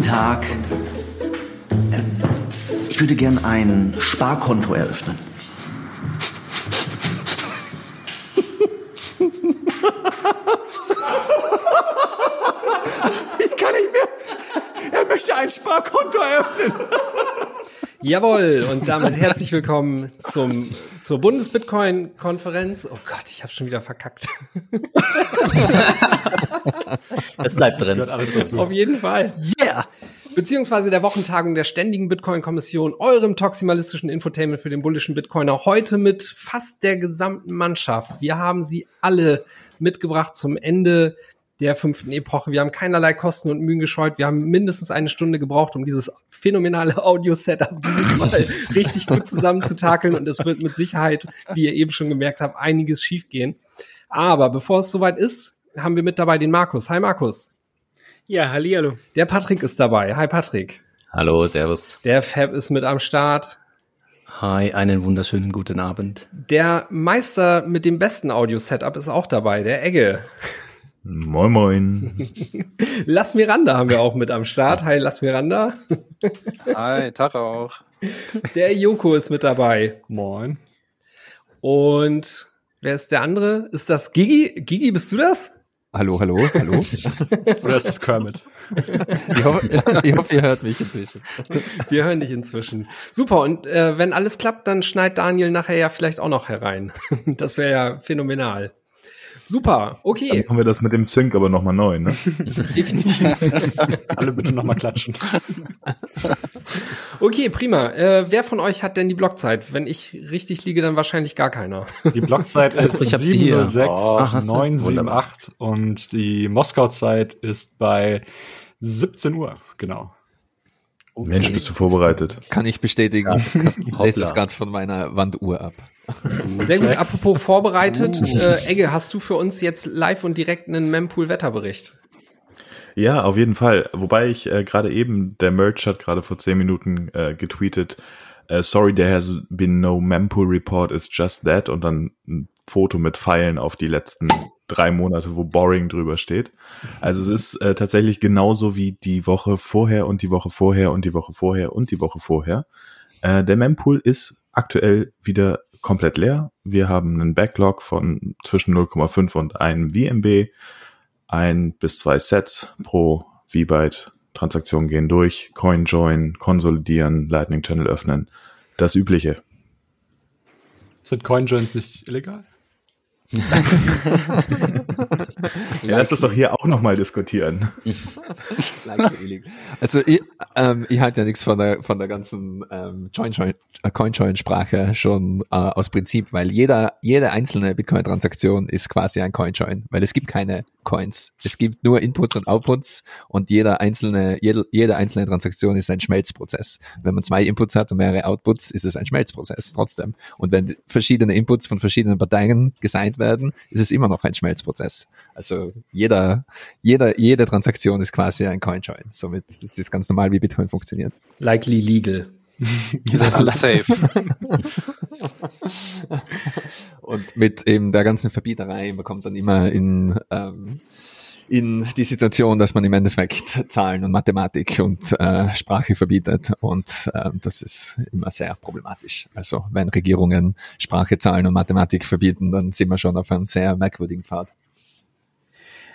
Guten Tag. Ähm, ich würde gern ein Sparkonto eröffnen. Ich kann nicht mehr. Er möchte ein Sparkonto eröffnen. Jawohl, und damit herzlich willkommen zum, zur Bundes-Bitcoin-Konferenz. Oh Gott, ich habe schon wieder verkackt. Das bleibt drin. Auf jeden Fall. Yeah! Beziehungsweise der Wochentagung der Ständigen Bitcoin-Kommission, eurem toximalistischen Infotainment für den bullischen Bitcoiner, heute mit fast der gesamten Mannschaft. Wir haben sie alle mitgebracht zum Ende der fünften Epoche. Wir haben keinerlei Kosten und Mühen gescheut. Wir haben mindestens eine Stunde gebraucht, um dieses phänomenale Audio-Setup dieses Mal richtig gut zusammenzutakeln. Und es wird mit Sicherheit, wie ihr eben schon gemerkt habt, einiges schiefgehen. Aber bevor es soweit ist, haben wir mit dabei den Markus. Hi Markus. Ja, hallihallo. Der Patrick ist dabei. Hi Patrick. Hallo, servus. Der Fab ist mit am Start. Hi, einen wunderschönen guten Abend. Der Meister mit dem besten Audio-Setup ist auch dabei, der Egge. Moin, moin. Las Miranda haben wir auch mit am Start. Hi, Las Miranda. Hi, Tag auch. Der Joko ist mit dabei. Moin. Und wer ist der andere? Ist das Gigi? Gigi, bist du das? Hallo, hallo, hallo. Oder ist das Kermit? Ich hoffe, ich hoffe, ihr hört mich inzwischen. Wir hören dich inzwischen. Super. Und äh, wenn alles klappt, dann schneit Daniel nachher ja vielleicht auch noch herein. Das wäre ja phänomenal. Super. Dann Okay. machen wir das mit dem Sync aber nochmal neu, ne? Definitiv. Alle bitte nochmal klatschen. Okay, prima. Äh, wer von euch hat denn die Blockzeit? Wenn ich richtig liege, dann wahrscheinlich gar keiner. Die Blockzeit ist Ich hab sie hier. 706-978 und die Moskau-Zeit ist bei 17 Uhr, genau. Mensch, bist du vorbereitet? Kann ich bestätigen. Lässt es gerade von meiner Wanduhr ab. Sehr gut. Apropos vorbereitet. Äh, Egge, hast du für uns jetzt live und direkt einen Mempool-Wetterbericht? Ja, auf jeden Fall. Wobei ich äh, gerade eben, der Merch hat gerade vor zehn Minuten äh, getweetet, äh, sorry, there has been no Mempool report, it's just that und dann ein Foto mit Pfeilen auf die letzten drei Monate, wo boring drüber steht. Also es ist äh, tatsächlich genauso wie die Woche vorher und die Woche vorher und die Woche vorher und die Woche vorher. Äh, der Mempool ist aktuell wieder komplett leer. Wir haben einen Backlog von zwischen 0,5 und 1 VMB. Ein bis zwei Sets pro V-Byte. Transaktionen gehen durch, Coin join, konsolidieren, Lightning Channel öffnen. Das Übliche. Sind Coinjoins nicht illegal? Ja, lass das doch hier auch nochmal diskutieren. Also ich, ähm, ich halte ja nichts von der von der ganzen ähm, Coinjoin- äh, Coinjoin-Sprache schon äh, aus Prinzip, weil jeder jede einzelne Bitcoin-Transaktion ist quasi ein Coinjoin, weil es gibt keine Coins. Es gibt nur Inputs und Outputs und jeder einzelne jede, jede einzelne Transaktion ist ein Schmelzprozess. Wenn man zwei Inputs hat und mehrere Outputs, ist es ein Schmelzprozess trotzdem. Und wenn verschiedene Inputs von verschiedenen Parteien gesigned werden, ist es immer noch ein Schmelzprozess. Also jeder, jeder, jede Transaktion ist quasi ein Coinjoin. Somit ist es ganz normal, wie Bitcoin funktioniert. Likely legal. Ihr seid alle safe. Und mit eben der ganzen Verbieterei, man kommt dann immer in, ähm, in die Situation, dass man im Endeffekt Zahlen und Mathematik und äh, Sprache verbietet. Und ähm, das ist immer sehr problematisch. Also wenn Regierungen Sprache, Zahlen und Mathematik verbieten, dann sind wir schon auf einem sehr merkwürdigen Pfad.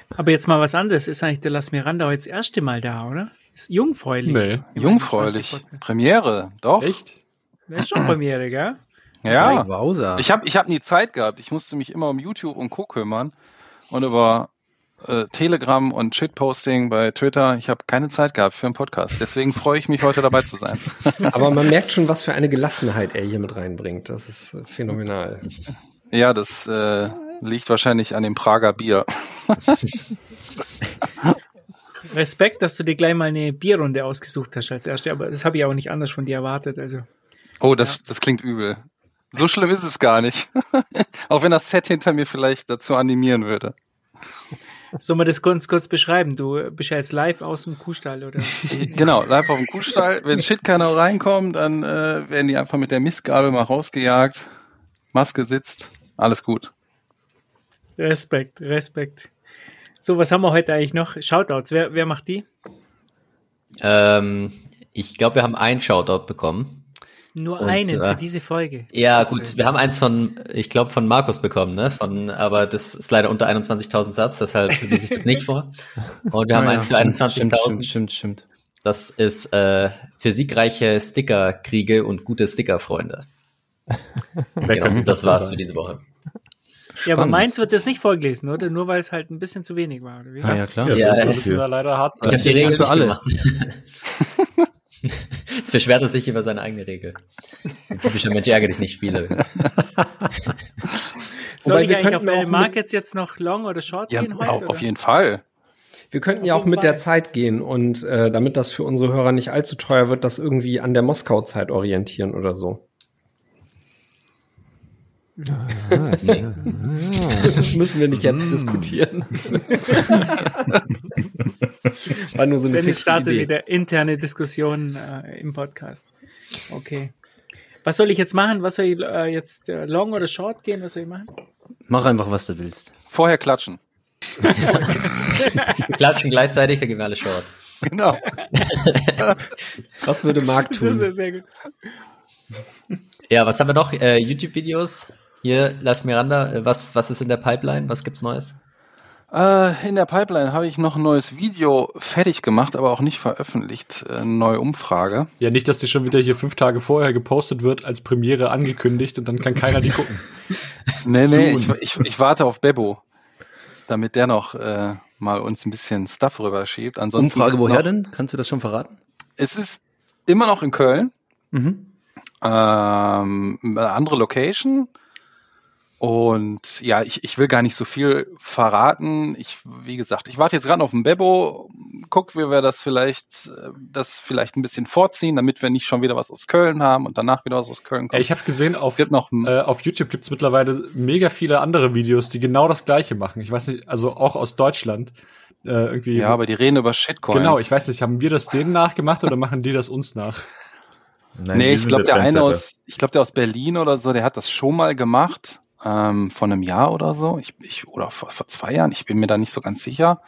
Aber jetzt mal was anderes. Ist eigentlich der Las Miranda heute das erste Mal da, oder? Ist jungfräulich. Nee. Jungfräulich. 21 Premiere, doch. Echt? Das ist schon Premiere, gell? Ja. Ich habe ich hab nie Zeit gehabt. Ich musste mich immer um YouTube und Co. kümmern und über äh, Telegram und Shitposting bei Twitter. Ich habe keine Zeit gehabt für einen Podcast. Deswegen freue ich mich, heute dabei zu sein. Aber man merkt schon, was für eine Gelassenheit er hier mit reinbringt. Das ist äh, phänomenal. Ja, das äh, liegt wahrscheinlich an dem Prager Bier. Respekt, dass du dir gleich mal eine Bierrunde ausgesucht hast als erste, aber das habe ich auch nicht anders von dir erwartet. Also Oh, das, das klingt übel. So schlimm ist es gar nicht. Auch wenn das Set hinter mir vielleicht dazu animieren würde. Soll man das ganz kurz beschreiben? Du bist ja jetzt live aus dem Kuhstall, oder? Genau, live auf dem Kuhstall. Wenn Shitkeiner reinkommt, dann äh, werden die einfach mit der Mistgabel mal rausgejagt. Maske sitzt. Alles gut. Respekt, Respekt. So, was haben wir heute eigentlich noch? Shoutouts, wer, wer macht die? Ähm, ich glaube, wir haben einen Shoutout bekommen. Nur Und, einen äh, für diese Folge. Ja, gut, wir haben eins von, ich glaube, von Markus bekommen, ne? Von, aber das ist leider unter 21.000 Satz, deshalb lese ich das nicht vor. Und wir haben Ah ja, eins für stimmt, Stimmt, 21.000. stimmt, stimmt, stimmt. Das ist äh, für siegreiche Stickerkriege und gute Stickerfreunde. genau, das war's für diese Woche. Ja, aber Spannend. meins wird das nicht vorgelesen, oder? Nur weil es halt ein bisschen zu wenig war, oder wie? Ah, ja, klar. Ja, Ja, so das hier. da leider hart Ich habe die Regel für alle. Jetzt beschwert er sich über seine eigene Regel. Ein typischer Mensch ärgere dich nicht Spiele. Soll ich wir eigentlich auf auch meine mit- Markets jetzt noch Long oder Short Ja, gehen heute? auf, oder? auf jeden Fall. Wir könnten ja Auf auch jeden mit der Fall. Zeit gehen und äh, damit das für unsere Hörer nicht allzu teuer wird, das irgendwie an der Moskau-Zeit orientieren oder so. Ah, Das müssen wir nicht jetzt diskutieren. War nur so eine Dennis fixe startet Idee. wieder interne Diskussionen äh, im Podcast. Okay. Was soll ich jetzt machen? Was soll ich äh, jetzt äh, Long oder Short gehen? Was soll ich machen? Mach einfach, was du willst. Vorher klatschen. Klatschen gleichzeitig, da gehen wir alle short. Genau. Was würde Marc Das ist ja tun? sehr gut. Ja, was haben wir noch? Äh, YouTube-Videos. Hier, Las Miranda, äh, was, was ist in der Pipeline? Was gibt's Neues? Äh, in der Pipeline habe ich noch ein neues Video fertig gemacht, aber auch nicht veröffentlicht. Äh, Eine neue Umfrage. Ja, nicht, dass die schon wieder hier fünf Tage vorher gepostet wird, als Premiere angekündigt und dann kann keiner die gucken. Nee, nee, ich, ich, ich warte auf Bebo, damit der noch äh, mal uns ein bisschen Stuff rüberschiebt. Ansonsten Umfrage, woher noch, denn? Kannst du das schon verraten? Es ist immer noch in Köln. Mhm. ähm, eine andere Location. Und ja, ich, ich will gar nicht so viel verraten. Ich, wie gesagt, ich warte jetzt gerade auf den Bebo. Guck, wie wir das vielleicht, äh, das vielleicht ein bisschen vorziehen, damit wir nicht schon wieder was aus Köln haben und danach wieder was aus Köln Ja, kommt. ich habe gesehen, es auf, gibt noch, äh, auf YouTube gibt's mittlerweile mega viele andere Videos, die genau das gleiche machen. Ich weiß nicht, also auch aus Deutschland. Äh, irgendwie. ja, aber die reden über Shitcoins. genau, ich weiß nicht, haben wir das denen nachgemacht oder machen die das uns nach? Nein, Nee, ich glaube, der eine aus, ich glaube, der aus Berlin oder so, der hat das schon mal gemacht, ähm, von einem Jahr oder so. Ich, ich, oder vor, vor zwei Jahren, ich bin mir da nicht so ganz sicher.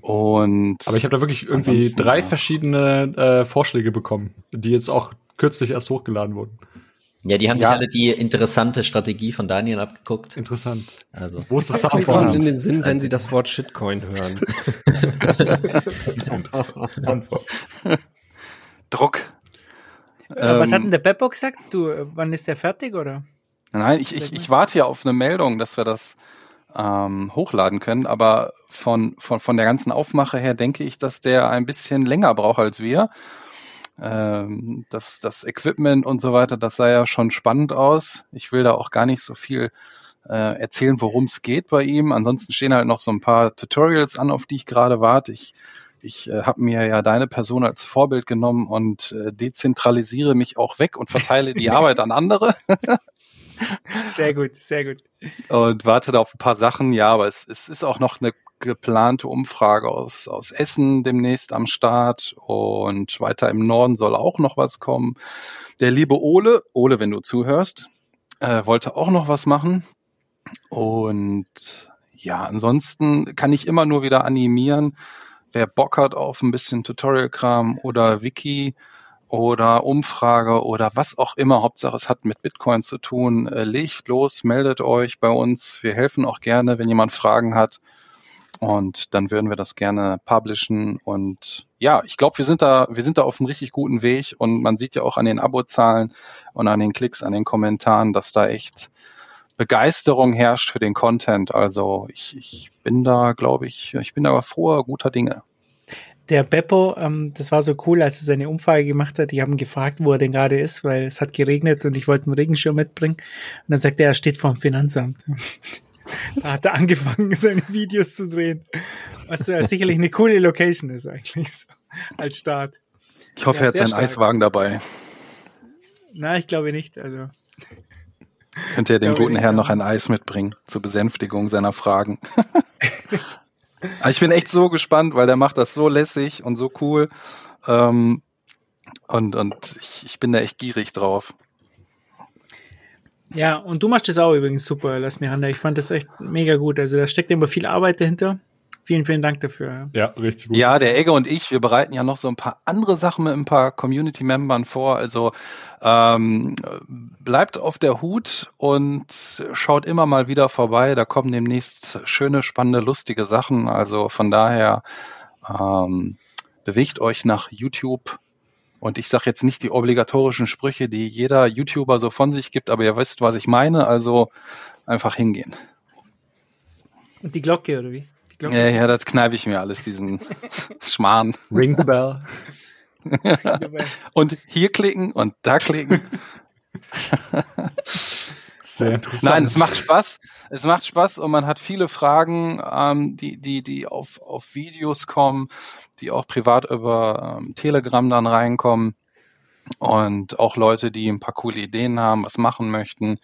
Und Aber ich habe da wirklich irgendwie drei ja. verschiedene äh, Vorschläge bekommen, die jetzt auch kürzlich erst hochgeladen wurden. Ja, die haben Ja. sich alle die interessante Strategie von Daniel abgeguckt. Interessant. Also, Wo ist das Soundboard? in den Sinn, wenn Sie das Wort Shitcoin hören? Antwort. Druck. Äh, was Ähm, hat denn der Beppo gesagt? Du, äh, wann ist der fertig, oder? Nein, ich, ich, ich warte ja auf eine Meldung, dass wir das ähm, hochladen können, aber von, von, von der ganzen Aufmache her denke ich, dass der ein bisschen länger braucht als wir. Ähm, das, das Equipment und so weiter, das sah ja schon spannend aus. Ich will da auch gar nicht so viel äh, erzählen, worum es geht bei ihm. Ansonsten stehen halt noch so ein paar Tutorials an, auf die ich gerade warte. Ich, ich äh, habe mir ja deine Person als Vorbild genommen und äh, dezentralisiere mich auch weg und verteile die Arbeit an andere. Sehr gut, sehr gut. und warte da auf ein paar Sachen. Ja, aber es, es ist auch noch eine geplante Umfrage aus, aus Essen demnächst am Start und weiter im Norden soll auch noch was kommen. Der liebe Ole, Ole, wenn du zuhörst, äh, wollte auch noch was machen. Und ja, ansonsten kann ich immer nur wieder animieren, wer Bock hat auf ein bisschen Tutorial-Kram oder Wiki oder Umfrage oder was auch immer, Hauptsache es hat mit Bitcoin zu tun, äh, legt los, meldet euch bei uns. Wir helfen auch gerne, wenn jemand Fragen hat. Und dann würden wir das gerne publishen. Und ja, ich glaube, wir sind da, wir sind da auf einem richtig guten Weg. Und man sieht ja auch an den Abozahlen und an den Klicks, an den Kommentaren, dass da echt Begeisterung herrscht für den Content. Also ich, ich bin da, glaube ich, ich bin da froher, guter Dinge. Der Beppo, ähm, das war so cool, als er seine Umfrage gemacht hat. Die haben gefragt, wo er denn gerade ist, weil es hat geregnet und ich wollte einen Regenschirm mitbringen. Und dann sagt er, er steht vor dem Finanzamt. da hat er angefangen, seine Videos zu drehen. Was äh, sicherlich eine coole Location ist eigentlich so, als Start. Ich hoffe, Ja, er hat seinen stark. Eiswagen dabei. Na, ich glaube nicht. Also Könnte er dem guten Herrn noch ein Eis mitbringen zur Besänftigung seiner Fragen. Aber ich bin echt so gespannt, weil der macht das so lässig und so cool. Ähm, und und ich, ich bin da echt gierig drauf. Ja, und du machst das auch übrigens super, lass mir Hand. Ich fand das echt mega gut. Also da steckt immer viel Arbeit dahinter. Vielen, vielen Dank dafür. Ja, richtig gut. Ja, der Egge und ich, wir bereiten ja noch so ein paar andere Sachen mit ein paar Community-Membern vor. Also ähm, bleibt auf der Hut und schaut immer mal wieder vorbei. Da kommen demnächst schöne, spannende, lustige Sachen. Also von daher ähm, bewegt euch nach YouTube. Und ich sage jetzt nicht die obligatorischen Sprüche, die jeder YouTuber so von sich gibt, aber ihr wisst, was ich meine. Also einfach hingehen. Und die Glocke, oder wie? Glocke. Ja, ja, das kneife ich mir alles, diesen Schmarrn. Ring the bell. Und hier klicken und da klicken. Sehr interessant. Nein, es macht Spaß. Es macht Spaß und man hat viele Fragen, ähm, die, die, die auf, auf Videos kommen, die auch privat über ähm, Telegram dann reinkommen. Und auch Leute, die ein paar coole Ideen haben, was machen möchten.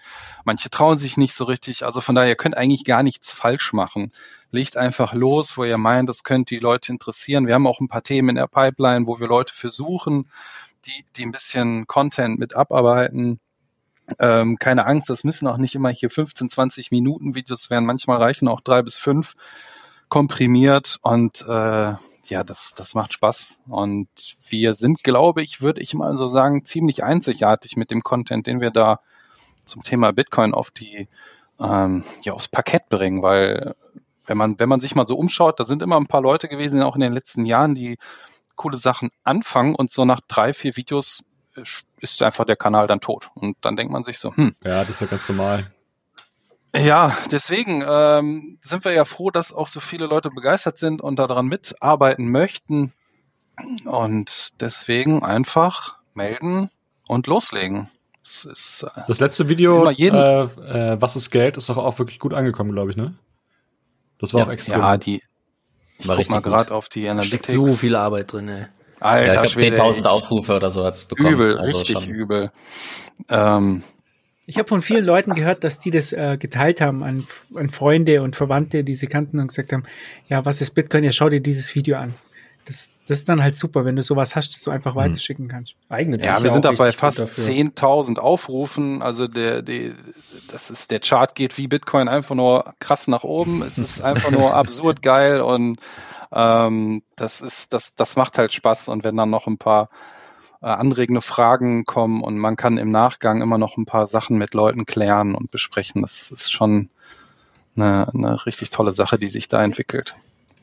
Manche trauen sich nicht so richtig. Also von daher, ihr könnt eigentlich gar nichts falsch machen. Legt einfach los, wo ihr meint, das könnte die Leute interessieren. Wir haben auch ein paar Themen in der Pipeline, wo wir Leute versuchen, die, die ein bisschen Content mit abarbeiten. Ähm, keine Angst, das müssen auch nicht immer hier 15, 20 Minuten Videos werden. Manchmal reichen auch drei bis fünf komprimiert und äh, ja, das, das macht Spaß. Und wir sind, glaube ich, würde ich mal so sagen, ziemlich einzigartig mit dem Content, den wir da zum Thema Bitcoin auf die, ähm, ja, aufs Parkett bringen, weil wenn man, wenn man sich mal so umschaut, da sind immer ein paar Leute gewesen, auch in den letzten Jahren, die coole Sachen anfangen und so nach drei, vier Videos ist einfach der Kanal dann tot. Und dann denkt man sich so, hm, Ja, das ist ja ganz normal. Ja, deswegen ähm, sind wir ja froh, dass auch so viele Leute begeistert sind und daran mitarbeiten möchten. Und deswegen einfach melden und loslegen. Es ist, äh, Das letzte Video, jeden- äh, äh, Was ist Geld, ist doch auch wirklich gut angekommen, glaube ich, ne? Das war Ja. auch extrem. ja, die. Ich War guck mal gerade auf die Steckt Analytics. so viel Arbeit drin, ey. Ja, Alter, ich glaube, Schwede, 10.000 ich- Aufrufe oder so hat's bekommen. Übel, also richtig schon. übel. Ähm, Ich habe von vielen Leuten gehört, dass die das äh, geteilt haben an, an Freunde und Verwandte, die sie kannten und gesagt haben, ja, was ist Bitcoin? Ja, schau dir dieses Video an. Das, das ist dann halt super, wenn du sowas hast, das du einfach weiterschicken kannst. Eignet Ja, sich wir sind da bei fast dafür. 10.000 Aufrufen. Also der, der, das ist, der Chart geht wie Bitcoin einfach nur krass nach oben. Es ist einfach nur absurd geil und ähm, das ist, das, das macht halt Spaß. Und wenn dann noch ein paar anregende Fragen kommen und man kann im Nachgang immer noch ein paar Sachen mit Leuten klären und besprechen, das ist schon eine, eine richtig tolle Sache, die sich da entwickelt.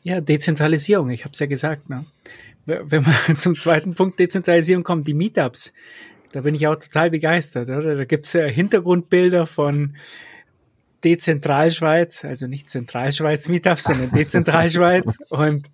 Ja, Dezentralisierung, ich habe es ja gesagt. Ne? Wenn man zum zweiten Punkt Dezentralisierung kommt, die Meetups, da bin ich auch total begeistert. Oder? Da gibt's ja Hintergrundbilder von Dezentralschweiz, also nicht Zentralschweiz Meetups, sondern Dezentralschweiz und,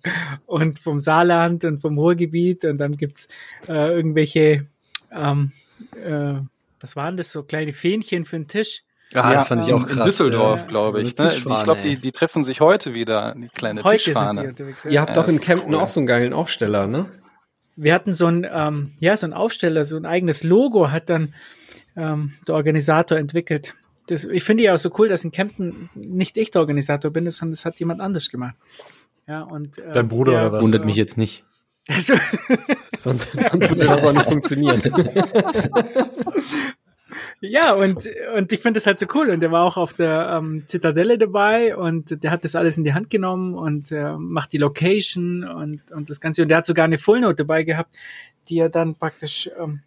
und vom Saarland und vom Ruhrgebiet und dann gibt's äh, irgendwelche, ähm, äh, was waren das, so kleine Fähnchen für den Tisch. Ah, das fand ich auch ähm, krass. In Düsseldorf, Ja, glaube ich. eine Ne? Ich Tischfahne, glaube, die, die treffen sich heute wieder, die kleine Heute sind die Tischfahne. unterwegs. Ihr habt Ja, doch in Kempten cool. auch so einen geilen Aufsteller, ne? wir hatten so ein, ähm, ja, so ein Aufsteller, so ein eigenes Logo hat dann ähm, der Organisator entwickelt. Das, ich finde ja auch so cool, dass in Kempten nicht ich der Organisator bin, sondern das hat jemand anders gemacht. Ja, und, äh, Dein Bruder der- oder was? Wundert mich jetzt nicht. Also, Sonst, sonst würde das auch nicht funktionieren. ja, und, und ich finde das halt so cool. Und der war auch auf der ähm, Zitadelle dabei und der hat das alles in die Hand genommen und äh, macht die Location und, und das Ganze. Und der hat sogar eine Fullnote dabei gehabt, die er dann praktisch ähm,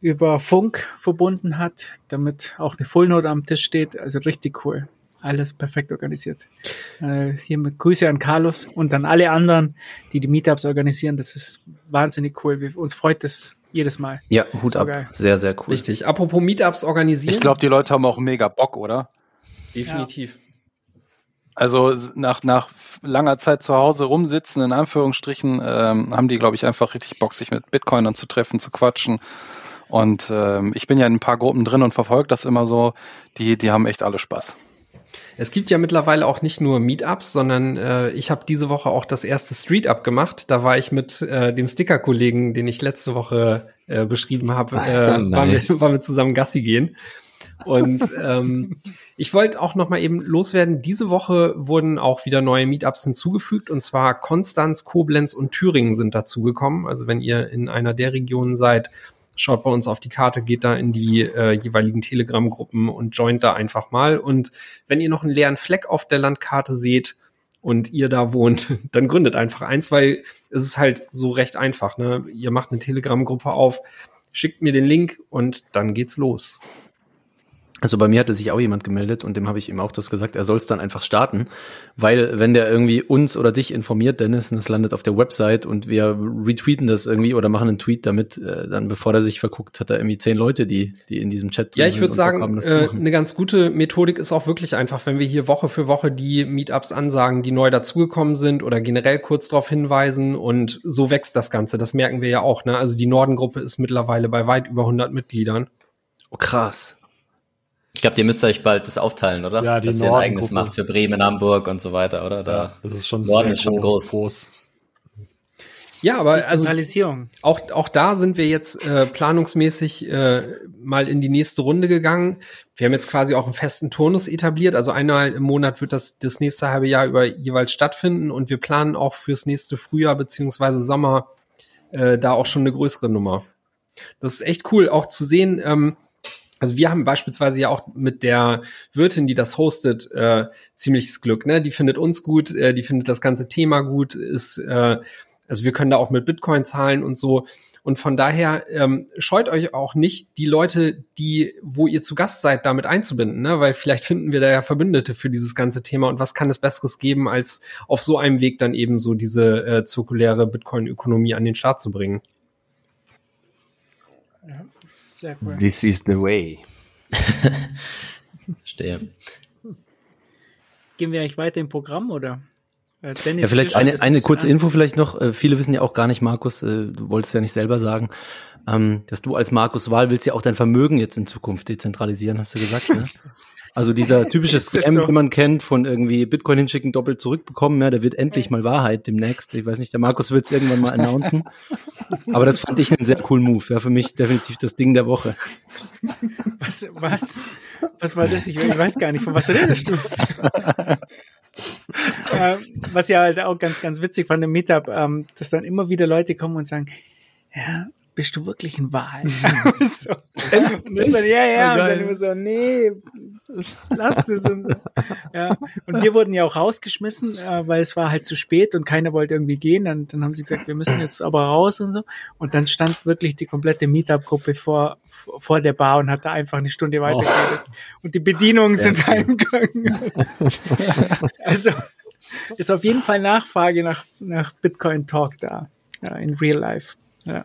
über Funk verbunden hat, damit auch eine Fullnote am Tisch steht. Also richtig cool. Alles perfekt organisiert. Äh, hier mit Grüße an Carlos und an alle anderen, die die Meetups organisieren. Das ist wahnsinnig cool. Wir, uns freut das jedes Mal. Ja, Hut So ab. geil. Sehr, sehr cool. Richtig. Apropos Meetups organisieren. Ich glaube, die Leute haben auch mega Bock, oder? definitiv. Also s- nach, nach langer Zeit zu Hause rumsitzen, in Anführungsstrichen, ähm, haben die, glaube ich, einfach richtig Bock, sich mit Bitcoinern zu treffen, zu quatschen. Und ähm, ich bin ja in ein paar Gruppen drin und verfolge das immer so. Die, die haben echt alle Spaß. Es gibt ja mittlerweile auch nicht nur Meetups, sondern äh, ich habe diese Woche auch das erste Street Up gemacht. Da war ich mit äh, dem Sticker-Kollegen, den ich letzte Woche äh, beschrieben habe, äh, Nice. waren, wir, waren wir zusammen Gassi gehen. Und ähm, ich wollte auch noch mal eben loswerden. Diese Woche wurden auch wieder neue Meetups hinzugefügt. Und zwar Konstanz, Koblenz und Thüringen sind dazugekommen. Also wenn ihr in einer der Regionen seid, schaut bei uns auf die Karte, geht da in die äh, jeweiligen Telegram-Gruppen und joint da einfach mal. Und wenn ihr noch einen leeren Fleck auf der Landkarte seht, und ihr da wohnt, dann gründet einfach eins, weil es ist halt so recht einfach. Ne? Ihr macht eine Telegram-Gruppe auf, schickt mir den Link und dann geht's los. Also bei mir hatte sich auch jemand gemeldet und dem habe ich ihm auch das gesagt, er soll es dann einfach starten, weil wenn der irgendwie uns oder dich informiert, Dennis, und es landet auf der Website und wir retweeten das irgendwie oder machen einen Tweet damit, äh, dann bevor er sich verguckt, hat er irgendwie zehn Leute, die, die in diesem Chat Ja, drin ich sind würde sagen, haben, äh, eine ganz gute Methodik ist auch wirklich einfach, wenn wir hier Woche für Woche die Meetups ansagen, die neu dazugekommen sind oder generell kurz darauf hinweisen und so wächst das Ganze. Das merken wir ja auch. Ne? Also die Nordengruppe ist mittlerweile bei weit über 100 Mitgliedern. Oh, krass. Ich glaube, ihr müsst euch bald das aufteilen, oder? Ja, die Dass ihr ein eigenes macht für Bremen, Hamburg und so weiter, oder? Da. Das ist schon Norden sehr ist schon groß. groß. Ja, aber also auch, auch da sind wir jetzt äh, planungsmäßig äh, mal in die nächste Runde gegangen. Wir haben jetzt quasi auch einen festen Turnus etabliert. Also einmal im Monat wird das das nächste halbe Jahr über jeweils stattfinden und wir planen auch fürs nächste Frühjahr beziehungsweise Sommer äh, da auch schon eine größere Nummer. Das ist echt cool, auch zu sehen. Ähm, also wir haben beispielsweise ja auch mit der Wirtin, die das hostet, äh, ziemliches Glück. Ne? Die findet uns gut, äh, die findet das ganze Thema gut, ist äh, also wir können da auch mit Bitcoin zahlen und so. Und von daher ähm, scheut euch auch nicht, die Leute, die, wo ihr zu Gast seid, damit einzubinden, ne? weil vielleicht finden wir da ja Verbündete für dieses ganze Thema. Und was kann es Besseres geben, als auf so einem Weg dann eben so diese äh, zirkuläre Bitcoin-Ökonomie an den Start zu bringen? Sehr cool. This is the way. Stehe. Gehen wir eigentlich weiter im Programm oder? Äh, Dennis, Ja, vielleicht eine, eine kurze. Info vielleicht noch. Äh, Viele wissen ja auch gar nicht, Markus, äh, du wolltest ja nicht selber sagen, ähm, dass du als Markus Wahl willst ja auch dein Vermögen jetzt in Zukunft dezentralisieren, hast du gesagt, ne? Also dieser typische Scam, so? den man kennt, von irgendwie Bitcoin hinschicken, doppelt zurückbekommen, ja, der wird endlich mal Wahrheit demnächst. Ich weiß nicht, der Markus wird es irgendwann mal announcen. Aber das fand ich einen sehr coolen Move. Ja, für mich definitiv das Ding der Woche. Was, was, was war das? Ich, ich weiß gar nicht, von was redest du? äh, was ja halt auch ganz, ganz witzig von dem Meetup, ähm, dass dann immer wieder Leute kommen und sagen, ja, bist du wirklich ein Wal? so. Dann, ja, ja, und dann immer so, nee, lass das. Und, ja. und wir wurden ja auch rausgeschmissen, äh, weil es war halt zu spät und keiner wollte irgendwie gehen. Dann, dann haben sie gesagt, wir müssen jetzt aber raus und so. Und dann stand wirklich die komplette Meetup-Gruppe vor, vor der Bar und hat da einfach eine Stunde weitergeredet. Und die Bedienungen sind heimgegangen. also ist auf jeden Fall Nachfrage nach, nach Bitcoin Talk da, ja, in real life. Ja.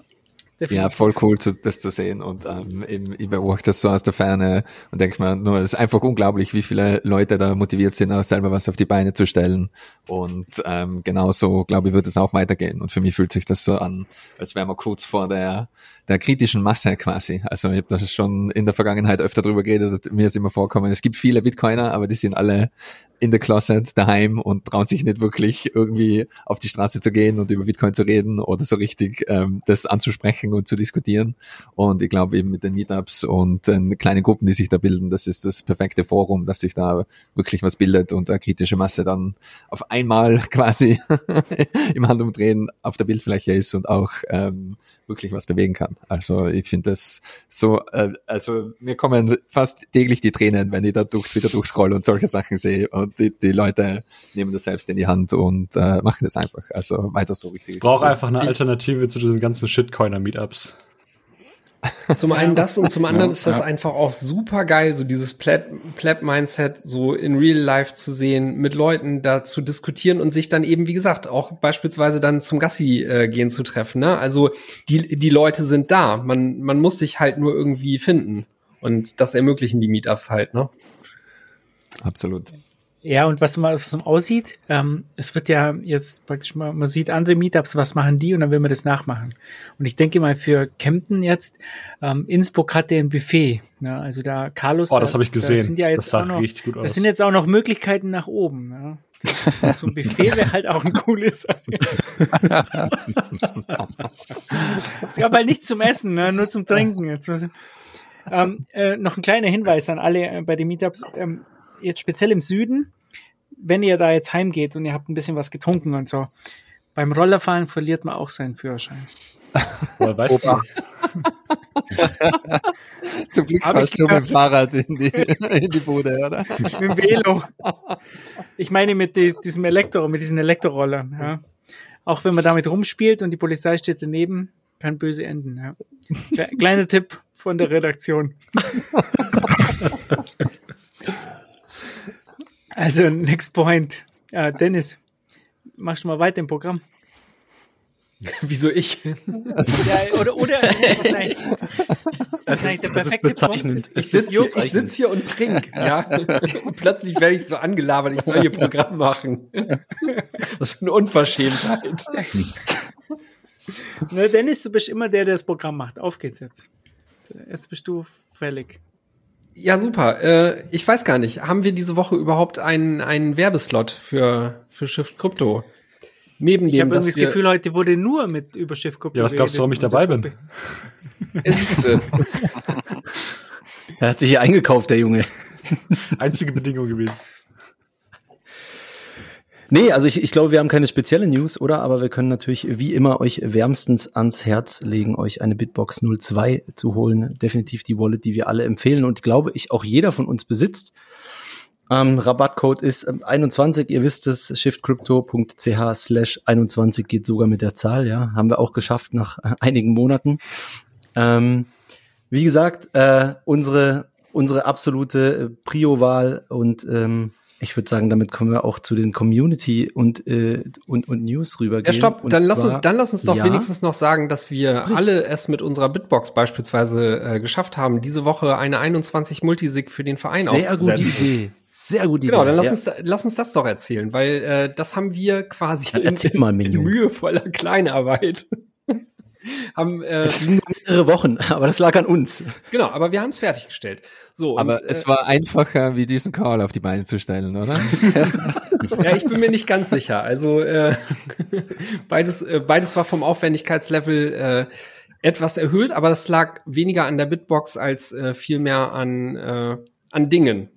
Ja, voll cool, zu, das zu sehen. Und ähm, eben, ich beobachte das so aus der Ferne und denke mir, nur, es ist einfach unglaublich, wie viele Leute da motiviert sind, auch selber was auf die Beine zu stellen. Und ähm, genauso, glaube ich, wird es auch weitergehen. Und für mich fühlt sich das so an, als wären wir kurz vor der, der kritischen Masse quasi. Also ich habe das schon in der Vergangenheit öfter drüber geredet, mir ist immer vorkommen, es gibt viele Bitcoiner, aber die sind alle in der Closet daheim und trauen sich nicht wirklich irgendwie auf die Straße zu gehen und über Bitcoin zu reden oder so richtig ähm, das anzusprechen und zu diskutieren. Und ich glaube eben mit den Meetups und den kleinen Gruppen, die sich da bilden, das ist das perfekte Forum, dass sich da wirklich was bildet und eine kritische Masse dann auf einmal quasi im Handumdrehen auf der Bildfläche ist und auch ähm, wirklich was bewegen kann. Also ich finde das so, äh, also mir kommen fast täglich die Tränen, wenn ich da durch Twitter durchscroll und solche Sachen sehe und die, die Leute nehmen das selbst in die Hand und äh, machen das einfach. Also weiter so richtig. Ich brauche einfach eine Alternative zu diesen ganzen Shitcoiner-Meetups. Zum einen das und zum anderen Ja, ist das ja. einfach auch super geil, so dieses Pleb- Pleb-Mindset so in real life zu sehen, mit Leuten da zu diskutieren und sich dann eben, wie gesagt, auch beispielsweise dann zum Gassi äh, gehen zu treffen. Ne? Also die, die Leute sind da. Man, man muss sich halt nur irgendwie finden. Und das ermöglichen die Meetups halt, ne? Absolut. Ja, und was man was so aussieht, ähm, es wird ja jetzt praktisch mal, man sieht andere Meetups, was machen die und dann will man das nachmachen. Und ich denke mal für Kempten jetzt, ähm, Innsbruck hatte ein Buffet. Ne? Also da Carlos, Oh, das da- habe ich gesehen. Da sind ja jetzt das sah auch noch, richtig gut aus. das sind jetzt auch noch Möglichkeiten nach oben. Ne? So ein Buffet wäre halt auch ein cooles. es gab halt nichts zum Essen, ne? nur zum Trinken. Jetzt, ähm, äh, noch ein kleiner Hinweis an alle äh, bei den Meetups. Ähm, jetzt speziell im Süden, wenn ihr da jetzt heimgeht und ihr habt ein bisschen was getrunken und so, beim Rollerfahren verliert man auch seinen Führerschein. Woher weißt du? Zum Glück Hab ich fährst du mit dem Fahrrad in die, in die Bude, oder? Mit dem Velo. Ich meine mit die, diesem Elektro, mit diesen Elektrorollern. Ja. Auch wenn man damit rumspielt und die Polizei steht daneben, kann böse enden. Ja. Kle- Kleiner Tipp von der Redaktion. also, next point. Äh, Dennis, machst du mal weiter im Programm? Wieso ich? Ja, oder, oder, was eigentlich, das ist eigentlich der Das ist perfekte bezeichnend. Ich sitze hier, sitz hier und trink, ja. Und plötzlich werde ich so angelabert, ich soll hier Programm machen. Was für eine Unverschämtheit. Ne, Dennis, du bist immer der, der das Programm macht. Auf geht's jetzt. Jetzt bist du fällig. Ja, super. Äh, ich weiß gar nicht, haben wir diese Woche überhaupt einen, einen Werbeslot für, für Shift Crypto? Neben Ich dem, habe irgendwie das Gefühl, heute wurde nur mit Überschiffgruppe Ja, was glaubst du, warum ich dabei bin? Er hat sich hier eingekauft, der Junge. Einzige Bedingung gewesen. Nee, also ich, ich glaube, wir haben keine spezielle News, oder? Aber wir können natürlich wie immer euch wärmstens ans Herz legen, euch eine Bitbox 02 zu holen. Definitiv die Wallet, die wir alle empfehlen und glaube ich auch jeder von uns besitzt. Ähm, Rabattcode ist ähm, 21, ihr wisst es, shiftcrypto.ch slash 21 geht sogar mit der Zahl, ja. Haben wir auch geschafft nach äh, einigen Monaten. Ähm, wie gesagt, äh, unsere, unsere absolute äh, Prio-Wahl und ähm, ich würde sagen, damit kommen wir auch zu den Community und, äh, und, und News rübergehen. Ja, stopp, dann lass, zwar- uns, dann lass uns doch Ja? wenigstens noch sagen, dass wir alle es mit unserer Bitbox beispielsweise äh, geschafft haben, diese Woche eine 21 Multisig für den Verein Sehr gute aufzusetzen. Idee. Sehr gute Genau, Idee. dann lass, Ja. uns, lass uns das doch erzählen, weil äh, das haben wir quasi in, erzähl mal, in mühevoller Kleinarbeit. Haben, äh, Es ging nur mehrere Wochen, aber das lag an uns. genau, aber wir haben es fertiggestellt. So, Aber und, es äh, war einfacher, wie diesen Call auf die Beine zu stellen, oder? Ja, ich bin mir nicht ganz sicher. Also äh, beides, äh, beides war vom Aufwendigkeitslevel äh, etwas erhöht, aber das lag weniger an der Bitbox als äh, vielmehr an, äh, an Dingen.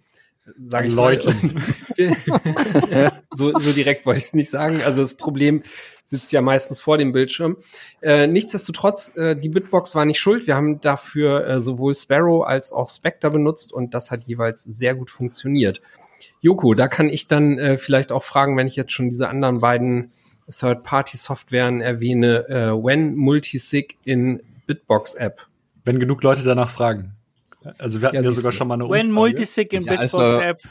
Sag An ich Leuten. Mal. so, so direkt wollte ich es nicht sagen. Also das Problem sitzt ja meistens vor dem Bildschirm. Äh, nichtsdestotrotz, äh, die Bitbox war nicht schuld. Wir haben dafür äh, sowohl Sparrow als auch Spectre benutzt und das hat jeweils sehr gut funktioniert. Joko, da kann ich dann äh, vielleicht auch fragen, wenn ich jetzt schon diese anderen beiden Third-Party-Softwaren erwähne, äh, when Multisig in Bitbox-App. Wenn genug Leute danach fragen. Also wir hatten Ja, ja, sogar schon mal eine When Umfrage. Multisig in Ja, Bitbox also- App.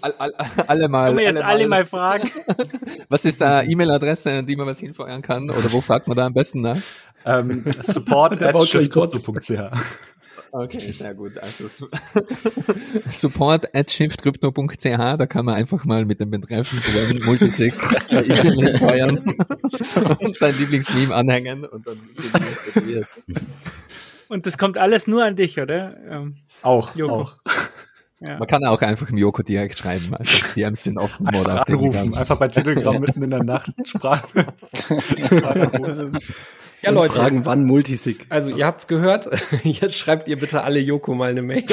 All, all, alle mal. Können wir jetzt alle mal fragen. Was ist da E-Mail-Adresse, an die man was hinfeuern kann? Oder wo fragt man da am besten nach? Ähm, support at. Okay, sehr gut. Also su- support at shiftcrypto.ch, da kann man einfach mal mit dem Betreff When Multisig E-Mail hinfeuern und sein Lieblingsmeme anhängen und dann sind wir motiviert. Und das kommt alles nur an dich, oder? Ähm, Auch, Joko. auch. ja. Man kann auch einfach im Joko direkt schreiben. Also DMs sind offen oder Einfach auf anrufen, einfach bei Telegram mitten in der Nacht Sprache. Ja, Und Leute. Fragen, wann Multisig? Also ihr habt's gehört, jetzt schreibt ihr bitte alle Joko mal eine Mail.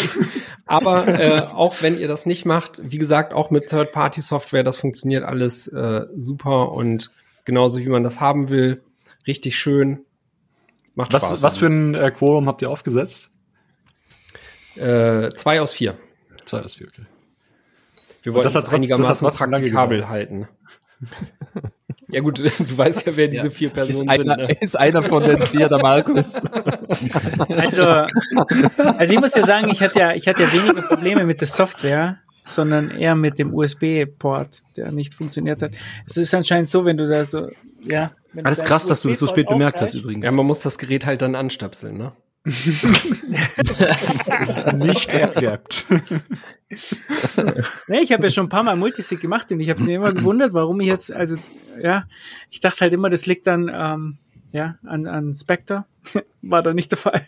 Aber äh, auch wenn ihr das nicht macht, wie gesagt, auch mit Third-Party-Software, das funktioniert alles äh, super und genauso wie man das haben will, richtig schön. Macht Spaß. Was, was für ein äh, Quorum habt ihr aufgesetzt? äh, zwei aus vier. Zwei aus vier, okay. Wir wollen das das hat trotz- das hat einigermaßen lange praktikabel halten. ja gut, du weißt ja, wer diese vier Ist Personen sind. einer, Ne? ist einer von den vier der Markus. Also, also ich muss ja sagen, ich hatte ja, ich hatte ja weniger Probleme mit der Software, sondern eher mit dem USB-Port, der nicht funktioniert hat. Es ist anscheinend so, wenn du da so, ja. Alles du krass, dass du das so spät bemerkt hast übrigens. Ja, man muss das Gerät halt dann anstöpseln, ne? Ist nicht ergabt. Nee, ich habe ja schon ein paar Mal Multisig gemacht und ich habe mir immer gewundert, warum ich jetzt, also, ja, ich dachte halt immer, das liegt dann, ähm, ja, an, an Spectre. War da nicht der Fall.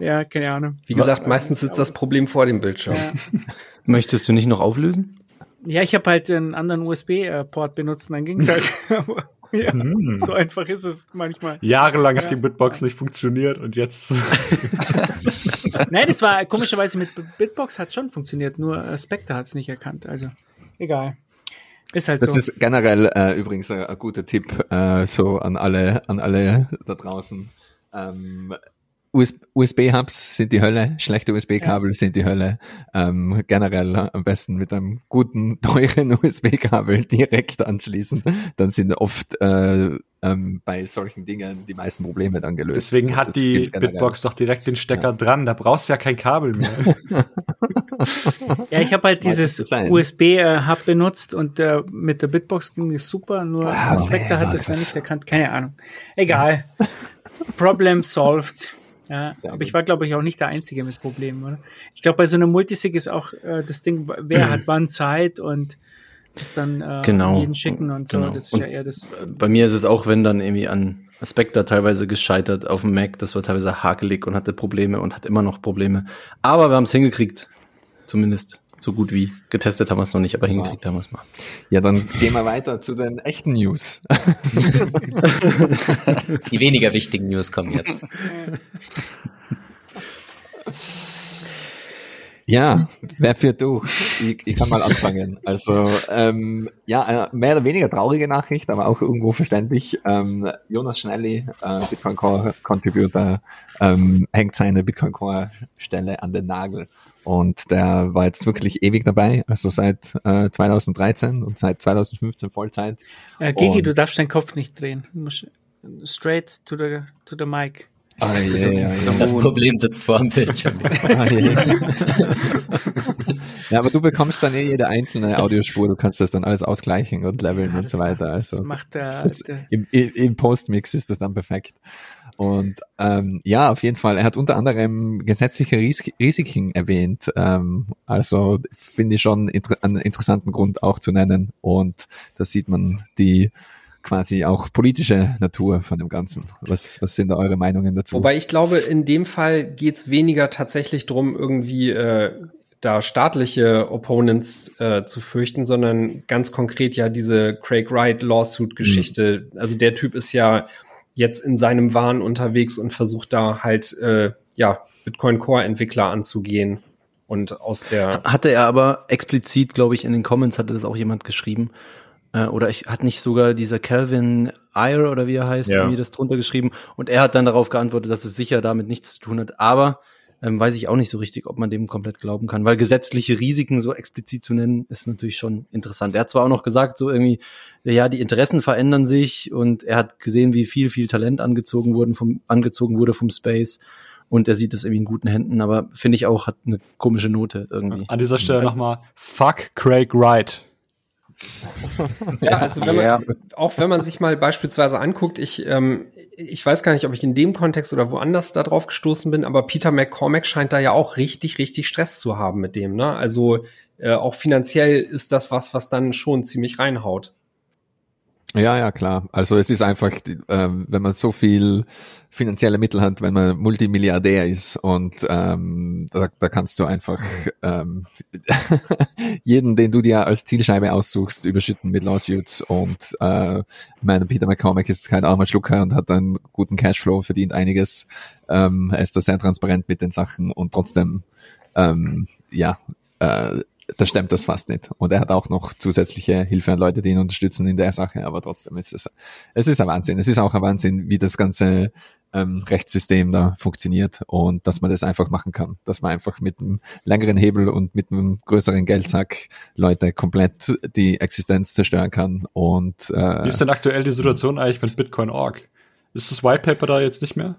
ja, keine Ahnung. Wie gesagt, meistens sitzt das Problem vor dem Bildschirm. Ja. Möchtest du nicht noch auflösen? Ja, ich habe halt einen anderen USB-Port benutzt und dann ging's halt. Ja, Hm. so einfach ist es manchmal. Jahrelang Ja. hat die Bitbox nicht funktioniert und jetzt Nein, das war komischerweise mit Bitbox hat schon funktioniert, nur äh, Spectre hat es nicht erkannt. Also egal. Ist halt Das so. ist generell äh, übrigens ein, ein guter Tipp äh, so an alle, an alle da draußen. Ähm, USB-Hubs sind die Hölle, schlechte USB-Kabel sind die Hölle. Ähm, generell am besten mit einem guten, teuren USB-Kabel direkt anschließen. Dann sind oft äh, ähm, bei solchen Dingen die meisten Probleme dann gelöst. Deswegen hat die. Bitbox doch direkt den Stecker dran. Da brauchst du ja kein Kabel mehr. Ja, ich habe halt dieses. USB-Hub benutzt und äh, mit der Bitbox ging es super, nur Ah, Spectre hat das dann nicht erkannt. Keine Ahnung. Egal. Problem solved. Ja, Sehr aber gut. ich war, glaube ich, auch nicht der Einzige mit Problemen, oder? Ich glaube, bei so einer Multisig ist auch äh, das Ding, wer hat wann Zeit und das dann äh, Genau. jeden schicken und so. Genau. Das ist Und ja eher das. Bei mir ist es auch, wenn dann irgendwie an Spectre teilweise gescheitert auf dem Mac, das war teilweise hakelig und hatte Probleme und hat immer noch Probleme. Aber wir haben es hingekriegt. Zumindest so gut wie. Getestet haben wir es noch nicht, aber hingekriegt haben wir es mal. Ja, dann gehen wir weiter zu den echten News. Die weniger wichtigen News kommen jetzt. Ja, wer führt durch? Ich, ich kann mal anfangen. Also, ähm, ja, eine mehr oder weniger traurige Nachricht, aber auch irgendwo verständlich. Ähm, Jonas Schnelli, äh, Bitcoin Core Contributor, ähm, hängt seine Bitcoin Core Stelle an den Nagel. Und der war jetzt wirklich ewig dabei, also seit äh, 2013 und seit 2015 Vollzeit. Äh, Gigi, Und- du darfst deinen Kopf nicht drehen. Du musst straight to the, to the mic. Ah, ja, ja, ja. Das Problem sitzt vor dem Bildschirm. Ah, ja. aber du bekommst dann eh jede einzelne Audiospur, du kannst das dann alles ausgleichen und leveln Ja, und so weiter. macht- Also Das macht der, das, der im, im im Postmix ist das dann perfekt. Und ähm, ja, auf jeden Fall. Er hat unter anderem gesetzliche Ris Risiken erwähnt. Ähm, also finde ich schon inter einen interessanten Grund auch zu nennen. Und da sieht man die quasi auch politische Natur von dem Ganzen. Was, was sind da eure Meinungen dazu? Wobei ich glaube, in dem Fall geht's weniger tatsächlich drum, irgendwie äh, da staatliche Opponents äh, zu fürchten, sondern ganz konkret ja diese Craig Wright Lawsuit-Geschichte. Also der Typ ist ja jetzt in seinem Wahn unterwegs und versucht da halt äh, ja Bitcoin Core Entwickler anzugehen und aus der Hatte er aber explizit, glaube ich, in den Comments hatte das auch jemand geschrieben. Äh, oder ich hat nicht sogar dieser Calvin Eyre oder wie er heißt, Ja. irgendwie das drunter geschrieben. Und er hat dann darauf geantwortet, dass es sicher damit nichts zu tun hat. Aber ähm, weiß ich auch nicht so richtig, ob man dem komplett glauben kann, weil gesetzliche Risiken so explizit zu nennen, ist natürlich schon interessant. Er hat zwar auch noch gesagt, so irgendwie, ja, die Interessen verändern sich und er hat gesehen, wie viel, viel Talent angezogen wurden vom, angezogen wurde vom Space und er sieht es irgendwie in guten Händen, aber finde ich auch, hat eine komische Note irgendwie. An dieser Stelle nochmal, fuck Craig Wright. Ja, also wenn man, Ja. auch wenn man sich mal beispielsweise anguckt, ich, ähm, ich weiß gar nicht, ob ich in dem Kontext oder woanders da drauf gestoßen bin, aber Peter McCormack scheint da ja auch richtig, richtig Stress zu haben mit dem. Ne? Also äh, auch finanziell ist das was, was dann schon ziemlich reinhaut. Ja, ja, klar. Also es ist einfach, ähm, wenn man so viel finanzielle Mittel hat, wenn man Multimilliardär ist und ähm, da, da kannst du einfach ähm, jeden, den du dir als Zielscheibe aussuchst, überschütten mit Lawsuits und äh, ich meine, Peter McCormack ist kein armer Schlucker und hat einen guten Cashflow, verdient einiges, ähm, er ist da sehr transparent mit den Sachen und trotzdem ähm, ja, äh, da stemmt das fast nicht. Und er hat auch noch zusätzliche Hilfe an Leute, die ihn unterstützen in der Sache, aber trotzdem ist es, es ist ein Wahnsinn. Es ist auch ein Wahnsinn, wie das ganze ähm, Rechtssystem da funktioniert und dass man das einfach machen kann. Dass man einfach mit einem längeren Hebel und mit einem größeren Geldsack Leute komplett die Existenz zerstören kann. Und äh, Wie ist denn aktuell die Situation eigentlich mit Bitcoin.org? Ist das White Paper da jetzt nicht mehr?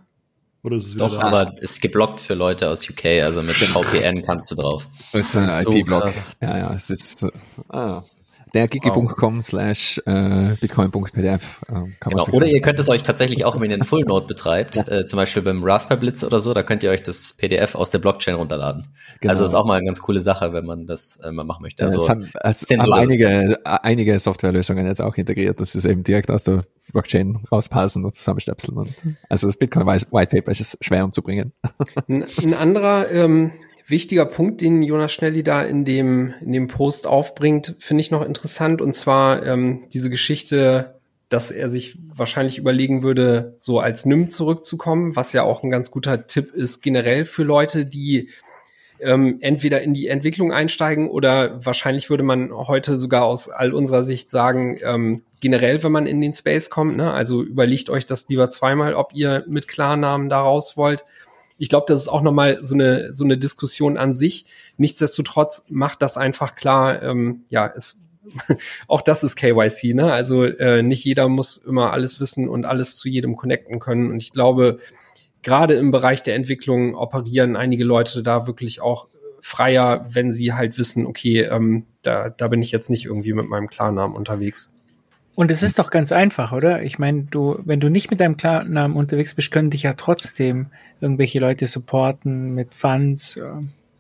Oder ist es Doch, da? aber ist geblockt für Leute aus UK, also mit VPN kannst du drauf. Es ist ein So IP-Block. Ja, ja, es ist äh, ah, der gigi.com slash äh, bitcoin.pdf. Äh, kann Genau. Oder sagen. ihr könnt es euch tatsächlich auch, wenn ihr einen Full Node betreibt, äh, zum Beispiel beim Raspberry Blitz oder so, da könnt ihr euch das PDF aus der Blockchain runterladen. Genau. Also ist auch mal eine ganz coole Sache, wenn man das äh, mal machen möchte. Ja, Also es haben, es haben einige, einige Softwarelösungen jetzt auch integriert, dass sie es eben direkt aus der Blockchain rauspassen und zusammenstöpseln. Und also das Bitcoin White Paper ist schwer umzubringen. Ein, ein anderer ähm, wichtiger Punkt, den Jonas Schnelli da in dem, in dem Post aufbringt, finde ich noch interessant. Und zwar ähm, diese Geschichte, dass er sich wahrscheinlich überlegen würde, so als NIM zurückzukommen, was ja auch ein ganz guter Tipp ist generell für Leute, die ähm, entweder in die Entwicklung einsteigen oder wahrscheinlich würde man heute sogar aus all unserer Sicht sagen, ähm, generell, wenn man in den Space kommt, ne, also überlegt euch das lieber zweimal, ob ihr mit Klarnamen da raus wollt. Ich glaube, das ist auch nochmal so eine, so eine Diskussion an sich. Nichtsdestotrotz macht das einfach klar, ähm, ja, es auch das ist KYC, ne? Also äh, nicht jeder muss immer alles wissen und alles zu jedem connecten können. Und ich glaube, gerade im Bereich der Entwicklung operieren einige Leute da wirklich auch freier, wenn sie halt wissen, okay, ähm, da, da bin ich jetzt nicht irgendwie mit meinem Klarnamen unterwegs. Und es ist doch ganz einfach, oder? Ich meine, du, wenn du nicht mit deinem Klarnamen unterwegs bist, können dich ja trotzdem irgendwelche Leute supporten mit Funds.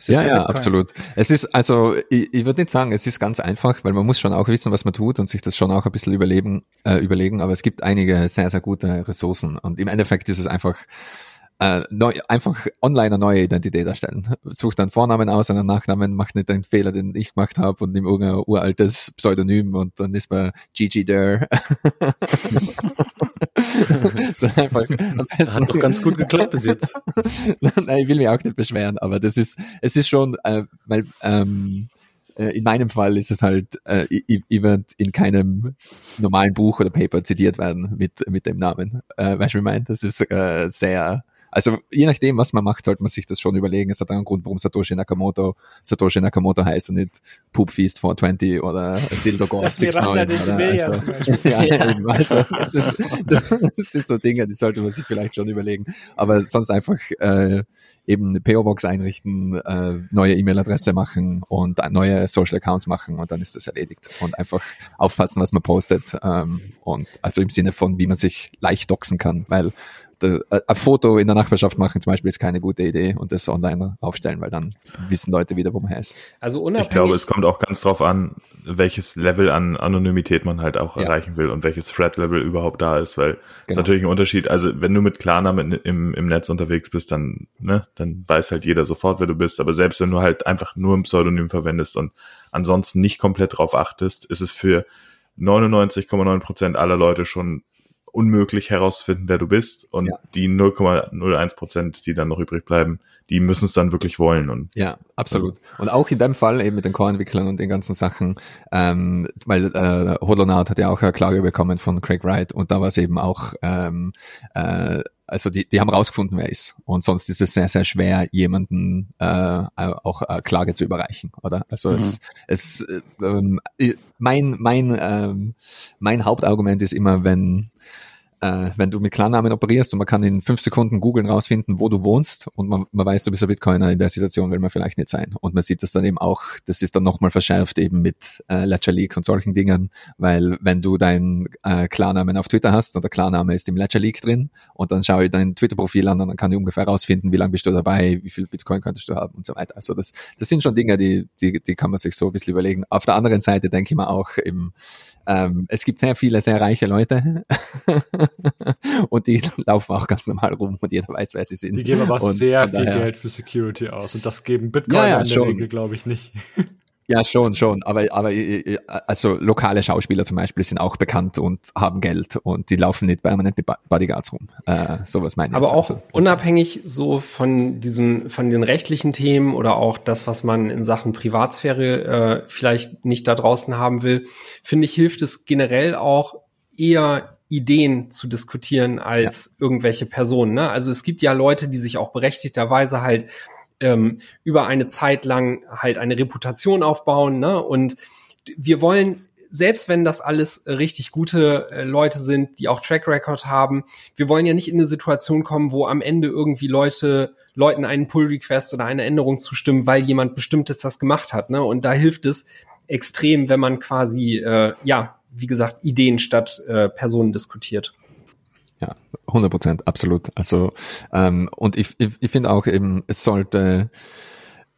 Ja, ja, absolut. Es ist, also, ich, ich würde nicht sagen, es ist ganz einfach, weil man muss schon auch wissen, was man tut und sich das schon auch ein bisschen überleben, äh, überlegen, aber es gibt einige sehr, sehr gute Ressourcen und im Endeffekt ist es einfach, äh, neu, einfach online eine neue Identität erstellen. Sucht einen Vornamen aus, einen Nachnamen, macht nicht den Fehler, den ich gemacht habe und nimmt irgendein uraltes Pseudonym und dann ist man Gigi there. so einfach Hat doch ganz gut geklappt bis jetzt. Nein, ich will mich auch nicht beschweren, aber das ist, es ist schon, äh, weil ähm, äh, in meinem Fall ist es halt, äh, ich, ich werde in keinem normalen Buch oder Paper zitiert werden mit, mit dem Namen. Äh, weißt du, wie ich meine? Das ist äh, sehr also je nachdem, was man macht, sollte man sich das schon überlegen. Es hat einen Grund, warum Satoshi Nakamoto Satoshi Nakamoto heißt und nicht Poop Feast 420 oder Dildo God 69. Oder, also, ja, ja. Eben, also das sind, das sind so Dinge, die sollte man sich vielleicht schon überlegen. Aber sonst einfach äh, eben eine PO-Box einrichten, äh, neue E-Mail-Adresse machen und neue Social Accounts machen und dann ist das erledigt. Und einfach aufpassen, was man postet. Ähm, und also im Sinne von, wie man sich leicht doxen kann, weil ein Foto in der Nachbarschaft machen zum Beispiel ist keine gute Idee und das online aufstellen, weil dann wissen Leute wieder, wo man ist. Also unabhängig. Ich glaube, es kommt auch ganz drauf an, welches Level an Anonymität man halt auch ja. erreichen will und welches Thread-Level überhaupt da ist, weil es genau. natürlich ein Unterschied. Also wenn du mit Klarnamen im, im Netz unterwegs bist, dann, ne, dann weiß halt jeder sofort, wer du bist. Aber selbst wenn du halt einfach nur ein Pseudonym verwendest und ansonsten nicht komplett drauf achtest, ist es für 99,9 Prozent aller Leute schon unmöglich herauszufinden, wer du bist. Und ja. die 0,01 Prozent, die dann noch übrig bleiben, die müssen es dann wirklich wollen. Und ja, absolut. Und auch in dem Fall eben mit den Core-Entwicklern und den ganzen Sachen, ähm, weil äh, Holonaut hat ja auch eine Klage bekommen von Craig Wright und da war es eben auch ähm, äh, also die, die haben rausgefunden, wer ist. Und sonst ist es sehr, sehr schwer, jemanden äh, auch äh, Klage zu überreichen, oder? Also mhm. es, es äh, ähm, mein, mein, ähm, mein Hauptargument ist immer, wenn äh, wenn du mit Klarnamen operierst und man kann in fünf Sekunden googeln rausfinden, wo du wohnst und man, man weiß, du bist ein Bitcoiner, in der Situation will man vielleicht nicht sein. Und man sieht das dann eben auch, das ist dann nochmal verschärft eben mit äh, Ledger Leak und solchen Dingen, weil wenn du deinen äh, Klarnamen auf Twitter hast und der Klarname ist im Ledger Leak drin und dann schaue ich dein Twitter-Profil an und dann kann ich ungefähr rausfinden, wie lange bist du dabei, wie viel Bitcoin könntest du haben und so weiter. Also das, das sind schon Dinge, die, die, die kann man sich so ein bisschen überlegen. Auf der anderen Seite denke ich mir auch eben, ähm, es gibt sehr viele sehr reiche Leute und die laufen auch ganz normal rum und jeder weiß, wer sie sind. Die geben aber und sehr viel daher, Geld für Security aus und das geben Bitcoin ja, ja, in der. Regel, glaube ich, nicht. Ja, schon, schon. Aber, aber äh, äh, also lokale Schauspieler zum Beispiel sind auch bekannt und haben Geld und die laufen nicht permanent mit Bodyguards rum. Äh, sowas meine ich. Aber auch also, unabhängig so von diesen, von den rechtlichen Themen oder auch das, was man in Sachen Privatsphäre äh, vielleicht nicht da draußen haben will, finde ich, hilft es generell auch eher Ideen zu diskutieren als ja. irgendwelche Personen. Ne? Also es gibt ja Leute, die sich auch berechtigterweise halt ähm, über eine Zeit lang halt eine Reputation aufbauen. Ne? Und wir wollen selbst wenn das alles richtig gute äh, Leute sind, die auch Track Record haben, wir wollen ja nicht in eine Situation kommen, wo am Ende irgendwie Leute Leuten einen Pull Request oder eine Änderung zustimmen, weil jemand bestimmtes das gemacht hat. Ne? Und da hilft es extrem, wenn man quasi äh, ja, wie gesagt, Ideen statt äh, Personen diskutiert. Ja, 100 Prozent, absolut. Also ähm, und ich, ich, ich finde auch eben, es sollte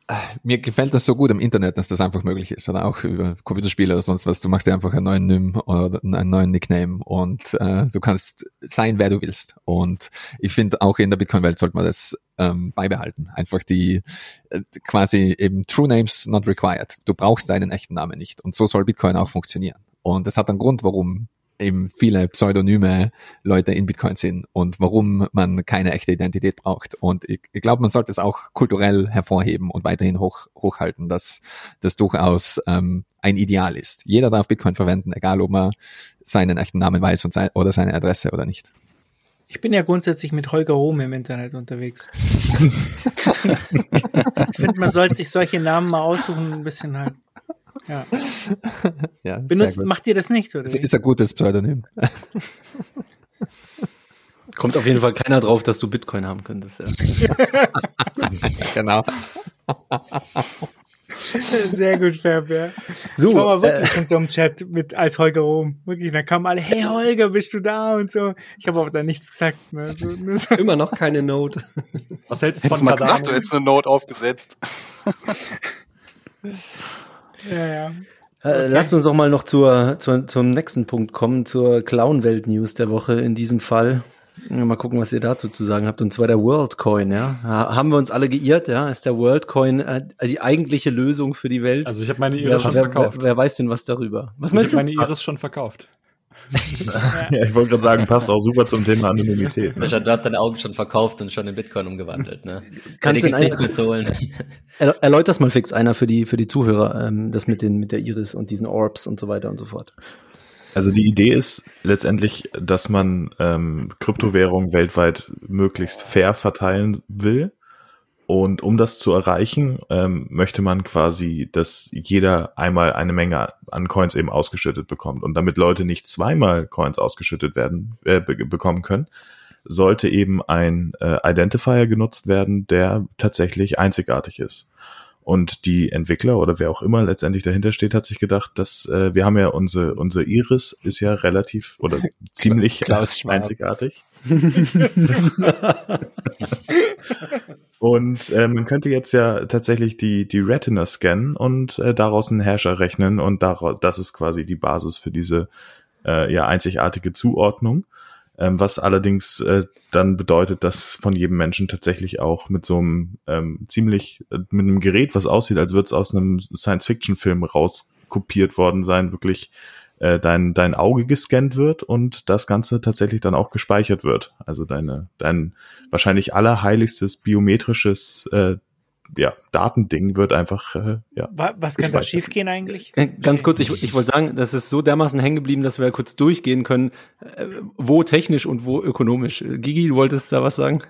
äh, mir gefällt das so gut im Internet, dass das einfach möglich ist. Oder auch über Computerspiele oder sonst was. Du machst dir einfach einen neuen Nym oder einen neuen Nickname und äh, du kannst sein, wer du willst. Und ich finde auch in der Bitcoin-Welt sollte man das ähm, beibehalten. Einfach die äh, quasi eben True Names not required. Du brauchst deinen echten Namen nicht. Und so soll Bitcoin auch funktionieren. Und das hat einen Grund, warum eben viele pseudonyme Leute in Bitcoin sind und warum man keine echte Identität braucht. Und ich, ich glaube, man sollte es auch kulturell hervorheben und weiterhin hoch, hochhalten, dass das durchaus ähm, ein Ideal ist. Jeder darf Bitcoin verwenden, egal ob man seinen echten Namen weiß und sein, oder seine Adresse oder nicht. Ich bin ja grundsätzlich mit Holger Hohm im Internet unterwegs. ich finde, man sollte sich solche Namen mal aussuchen, ein bisschen halt. Ja. Ja, Benutzt, macht ihr das nicht, oder? Das wie? ist ein gutes Pseudonym. Kommt auf jeden Fall keiner drauf, dass du Bitcoin haben könntest. Ja. genau. Sehr gut, Fairbear. So, ich war mal äh, wirklich in so einem Chat mit als Holger Rom. Wirklich, da kamen alle, hey Holger, bist du da und so. Ich habe aber da nichts gesagt. Ne? So, nur so. Immer noch keine Note. Was hältst du Hättest von du mal gesagt, du hättest eine Note aufgesetzt. Ja, ja. Äh, Lasst uns doch mal noch zur, zur, zum nächsten Punkt kommen, zur Clown-Welt-News der Woche in diesem Fall. Mal gucken, was ihr dazu zu sagen habt. Und zwar der WorldCoin, ja. Ha- Haben wir uns alle geirrt, ja? Ist der WorldCoin äh, die eigentliche Lösung für die Welt? Also ich habe meine wer, Iris schon wer, verkauft. wer, wer weiß denn was darüber? Was ich meinst habe du? meine Iris schon verkauft. Ja, ich wollte gerade sagen, passt auch super zum Thema Anonymität. Ne? Du hast deine Augen schon verkauft und schon in Bitcoin umgewandelt, ne? Kannst du in einer- holen. Er, erläutert mal fix einer für die, für die Zuhörer, ähm, das mit den, mit der Iris und diesen Orbs und so weiter und so fort. Also die Idee ist letztendlich, dass man ähm, Kryptowährungen weltweit möglichst fair verteilen will. Und um das zu erreichen, ähm, möchte man quasi, dass jeder einmal eine Menge an Coins eben ausgeschüttet bekommt. Und damit Leute nicht zweimal Coins ausgeschüttet werden, äh, be bekommen können, sollte eben ein äh, Identifier genutzt werden, der tatsächlich einzigartig ist. Und die Entwickler oder wer auch immer letztendlich dahinter steht, hat sich gedacht, dass äh, wir haben ja unsere unsere Iris ist ja relativ oder ziemlich Klaus einzigartig. und äh, man könnte jetzt ja tatsächlich die die Retina scannen und äh, daraus einen Hash errechnen und daraus, das ist quasi die Basis für diese äh, ja einzigartige Zuordnung. Ähm, was allerdings äh, dann bedeutet, dass von jedem Menschen tatsächlich auch mit so einem ähm, ziemlich, äh, mit einem Gerät, was aussieht, als würde es aus einem Science-Fiction-Film rauskopiert worden sein, wirklich äh, dein, dein Auge gescannt wird und das Ganze tatsächlich dann auch gespeichert wird. Also deine, dein wahrscheinlich allerheiligstes biometrisches äh, ja, Datending wird einfach äh, ja, Wa- Was kann da schiefgehen eigentlich? Äh, Ganz kurz, ich, ich wollte sagen, das ist so dermaßen hängen geblieben, dass wir kurz durchgehen können, äh, wo technisch und wo ökonomisch. Äh, Gigi, du wolltest da was sagen?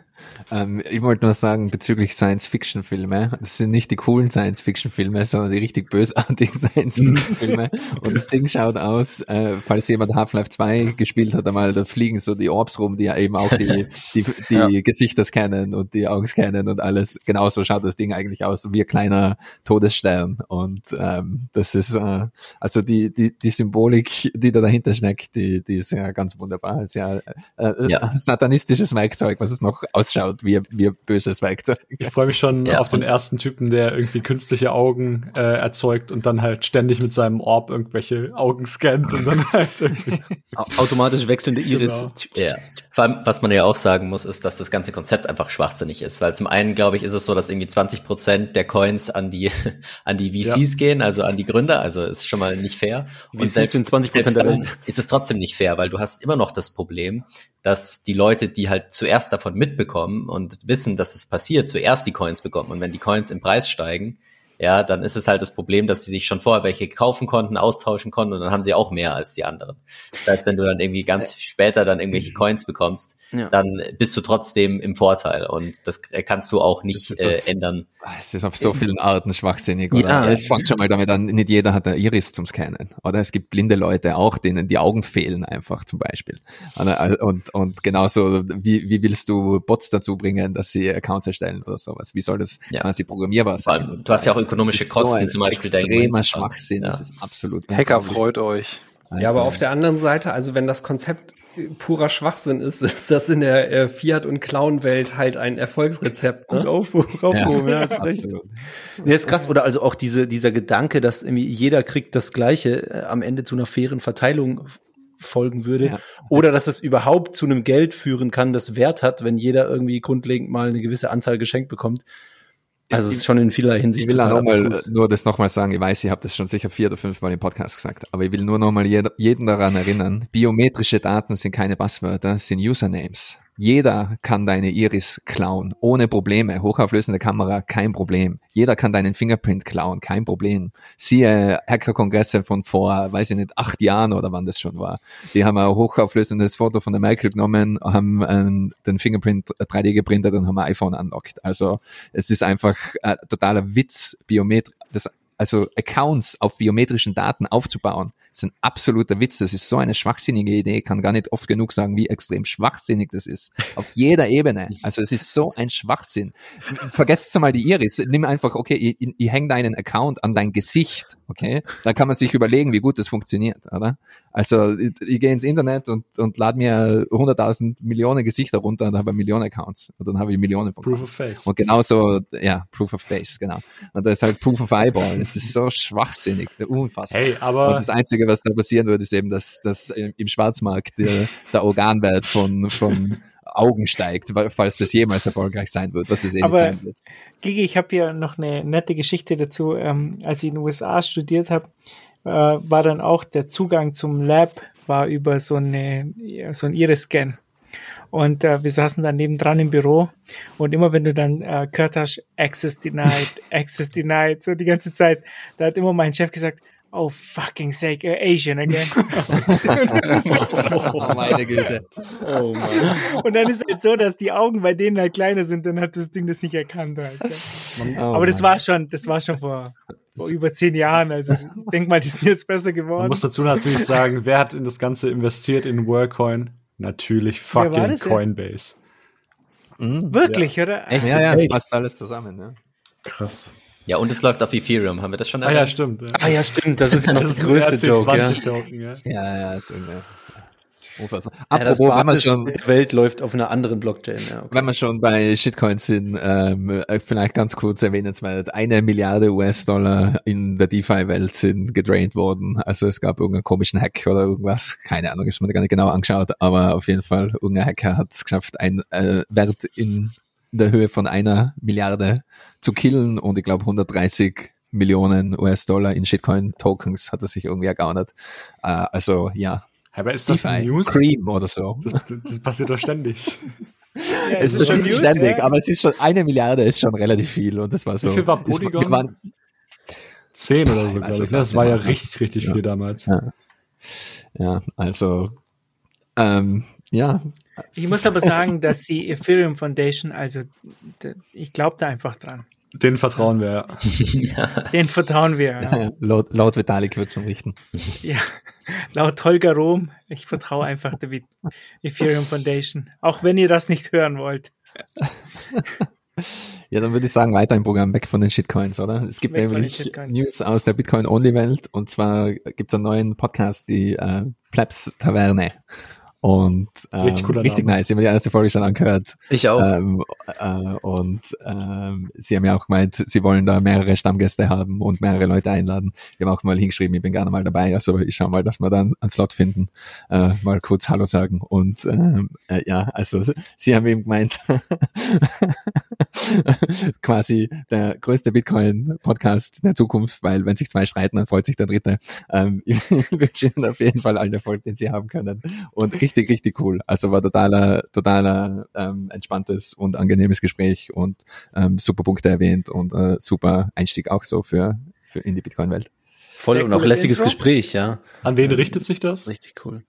Ähm, ich wollte nur sagen, bezüglich Science-Fiction-Filme, das sind nicht die coolen Science-Fiction-Filme, sondern die richtig bösartigen Science-Fiction-Filme. Und das Ding schaut aus, äh, falls jemand Half-Life 2 gespielt hat, einmal, da fliegen so die Orbs rum, die ja eben auch die, die, die Gesichter scannen und die Augen scannen und alles. Genauso schaut das Ding eigentlich aus, wie ein kleiner Todesstern. Und ähm, das ist, äh, also die, die, die Symbolik, die da dahinter steckt, die, die ist ja ganz wunderbar. Ist ja, äh, Ja. satanistisches Werkzeug, was es noch ausschaut wie, wie ein böses Werkzeug. Ich freue mich schon Ja, auf den und- ersten Typen, der irgendwie künstliche Augen äh, erzeugt und dann halt ständig mit seinem Orb irgendwelche Augen scannt und dann halt irgendwie. Au- Automatisch wechselnde Iris. Genau. Ja. Vor allem, was man ja auch sagen muss, ist, dass das ganze Konzept einfach schwachsinnig ist. Weil zum einen, glaube ich, ist es so, dass irgendwie 20 Prozent der Coins an die, an die VCs gehen, also an die Gründer. Also ist schon mal nicht fair. VCs sind 20% selbst der Welt. ist es trotzdem nicht fair, weil du hast immer noch das Problem, dass die Leute, die halt zuerst davon mitbekommen und wissen, dass es passiert, zuerst die Coins bekommen. Und wenn die Coins im Preis steigen, ja, dann ist es halt das Problem, dass sie sich schon vorher welche kaufen konnten, austauschen konnten und dann haben sie auch mehr als die anderen. Das heißt, wenn du dann irgendwie ganz später dann irgendwelche Coins bekommst, Ja. dann bist du trotzdem im Vorteil und das kannst du auch nicht ist äh, ändern. Es ist auf so vielen Arten schwachsinnig. Oder? Ja. Es fängt schon mal damit an, nicht jeder hat eine Iris zum Scannen. Oder es gibt blinde Leute auch, denen die Augen fehlen einfach zum Beispiel. Oder- Und, und genauso, wie, wie willst du Bots dazu bringen, dass sie Accounts erstellen oder sowas? Wie soll das Ja. quasi programmierbar sein? und du hast ja auch? Ökonomische Das ist Kosten, ein zum Beispiel dein extremer Schwachsinn. Das Ja. ist absolut Hacker freut euch. Ja, aber Also, auf der anderen Seite, also wenn das Konzept purer Schwachsinn ist, ist das in der äh, Fiat- und Clown-Welt halt ein Erfolgsrezept. Gut Ne? aufgehoben, ja, hast recht. absolut. Ja, ist krass. Oder also auch diese, dieser Gedanke, dass irgendwie jeder kriegt das Gleiche äh, am Ende zu einer fairen Verteilung folgen würde. Ja. Oder dass es überhaupt zu einem Geld führen kann, das Wert hat, wenn jeder irgendwie grundlegend mal eine gewisse Anzahl geschenkt bekommt. Also es ist schon in vielerlei Hinsicht Ich will total nochmal nur das nochmal sagen. Ich weiß, ich habe das schon sicher vier oder fünf Mal im Podcast gesagt, aber ich will nur nochmal jeden daran erinnern. Biometrische Daten sind keine Passwörter, sind Usernames. Jeder kann deine Iris klauen, ohne Probleme. Hochauflösende Kamera, kein Problem. Jeder kann deinen Fingerprint klauen, kein Problem. Siehe Hackerkongresse von vor, weiß ich nicht, acht Jahren oder wann das schon war. Die haben ein hochauflösendes Foto von der Merkel genommen, haben äh, den Fingerprint 3D geprintet und haben ein iPhone unlocked. Also es ist einfach äh, totaler Witz, Biometri das, also Accounts auf biometrischen Daten aufzubauen, ist ein absoluter Witz. Das ist so eine schwachsinnige Idee. Ich kann gar nicht oft genug sagen, wie extrem schwachsinnig das ist. Auf jeder Ebene. Also es ist so ein Schwachsinn. Vergesst mal die Iris. Nimm einfach, okay, ich, ich hänge deinen Account an dein Gesicht, okay? Dann kann man sich überlegen, wie gut das funktioniert, oder? Also ich, ich gehe ins Internet und, und lade mir 100.000 Millionen Gesichter runter und habe Millionen Accounts. Und dann habe ich Millionen von Proof of Face. und genauso, ja, Proof of Face, genau. Und das ist halt Proof of Eyeball. Das ist so schwachsinnig, unfassbar. Hey, und aber das Einzige, was da passieren wird, ist eben, dass, dass im Schwarzmarkt der, der Organwert von, von Augen steigt, falls das jemals erfolgreich sein wird, was es eh Aber- sein wird. Gigi, ich habe hier noch eine nette Geschichte dazu. Ähm, als ich in den USA studiert habe, äh, war dann auch der Zugang zum Lab war über so eine ja, so ein Iris-Scan. Und äh, wir saßen dann nebendran im Büro und immer wenn du dann äh, gehört hast, Access denied, Access denied, so die ganze Zeit, da hat immer mein Chef gesagt, oh fucking sake, uh, Asian again. Oh, meine Güte. Oh Mann. und dann ist halt so, dass die Augen bei denen halt kleiner sind, dann hat das Ding das nicht erkannt halt. Ja. Oh, Aber das war schon, das war schon vor, vor über zehn Jahren. Also ich denk mal, die sind jetzt besser man geworden. muss dazu natürlich sagen, wer hat in das Ganze investiert in Worldcoin? Natürlich fucking das, ja? Coinbase. Mhm. Wirklich, oder? Echt? Ja, ja, es passt alles zusammen. Ja. Krass. Ja, und es läuft auf Ethereum. Haben wir das schon Ah ja, erwähnt? stimmt. Ja. Ah ja, stimmt, das ist ja noch Das das ist größte Joke, ja. RC20-Token, ja. Ja, ja, ist irgendwie. Unfassbar. Ja, das Apropos, wenn wir Basis schon, der Welt läuft auf einer anderen Blockchain. Ja, okay. wenn wir schon bei Shitcoins sind, ähm, äh, vielleicht ganz kurz erwähnenswert, eine Milliarde US-Dollar in der DeFi-Welt sind gedraint worden. Also es gab irgendeinen komischen Hack oder irgendwas. Keine Ahnung, ist mir gar nicht genau angeschaut, aber auf jeden Fall, irgendein Hacker hat es geschafft, einen äh, Wert in der Höhe von einer Milliarde zu killen und ich glaube 130 Millionen US-Dollar in Shitcoin-Tokens hat er sich irgendwie ergaunert. Äh, also ja, Aber ist das DeFi, News? Cream oder so. Das, das passiert doch ständig. Ja, Es ist ist nicht News, ständig, ja. aber es ist schon, eine Milliarde ist schon relativ viel und das war so. viel war Polygon? waren- Zehn oder so, glaube ich. Das nicht war ja richtig, richtig Ja. viel damals. Ja. Ja, also, ähm, ja, Ich muss aber sagen, dass die Ethereum Foundation, also ich glaube da einfach dran. Den vertrauen wir, ja. Den vertrauen wir. ja, ja, laut, laut Vitalik wird zum Richten. Ja. Laut Holger Rom, ich vertraue einfach der Ethereum Foundation. Auch wenn ihr das nicht hören wollt. Ja, dann würde ich sagen, weiter im Programm, weg von den Shitcoins, oder? Es gibt nämlich. News aus der Bitcoin-Only-Welt und zwar gibt es einen neuen Podcast, die äh, Plebs Taverne. Und ähm, Richtig cooler richtig nice, ich habe die erste Folge schon angehört. Ich auch. Ähm, äh, und ähm, sie haben ja auch gemeint, sie wollen da mehrere Stammgäste haben und mehrere Leute einladen. Wir haben auch mal hingeschrieben, ich bin gerne mal dabei. Also ich schaue mal, dass wir dann einen Slot finden, äh, mal kurz Hallo sagen. Und ähm, äh, ja, also sie haben eben gemeint, quasi der größte Bitcoin-Podcast der Zukunft, weil wenn sich zwei streiten, dann freut sich der dritte. Ähm, ich wünsche Ihnen auf jeden Fall allen Erfolg, den Sie haben können. Und richtig, richtig cool. Also war totaler, totaler ähm, entspanntes und angenehmes Gespräch und ähm, super Punkte erwähnt und äh, super Einstieg auch so für, für in die Bitcoin-Welt. Voll Sehr und auch lässiges Intro. Gespräch, ja. An wen richtet sich das? Richtig cool.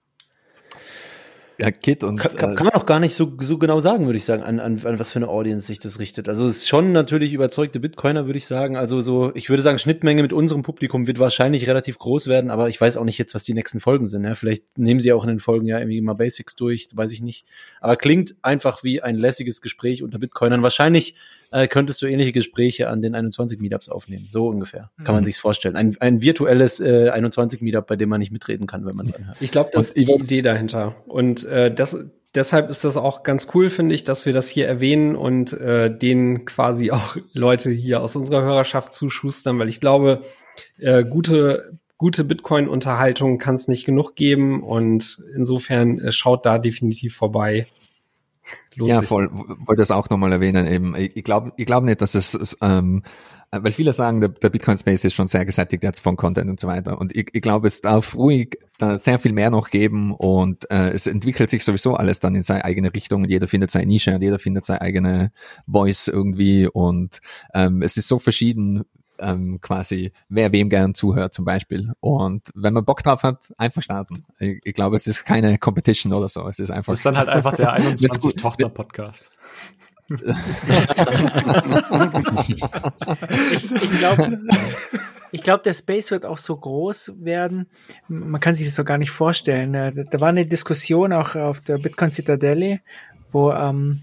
Ja, Kit und Kann, kann, äh, kann man auch gar nicht so, so genau sagen, würde ich sagen, an, an, an was für eine Audience sich das richtet. Also es ist schon natürlich überzeugte Bitcoiner, würde ich sagen. Also so, ich würde sagen, Schnittmenge mit unserem Publikum wird wahrscheinlich relativ groß werden, aber ich weiß auch nicht jetzt, was die nächsten Folgen sind. Ja? Vielleicht nehmen sie auch in den Folgen ja irgendwie mal Basics durch, weiß ich nicht. Aber klingt einfach wie ein lässiges Gespräch unter Bitcoinern. Wahrscheinlich äh, könntest du ähnliche Gespräche an den 21 Meetups aufnehmen. So ungefähr. Kann man sich's vorstellen. Ein, ein virtuelles äh, 21 Meetup, bei dem man nicht mitreden kann, wenn man es anhört. Ich glaube, das ist die Idee dahinter. Und äh, das, deshalb ist das auch ganz cool, finde ich, dass wir das hier erwähnen und äh, denen quasi auch Leute hier aus unserer Hörerschaft zuschustern, weil ich glaube, äh, gute, gute Bitcoin-Unterhaltung kann es nicht genug geben und insofern äh, schaut da definitiv vorbei. Lohnt ja, sich. voll. Wollte das auch nochmal erwähnen. Eben, ich glaube, ich glaube nicht, dass es, ähm, äh, weil viele sagen, der, der Bitcoin Space ist schon sehr gesättigt jetzt von Content und so weiter. Und ich, ich glaube, es darf ruhig da sehr viel mehr noch geben und äh, es entwickelt sich sowieso alles dann in seine eigene Richtung und jeder findet seine Nische und jeder findet seine eigene Voice irgendwie und ähm, es ist so verschieden, ähm, quasi, wer wem gern zuhört zum Beispiel. Und wenn man Bock drauf hat, einfach starten. Ich, ich glaube, es ist keine Competition oder so. Es ist einfach. Das ist dann halt einfach der Wenn's gut- 21-Tochter-Podcast. ich ich glaube, ich glaub, der Space wird auch so groß werden. Man kann sich das so gar nicht vorstellen. Äh, Da da war eine Diskussion auch auf der Bitcoin Citadelle, wo ähm,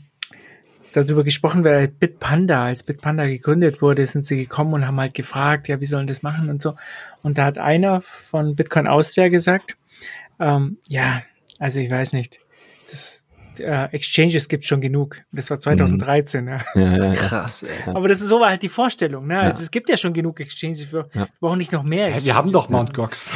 darüber gesprochen wird, Bitpanda, als Bitpanda gegründet wurde, sind sie gekommen und haben halt gefragt, ja, wie sollen das machen und so. Und da hat einer von Bitcoin Austria gesagt, ähm, ja, also ich weiß nicht, das äh, Exchanges gibt schon genug. Das war 2013, ja. ja, ja, ja. Krass, ey. Aber das ist so war halt die Vorstellung, ne? Also es gibt ja schon genug Exchanges, wir Ja. brauchen nicht noch mehr. Hey, wir haben doch Mt. Gox.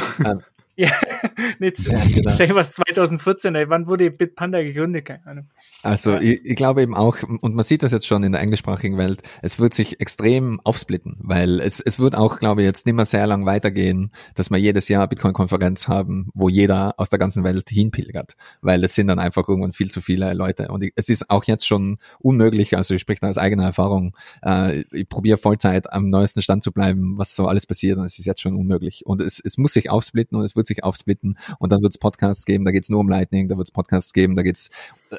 Ja, jetzt, Ja, genau. wahrscheinlich war es 2014, ey. wann wurde Bitpanda gegründet? Keine Ahnung. Also ich, ich glaube eben auch, und man sieht das jetzt schon in der englischsprachigen Welt, es wird sich extrem aufsplitten, weil es, es wird auch, glaube ich, jetzt nicht mehr sehr lang weitergehen, dass wir jedes Jahr Bitcoin-Konferenz haben, wo jeder aus der ganzen Welt hinpilgert, weil es sind dann einfach irgendwann viel zu viele Leute. Und ich, es ist auch jetzt schon unmöglich, also ich spreche da aus eigener Erfahrung, äh, ich probiere Vollzeit am neuesten Stand zu bleiben, was so alles passiert und es ist jetzt schon unmöglich. Und es, es muss sich aufsplitten und es wird sich aufsplitten. Und dann wird es Podcasts geben, da geht es nur um Lightning, da wird es Podcasts geben, da geht es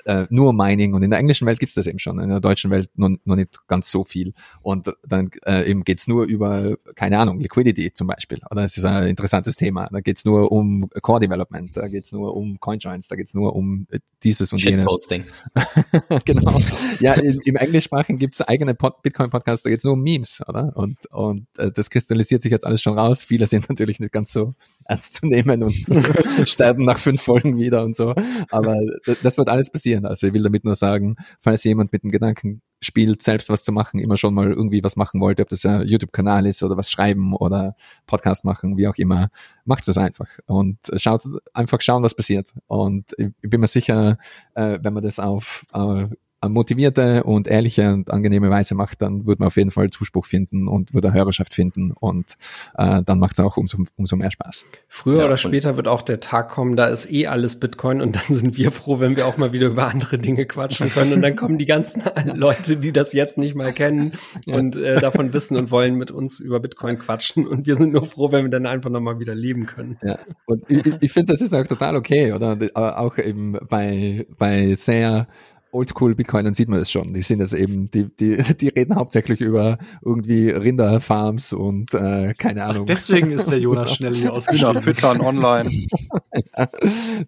äh, nur Mining und in der englischen Welt gibt's das eben schon, in der deutschen Welt noch, noch nicht ganz so viel und dann äh, eben geht's nur über, keine Ahnung, Liquidity zum Beispiel oder es ist ein interessantes Thema, da geht's nur um Core Development, da geht's nur um Coinjoins, da geht's nur um äh, dieses und jenes. Genau. Ja, im, im Englischsprachigen gibt's eigene Pod Bitcoin-Podcasts, da geht's nur um Memes, oder? Und, und äh, das kristallisiert sich jetzt alles schon raus. Viele sind natürlich nicht ganz so ernst zu nehmen und sterben nach fünf Folgen wieder und so. Aber d- das wird alles passieren. Also ich will damit nur sagen, falls jemand mit dem Gedanken spielt, selbst was zu machen, immer schon mal irgendwie was machen wollte, ob das ja YouTube-Kanal ist oder was schreiben oder Podcast machen, wie auch immer, macht es einfach und schaut einfach schauen, was passiert. Und ich, bin mir sicher, äh, wenn man das auf äh, motivierte und ehrliche und angenehme Weise macht, dann wird man auf jeden Fall Zuspruch finden und wird eine Hörerschaft finden und äh, dann macht es auch umso, umso mehr Spaß. Früher Ja, oder später wird auch der Tag kommen, da ist eh alles Bitcoin und dann sind wir froh, wenn wir auch mal wieder über andere Dinge quatschen können und dann kommen die ganzen Leute, die das jetzt nicht mal kennen und äh, davon wissen und wollen mit uns über Bitcoin quatschen und wir sind nur froh, wenn wir dann einfach noch mal wieder leben können. Ja, und ich, ich- finde, das ist auch total okay, oder? Äh, Auch eben bei, bei sehr Oldschool Bitcoinern sieht man das schon. Die sind jetzt eben, die, die, die reden hauptsächlich über irgendwie Rinderfarms und äh, keine Ahnung. Deswegen ist der Jonas schnell hier Wieder ausgestiegen. füttern online.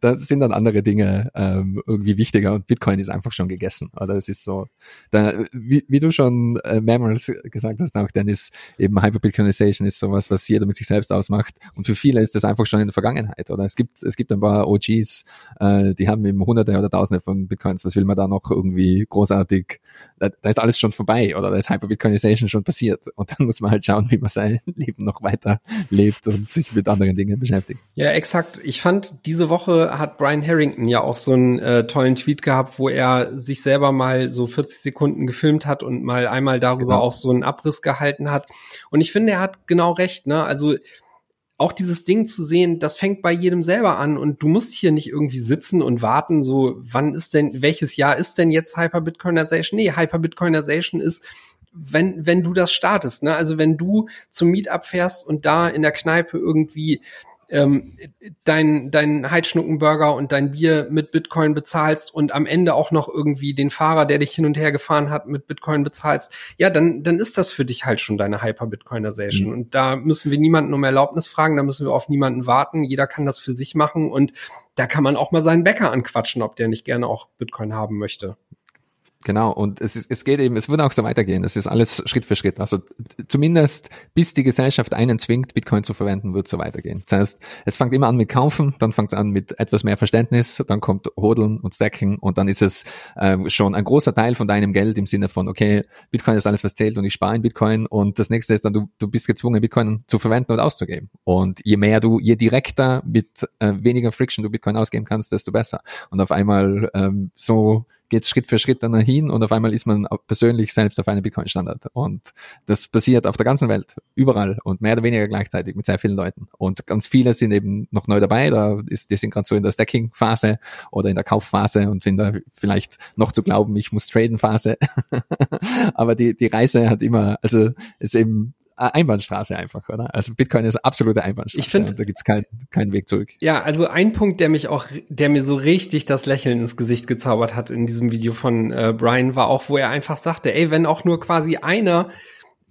da sind dann andere Dinge ähm, irgendwie wichtiger und Bitcoin ist einfach schon gegessen. Oder es ist so, da, wie, wie du schon äh, mehrmals gesagt hast, auch Dennis, eben Hyper-Bitcoinization ist sowas, was jeder mit sich selbst ausmacht. Und für viele ist das einfach schon in der Vergangenheit. Oder es gibt, es gibt ein paar OGs, äh, die haben eben hunderte oder tausende von Bitcoins. Was will man da noch irgendwie großartig? Da, da ist alles schon vorbei oder da ist Hyper-Bitcoinization schon passiert. Und dann muss man halt schauen, wie man sein Leben noch weiter lebt und sich mit anderen Dingen beschäftigt. Ja, exakt. Ich fand, diese Woche hat Brian Harrington ja auch so einen äh, tollen Tweet gehabt, wo er sich selber mal so 40 Sekunden gefilmt hat und mal einmal darüber Genau. auch so einen Abriss gehalten hat. Und ich finde, er hat genau recht, ne? Also auch dieses Ding zu sehen, das fängt bei jedem selber an und du musst hier nicht irgendwie sitzen und warten, so, wann ist denn, welches Jahr ist denn jetzt Hyper-Bitcoinization? Nee, Hyper-Bitcoinization ist, wenn, wenn du das startest, ne? Also wenn du zum Meetup fährst und da in der Kneipe irgendwie ähm, dein, dein Heidschnuckenburger und dein Bier mit Bitcoin bezahlst und am Ende auch noch irgendwie den Fahrer, der dich hin und her gefahren hat, mit Bitcoin bezahlst, ja, dann, dann ist das für dich halt schon deine Hyper-Bitcoinization. Mhm. Und da müssen wir niemanden um Erlaubnis fragen, da müssen wir auf niemanden warten. Jeder kann das für sich machen und da kann man auch mal seinen Bäcker anquatschen, ob der nicht gerne auch Bitcoin haben möchte. Genau, und es, ist, es geht eben, es wird auch so weitergehen. Es ist alles Schritt für Schritt. Also zumindest bis die Gesellschaft einen zwingt, Bitcoin zu verwenden, wird so weitergehen. Das heißt, es fängt immer an mit Kaufen, dann fängt es an mit etwas mehr Verständnis, dann kommt Hodeln und Stacken und dann ist es ähm, schon ein großer Teil von deinem Geld im Sinne von, okay, Bitcoin ist alles, was zählt und ich spare in Bitcoin und das nächste ist dann, du, du bist gezwungen, Bitcoin zu verwenden und auszugeben. Und je mehr du, je direkter mit äh, weniger Friction du Bitcoin ausgeben kannst, desto besser. Und auf einmal ähm, so geht Schritt für Schritt dann dahin und auf einmal ist man persönlich selbst auf einem Bitcoin-Standard. Und das passiert auf der ganzen Welt, überall und mehr oder weniger gleichzeitig mit sehr vielen Leuten. Und ganz viele sind eben noch neu dabei, da ist, die sind gerade so in der Stacking-Phase oder in der Kaufphase und in der vielleicht noch zu glauben, ich muss traden-Phase. Aber die, die Reise hat immer, also ist eben Einbahnstraße einfach, oder? Also Bitcoin ist absolute Einbahnstraße. Ich finde, da gibt's keinen keinen Weg zurück. Ja, also ein Punkt, der mich auch, der mir so richtig das Lächeln ins Gesicht gezaubert hat in diesem Video von äh, Brian, war auch, wo er einfach sagte, ey, wenn auch nur quasi einer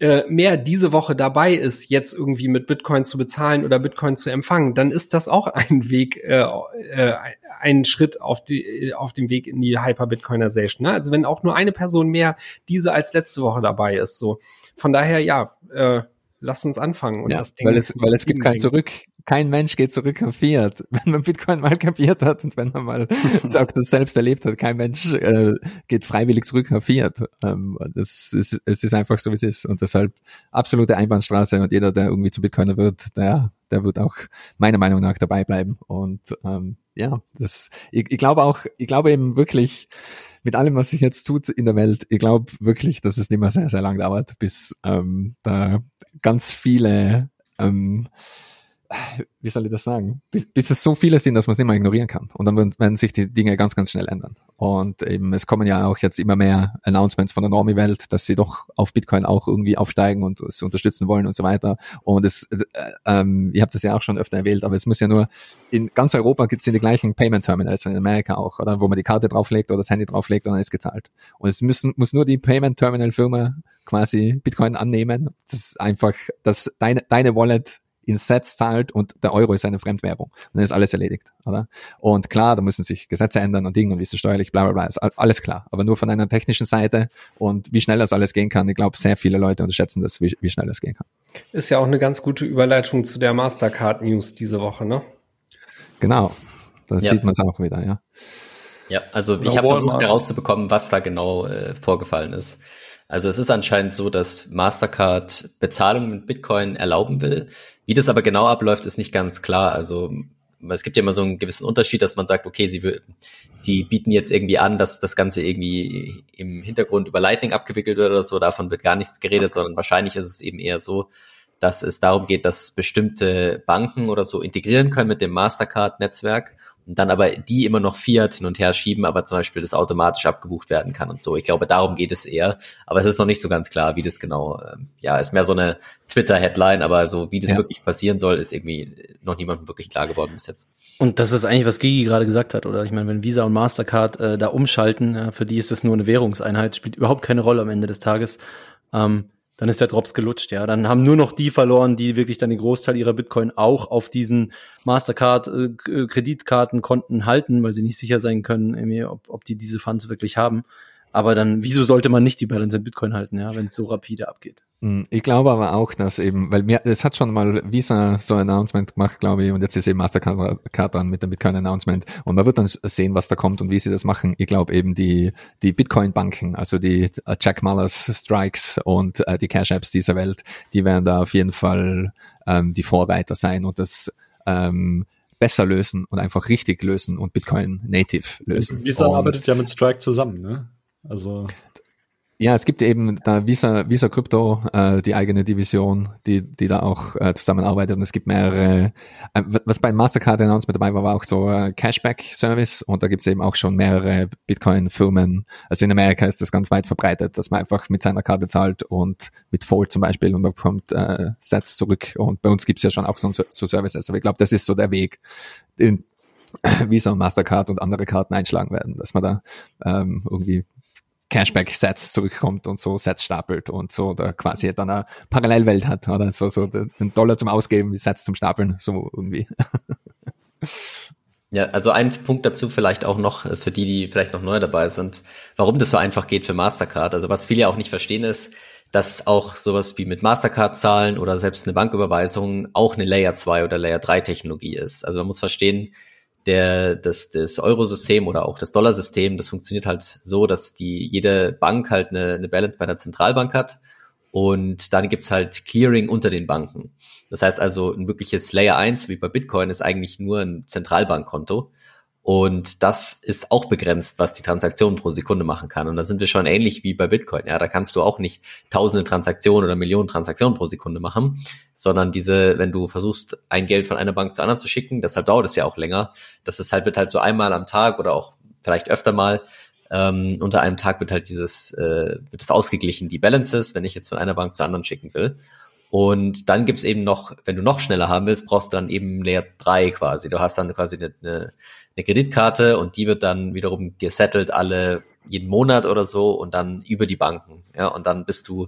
äh, mehr diese Woche dabei ist, jetzt irgendwie mit Bitcoin zu bezahlen oder Bitcoin zu empfangen, dann ist das auch ein Weg, äh, äh, ein Schritt auf, die, auf dem Weg in die Hyper-Bitcoinization. Ne? Also wenn auch nur eine Person mehr diese als letzte Woche dabei ist, so. Von daher, ja, äh, lass uns anfangen und ja, das Ding. Weil es, weil es gibt kein Zurück. Kein Mensch geht zurück auf Fiat. Wenn man Bitcoin mal kapiert hat und wenn man mal sagt, das selbst erlebt hat, kein Mensch äh, geht freiwillig zurück auf Fiat. Ähm, das ist, es ist einfach so, wie es ist. Und deshalb absolute Einbahnstraße und jeder, der irgendwie zu Bitcoiner wird, der, der wird auch meiner Meinung nach dabei bleiben. Und ähm, ja, das, ich, ich glaube auch, ich glaube eben wirklich, mit allem, was sich jetzt tut in der Welt, ich glaube wirklich, dass es nicht mehr sehr, sehr lang dauert, bis ähm, da ganz viele ähm, wie soll ich das sagen, bis, bis es so viele sind, dass man es nicht mehr ignorieren kann. Und dann werden sich die Dinge ganz, ganz schnell ändern. Und eben, es kommen ja auch jetzt immer mehr Announcements von der Normie-Welt, dass sie doch auf Bitcoin auch irgendwie aufsteigen und es unterstützen wollen und so weiter. Und es, äh, ähm, ihr habt das ja auch schon öfter erwähnt, aber es muss ja nur, in ganz Europa gibt es die gleichen Payment Terminals, in Amerika auch, oder? Wo man die Karte drauflegt oder das Handy drauflegt und dann ist gezahlt. Und es müssen, muss nur die Payment Terminal Firma quasi Bitcoin annehmen. Das ist einfach, dass deine, deine Wallet in Sets zahlt und der Euro ist eine Fremdwährung. Und dann ist alles erledigt, oder? Und klar, da müssen sich Gesetze ändern und Dinge und wie ist es steuerlich, bla bla bla, ist alles klar. Aber nur von einer technischen Seite und wie schnell das alles gehen kann, ich glaube, sehr viele Leute unterschätzen das, wie, wie schnell das gehen kann. Ist ja auch eine ganz gute Überleitung zu der Mastercard-News diese Woche, ne? Genau. Da ja. sieht man es auch wieder, ja. Ja, also ich habe versucht herauszubekommen, was da genau äh, vorgefallen ist. Also es ist anscheinend so, dass Mastercard Bezahlung mit Bitcoin erlauben will. Wie das aber genau abläuft, ist nicht ganz klar. Also es gibt ja immer so einen gewissen Unterschied, dass man sagt, okay, sie, sie bieten jetzt irgendwie an, dass das Ganze irgendwie im Hintergrund über Lightning abgewickelt wird oder so. Davon wird gar nichts geredet, sondern wahrscheinlich ist es eben eher so, dass es darum geht, dass bestimmte Banken oder so integrieren können mit dem Mastercard-Netzwerk und dann aber die immer noch Fiat hin und her schieben, aber zum Beispiel das automatisch abgebucht werden kann und so. Ich glaube, darum geht es eher. Aber es ist noch nicht so ganz klar, wie das genau, ähm, ja, ist mehr so eine Twitter-Headline, aber so wie das ja. wirklich passieren soll, ist irgendwie noch niemandem wirklich klar geworden bis jetzt. Und das ist eigentlich, was Gigi gerade gesagt hat, oder? Ich meine, wenn Visa und Mastercard äh, da umschalten, ja, für die ist das nur eine Währungseinheit, spielt überhaupt keine Rolle am Ende des Tages. Ähm, dann ist der Drops gelutscht, ja. Dann haben nur noch die verloren, die wirklich dann den Großteil ihrer Bitcoin auch auf diesen Mastercard äh, äh halten, weil sie nicht sicher sein können, ob, ob die diese Funds wirklich haben. Aber dann, wieso sollte man nicht die Balance in Bitcoin halten, ja, wenn es so rapide abgeht? Hm, ich glaube aber auch, dass eben, weil mir, es hat schon mal Visa so ein Announcement gemacht, glaube ich, und jetzt ist eben Mastercard dran mit dem Bitcoin Announcement und man wird dann sehen, was da kommt und wie sie das machen. Ich glaube eben die, die Bitcoin Banken, also die äh, Jack Mullers Strikes und äh, die Cash Apps dieser Welt, die werden da auf jeden Fall ähm, die Vorreiter sein und das ähm, besser lösen und einfach richtig lösen und Bitcoin native lösen. Visa und, arbeitet ja mit Strike zusammen, ne? Also ja, es gibt eben da Visa, Visa Crypto, äh, die eigene Division, die, die da auch äh, zusammenarbeitet. Und es gibt mehrere, äh, was bei Mastercard Announcement dabei war, war auch so äh, Cashback-Service und da gibt es eben auch schon mehrere Bitcoin-Firmen. Also in Amerika ist das ganz weit verbreitet, dass man einfach mit seiner Karte zahlt und mit Fold zum Beispiel und man bekommt äh, Sets zurück. Und bei uns gibt's ja schon auch so, so Services, aber ich glaube, das ist so der Weg, den Visa und Mastercard und andere Karten einschlagen werden, dass man da ähm, irgendwie Cashback-Sets zurückkommt und so Sets stapelt und so da quasi dann eine Parallelwelt hat, oder so, so den Dollar zum Ausgeben, wie Sets zum Stapeln, so irgendwie. Ja, also ein Punkt dazu vielleicht auch noch äh, für die, die vielleicht noch neu dabei sind, warum das so einfach geht für Mastercard. Also was viele auch nicht verstehen ist, dass auch sowas wie mit Mastercard Zahlen oder selbst eine Banküberweisung auch eine Layer 2 oder Layer 3 Technologie ist. Also man muss verstehen, der, das, das Eurosystem oder auch das Dollarsystem, das funktioniert halt so, dass die, jede Bank halt eine, eine Balance bei der Zentralbank hat und dann gibt's halt Clearing unter den Banken. Das heißt also, ein wirkliches Layer 1 wie bei Bitcoin ist eigentlich nur ein Zentralbankkonto. Und das ist auch begrenzt, was die Transaktionen pro Sekunde machen kann. Und da sind wir schon ähnlich wie bei Bitcoin. Ja, da kannst du auch nicht tausende Transaktionen oder Millionen Transaktionen pro Sekunde machen, sondern diese, wenn du versuchst, ein Geld von einer Bank zur anderen zu schicken, deshalb dauert es ja auch länger. Das ist halt, wird halt so einmal am Tag oder auch vielleicht öfter mal ähm, unter einem Tag wird halt dieses, äh, wird das ausgeglichen, die Balances, wenn ich jetzt von einer Bank zur anderen schicken will. Und dann gibt's eben noch, wenn du noch schneller haben willst, brauchst du dann eben Layer 3 quasi. Du hast dann quasi eine, eine, eine Kreditkarte und die wird dann wiederum gesettelt alle jeden Monat oder so und dann über die Banken. Ja, und dann bist du,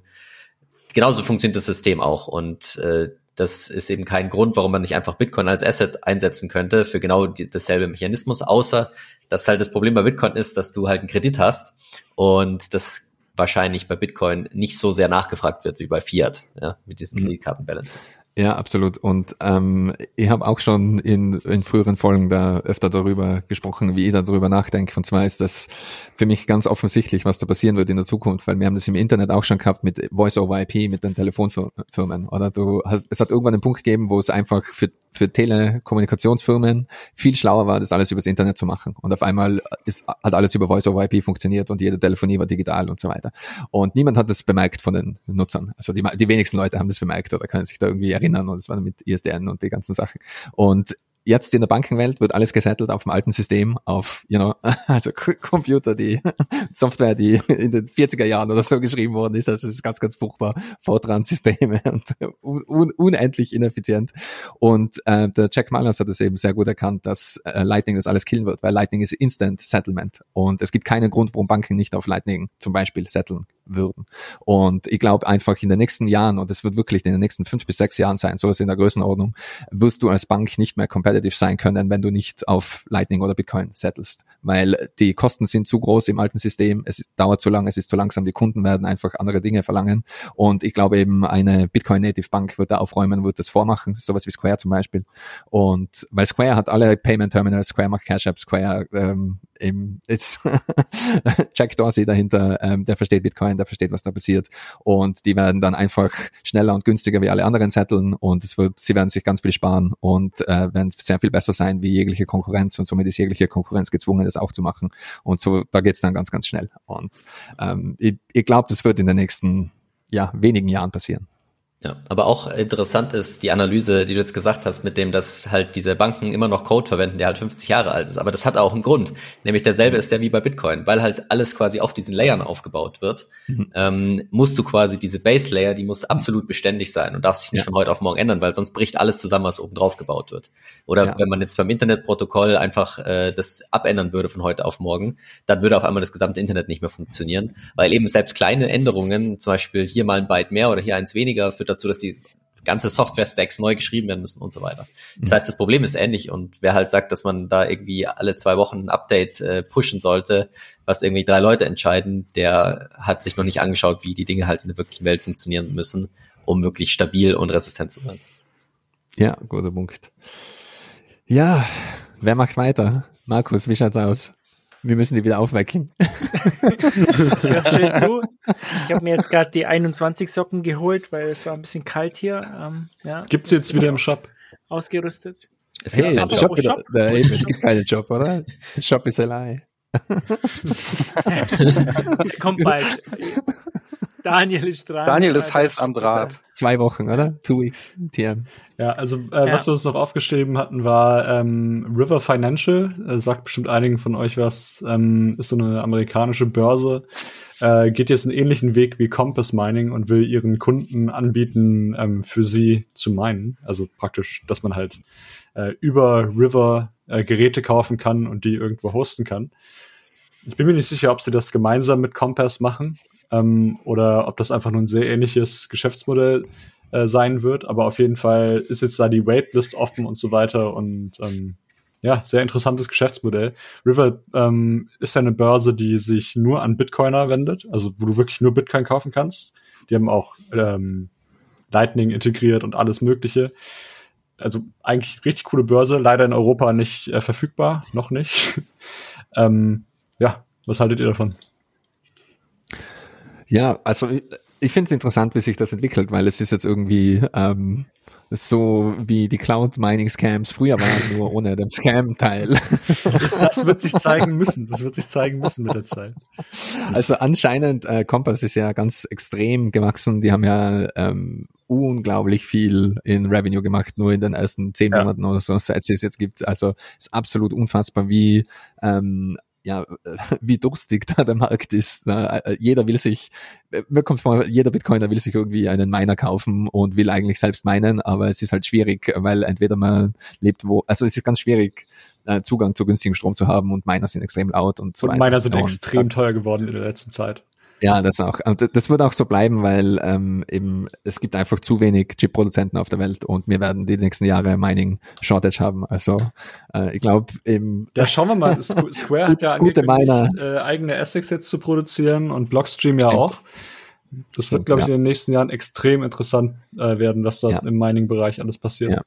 genauso funktioniert das System auch. Und äh, das ist eben kein Grund, warum man nicht einfach Bitcoin als Asset einsetzen könnte für genau die, dasselbe Mechanismus, außer dass halt das Problem bei Bitcoin ist, dass du halt einen Kredit hast und das wahrscheinlich bei Bitcoin nicht so sehr nachgefragt wird wie bei Fiat, ja, mit diesen Mhm. Kreditkartenbalances. Ja, absolut. Und ähm, ich habe auch schon in, in früheren Folgen da öfter darüber gesprochen, wie ich darüber nachdenke. Und zwar ist das für mich ganz offensichtlich, was da passieren wird in der Zukunft, weil wir haben das im Internet auch schon gehabt mit Voice-over-IP, mit den Telefonfirmen. Oder du hast, es hat irgendwann einen Punkt gegeben, wo es einfach für, für Telekommunikationsfirmen viel schlauer war, das alles übers Internet zu machen. Und auf einmal ist, hat alles über Voice-over-IP funktioniert und jede Telefonie war digital und so weiter. Und niemand hat das bemerkt von den Nutzern. Also die, die wenigsten Leute haben das bemerkt oder können sich da irgendwie erinnern. Und das war mit ISDN und die ganzen Sachen. Und jetzt in der Bankenwelt wird alles gesettelt auf dem alten System, auf, you know, also Computer, die Software, die in den 40er Jahren oder so geschrieben worden ist. Also es ist ganz, ganz furchtbar. Fortran-Systeme und un un unendlich ineffizient. Und äh, der Jack Mallers hat es eben sehr gut erkannt, dass äh, Lightning das alles killen wird, weil Lightning ist Instant Settlement. Und es gibt keinen Grund, warum Banken nicht auf Lightning zum Beispiel setteln würden. Und ich glaube einfach in den nächsten Jahren, und es wird wirklich in den nächsten fünf bis sechs Jahren sein, so ist in der Größenordnung, wirst du als Bank nicht mehr competitive sein können, wenn du nicht auf Lightning oder Bitcoin settelst. Weil die Kosten sind zu groß im alten System, es dauert zu lange, es ist zu langsam, die Kunden werden einfach andere Dinge verlangen. Und ich glaube eben, eine Bitcoin-Native Bank wird da aufräumen, wird das vormachen, sowas wie Square zum Beispiel. Und weil Square hat alle Payment Terminals, Square macht Cash App, Square ähm, eben ist Jack Dorsey dahinter, ähm, der versteht Bitcoin, der versteht, was da passiert. Und die werden dann einfach schneller und günstiger wie alle anderen setteln und es wird, sie werden sich ganz viel sparen und äh, werden sehr viel besser sein wie jegliche Konkurrenz und somit ist jegliche Konkurrenz gezwungen, das auch zu machen. Und so, da geht's dann ganz, ganz schnell. Und ähm, ich, ich glaube, das wird in den nächsten ja, wenigen Jahren passieren. Ja, aber auch interessant ist die Analyse, die du jetzt gesagt hast, mit dem, dass halt diese Banken immer noch Code verwenden, der halt 50 Jahre alt ist. Aber das hat auch einen Grund. Nämlich derselbe ist der wie bei Bitcoin, weil halt alles quasi auf diesen Layern aufgebaut wird. Mhm. Ähm, musst du quasi diese Base Layer, die muss absolut beständig sein und darf sich nicht Ja. von heute auf morgen ändern, weil sonst bricht alles zusammen, was oben drauf gebaut wird. Oder Ja. wenn man jetzt beim Internetprotokoll einfach äh, das abändern würde von heute auf morgen, dann würde auf einmal das gesamte Internet nicht mehr funktionieren, weil eben selbst kleine Änderungen, zum Beispiel hier mal ein Byte mehr oder hier eins weniger, führt dazu, dass die ganze Software-Stacks neu geschrieben werden müssen und so weiter. Das heißt, das Problem ist ähnlich und wer halt sagt, dass man da irgendwie alle zwei Wochen ein Update äh, pushen sollte, was irgendwie drei Leute entscheiden, der hat sich noch nicht angeschaut, wie die Dinge halt in der wirklichen Welt funktionieren müssen, um wirklich stabil und resistent zu sein. Ja, guter Punkt. Ja, wer macht weiter? Markus, wie schaut's aus? Wir müssen die wieder aufwecken. Ich höre schön zu. Ich habe mir jetzt gerade die 21 Socken geholt, weil es war ein bisschen kalt hier. Ähm, ja, Gibt's jetzt wieder im Shop? ausgerüstet. Es Hey, gibt Apropos Shop, Job. Shop. der, der, eben, es gibt keinen Job, oder? Der Shop ist allein. Kommt bald. Daniel ist dran. Daniel ist heiß am Draht. Zwei Wochen, oder? Two weeks. TM. Ja, also äh, Ja. was wir uns noch aufgeschrieben hatten, war ähm, River Financial. Äh, sagt bestimmt einigen von euch was. Ähm, ist so eine amerikanische Börse. Äh, geht jetzt einen ähnlichen Weg wie Compass Mining und will ihren Kunden anbieten, ähm, für sie zu minen. Also praktisch, dass man halt äh, über River äh, Geräte kaufen kann und die irgendwo hosten kann. Ich bin mir nicht sicher, ob sie das gemeinsam mit Compass machen ähm, oder ob das einfach nur ein sehr ähnliches Geschäftsmodell äh, sein wird. Aber auf jeden Fall ist jetzt da die Waitlist offen und so weiter und ähm, ja, sehr interessantes Geschäftsmodell. River ähm, ist ja eine Börse, die sich nur an Bitcoiner wendet, also wo du wirklich nur Bitcoin kaufen kannst. Die haben auch ähm, Lightning integriert und alles Mögliche. Also eigentlich richtig coole Börse, leider in Europa nicht äh, verfügbar, noch nicht. ähm, ja, was haltet ihr davon? Ja, also ich, ich finde es interessant, wie sich das entwickelt, weil es ist jetzt irgendwie, ähm, so wie die Cloud-Mining-Scams früher waren, nur ohne den Scam-Teil. Das, das wird sich zeigen müssen. Das wird sich zeigen müssen mit der Zeit. Also anscheinend, äh, Compass ist ja ganz extrem gewachsen. Die haben ja ähm, unglaublich viel in Revenue gemacht, nur in den ersten zehn Ja. Monaten oder so, seit es jetzt gibt. Also ist absolut unfassbar, wie ähm, ja, wie durstig da der Markt ist. Ne? Äh, Jeder will sich, mir kommt vor, jeder Bitcoiner will sich irgendwie einen Miner kaufen und will eigentlich selbst meinen, aber es ist halt schwierig, weil entweder man lebt wo, also es ist ganz schwierig, äh, Zugang zu günstigem Strom zu haben und Miner sind extrem laut und so Und weiter. meiner sind Und, extrem teuer geworden in der letzten Zeit. Ja, das auch. Und das- wird auch so bleiben, weil ähm, eben es gibt einfach zu wenig Chip-Produzenten auf der Welt und wir werden die nächsten Jahre Mining Shortage haben. Also äh, ich glaube eben Ja, schauen wir mal. Squ- Square hat ja angekündigt, äh, eigene Assets jetzt zu produzieren und Blockstream ja Stimmt. auch. Das wird, Stimmt, glaube ich, ja. in den nächsten Jahren extrem interessant äh, werden, was da Ja. im Mining-Bereich alles passiert. Ja.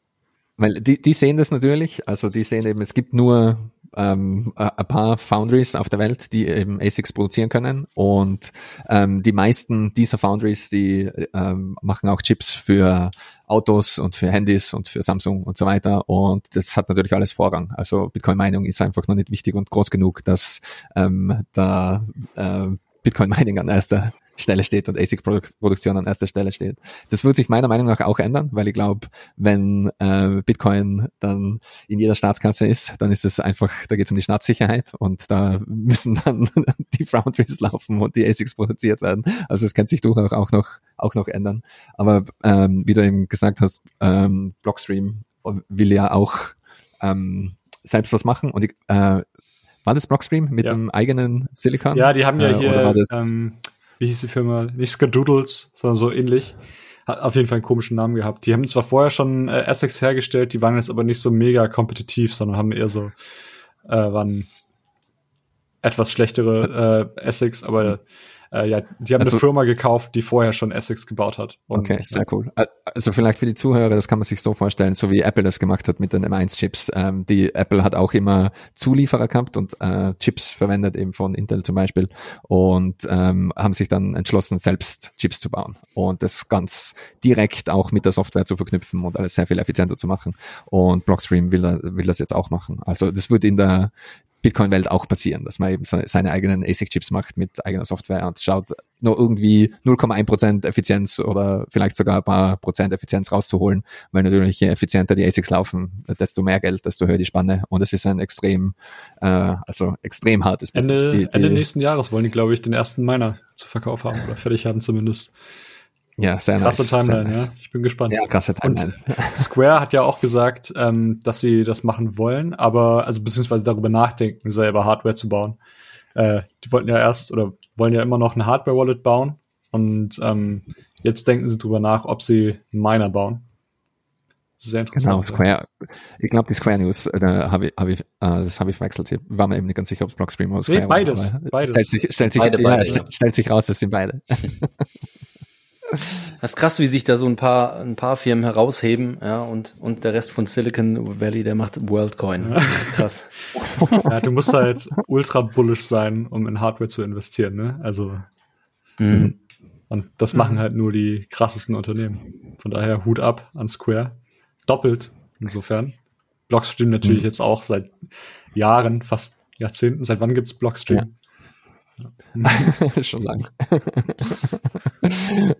Weil die, die sehen das natürlich, also die sehen eben, es gibt nur ähm, ein paar Foundries auf der Welt, die eben ASICs produzieren können und ähm, die meisten dieser Foundries, die ähm, machen auch Chips für Autos und für Handys und für Samsung und so weiter und das hat natürlich alles Vorrang. Also Bitcoin-Mining ist einfach noch nicht wichtig und groß genug, dass ähm, da äh, Bitcoin-Mining an erster Stelle steht und ASIC-Produktion an erster Stelle steht. Das wird sich meiner Meinung nach auch ändern, weil ich glaube, wenn äh, Bitcoin dann in jeder Staatskasse ist, dann ist es einfach, da geht es um die Staatssicherheit und da müssen dann die Foundries laufen und die ASICs produziert werden. Also es kann sich durchaus auch noch auch noch ändern. Aber ähm, wie du eben gesagt hast, ähm, Blockstream will ja auch ähm, selbst was machen und ich, äh, war das Blockstream mit Ja. dem eigenen Silicon? Ja, die haben ja Äh, hier, ähm, wie hieß die Firma? Nicht Skadoodles, sondern so ähnlich. Hat auf jeden Fall einen komischen Namen gehabt. Die haben zwar vorher schon äh, Essex hergestellt, die waren jetzt aber nicht so mega kompetitiv, sondern haben eher so, äh, waren etwas schlechtere äh, Essex, aber äh, ja, die haben Also- eine Firma gekauft, die vorher schon Essex gebaut hat. Und, Okay, sehr cool. Also vielleicht für die Zuhörer, das kann man sich so vorstellen, so wie Apple das gemacht hat mit den M1-Chips. Ähm, die Apple hat auch immer Zulieferer gehabt und äh, Chips verwendet, eben von Intel zum Beispiel, und ähm, haben sich dann entschlossen, selbst Chips zu bauen und das ganz direkt auch mit der Software zu verknüpfen und alles sehr viel effizienter zu machen. Und Blockstream will, will das jetzt auch machen. Also das wird in der Bitcoin-Welt auch passieren, dass man eben se- seine eigenen ASIC-Chips macht mit eigener Software und schaut, nur irgendwie 0,1% Effizienz oder vielleicht sogar ein paar Prozent Effizienz rauszuholen, weil natürlich je effizienter die ASICs laufen, desto mehr Geld, desto höher die Spanne und es ist ein extrem, äh, also extrem hartes Ende, Business. Die, die, Ende nächsten Jahres wollen die, glaube ich, den ersten Miner zu Verkauf haben oder fertig haben zumindest. Ja, sehr Krasse nice. sehr Timeline, nice. ja. Ich bin gespannt. Ja, krasse Timeline. Square hat ja auch gesagt, ähm, dass sie das machen wollen, aber also beziehungsweise darüber nachdenken, selber Hardware zu bauen. Äh, die wollten ja erst oder wollen ja immer noch eine Hardware-Wallet bauen und ähm, jetzt denken sie drüber nach, ob sie einen Miner bauen. Sehr Genau, interessant. Square. Ich glaube, die Square News, äh, da habe ich, hab ich, äh, das habe ich verwechselt hier. War mir eben nicht ganz sicher, ob es Blockstream oder Square Nee, beides, war. beides. Stellt sich, stellt sich, Beide, ja, beide, stellt, ja. stellt sich raus, das sind beide. Das ist krass, wie sich da so ein paar, ein paar Firmen herausheben, ja, und, und der Rest von Silicon Valley, der macht WorldCoin. Krass. Ja, du musst halt ultra bullish sein, um in Hardware zu investieren, ne? Also Mhm. Und das machen halt nur die krassesten Unternehmen. Von daher Hut ab an Square. Doppelt insofern. Blockstream natürlich jetzt auch seit Jahren, fast Jahrzehnten. Seit wann gibt's Blockstream? Schon lang.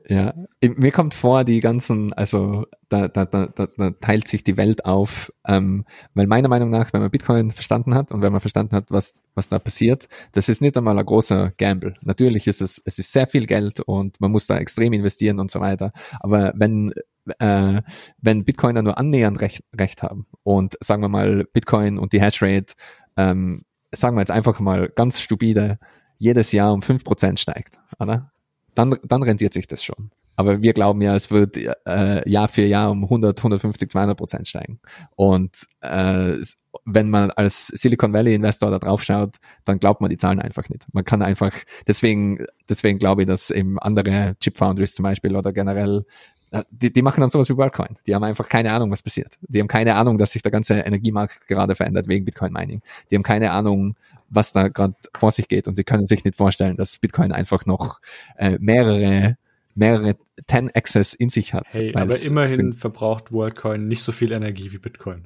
ja. Mir kommt vor, die ganzen, also da, da, da, da, teilt sich die Welt auf, ähm, weil meiner Meinung nach, wenn man Bitcoin verstanden hat und wenn man verstanden hat, was, was da passiert, das ist nicht einmal ein großer Gamble. Natürlich ist es, es ist sehr viel Geld und man muss da extrem investieren und so weiter. Aber wenn äh, wenn Bitcoiner nur annähernd recht, recht haben und sagen wir mal Bitcoin und die Hashrate, ähm, sagen wir jetzt einfach mal ganz stupide, jedes Jahr um 5% steigt, oder? Dann, dann rentiert sich das schon. Aber wir glauben ja, es wird äh, Jahr für Jahr um 100, 150, 200 Prozent steigen. Und äh, wenn man als Silicon Valley Investor da drauf schaut, dann glaubt man die Zahlen einfach nicht. Man kann einfach, deswegen, deswegen glaube ich, dass eben andere Chip Foundries zum Beispiel oder generell äh, die, die machen dann sowas wie WorldCoin. Die haben einfach keine Ahnung, was passiert. Die haben keine Ahnung, dass sich der ganze Energiemarkt gerade verändert wegen Bitcoin Mining. Die haben keine Ahnung, was da gerade vor sich geht und sie können sich nicht vorstellen, dass Bitcoin einfach noch äh, mehrere mehrere 10 Access in sich hat. Hey, aber immerhin verbraucht WorldCoin nicht so viel Energie wie Bitcoin.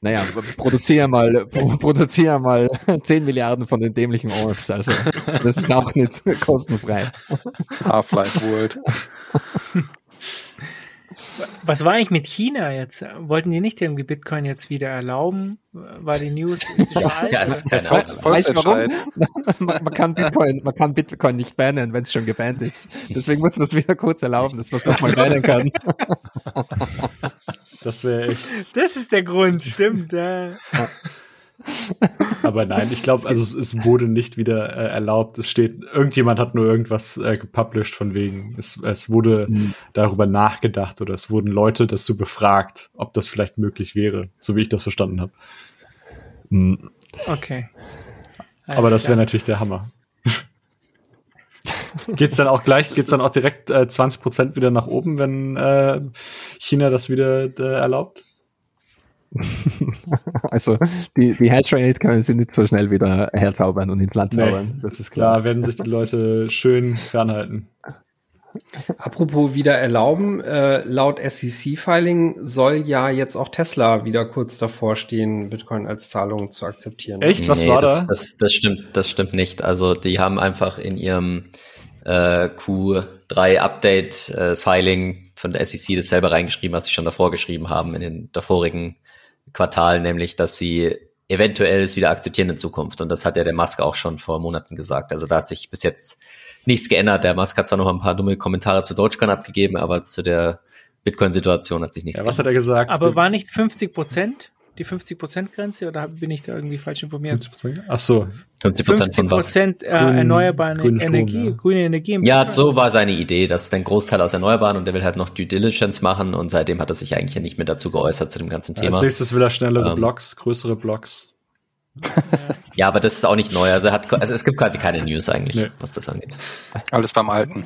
Naja, produziere mal, pro, produziere mal 10 Milliarden von den dämlichen Orks, also das ist auch nicht kostenfrei. Half-Life World. Was war eigentlich mit China jetzt? Wollten die nicht irgendwie Bitcoin jetzt wieder erlauben? War die News? Ja, oder? ist keine Volks- Ahnung. Weißt du warum? Man, man, kann Bitcoin, man kann Bitcoin nicht bannen, wenn es schon gebannt ist. Deswegen muss man es wieder kurz erlauben, dass man es nochmal bannen kann. Das wäre echt. Das ist der Grund, stimmt. Ja. Aber nein, ich glaube, also es, es wurde nicht wieder äh, erlaubt. Es steht, irgendjemand hat nur irgendwas äh, gepublished von wegen. Es, es wurde darüber nachgedacht oder es wurden Leute dazu befragt, ob das vielleicht möglich wäre, so wie ich das verstanden habe. Okay. Aber Alles das wäre natürlich der Hammer. geht's dann auch gleich, geht's dann auch direkt äh, 20 Prozent wieder nach oben, wenn äh, China das wieder äh, erlaubt? Also die, die Hashrate können sie nicht so schnell wieder herzaubern und ins Land Nee. zaubern. Das ist klar. Da werden sich die Leute schön fernhalten. Apropos wieder erlauben, äh, laut SEC-Filing soll ja jetzt auch Tesla wieder kurz davor stehen, Bitcoin als Zahlung zu akzeptieren. Echt? Was Nee, war das, da? Das, das stimmt, das stimmt nicht. Also die haben einfach in ihrem äh, Q3 Update äh, Filing von der SEC das selber reingeschrieben, was sie schon davor geschrieben haben in den davorigen Quartalen, nämlich, dass sie eventuell es wieder akzeptieren in Zukunft. Und das hat ja der Musk auch schon vor Monaten gesagt. Also da hat sich bis jetzt nichts geändert. Der Musk hat zwar noch ein paar dumme Kommentare zu Dogecoin abgegeben, aber zu der Bitcoin-Situation hat sich nichts Ja, was hat er geändert. gesagt? Aber war nicht 50 Prozent die 50 Prozent Grenze oder bin ich da irgendwie falsch informiert? Ach so. 50 Prozent 50 von was? Prozent äh, Grün- erneuerbare Strom, Energie, ja. grüne Energie. im Ja, Bitcoin. so war seine Idee, dass ein Großteil aus Erneuerbaren und der will halt noch Due Diligence machen und seitdem hat er sich eigentlich ja nicht mehr dazu geäußert zu dem ganzen Als Thema. nächstes will er schnellere Ähm. Blocks, größere Blocks. Ja, aber das ist auch nicht neu. Also, er hat, also es gibt quasi keine News eigentlich, Nee. was das angeht. Alles beim Alten.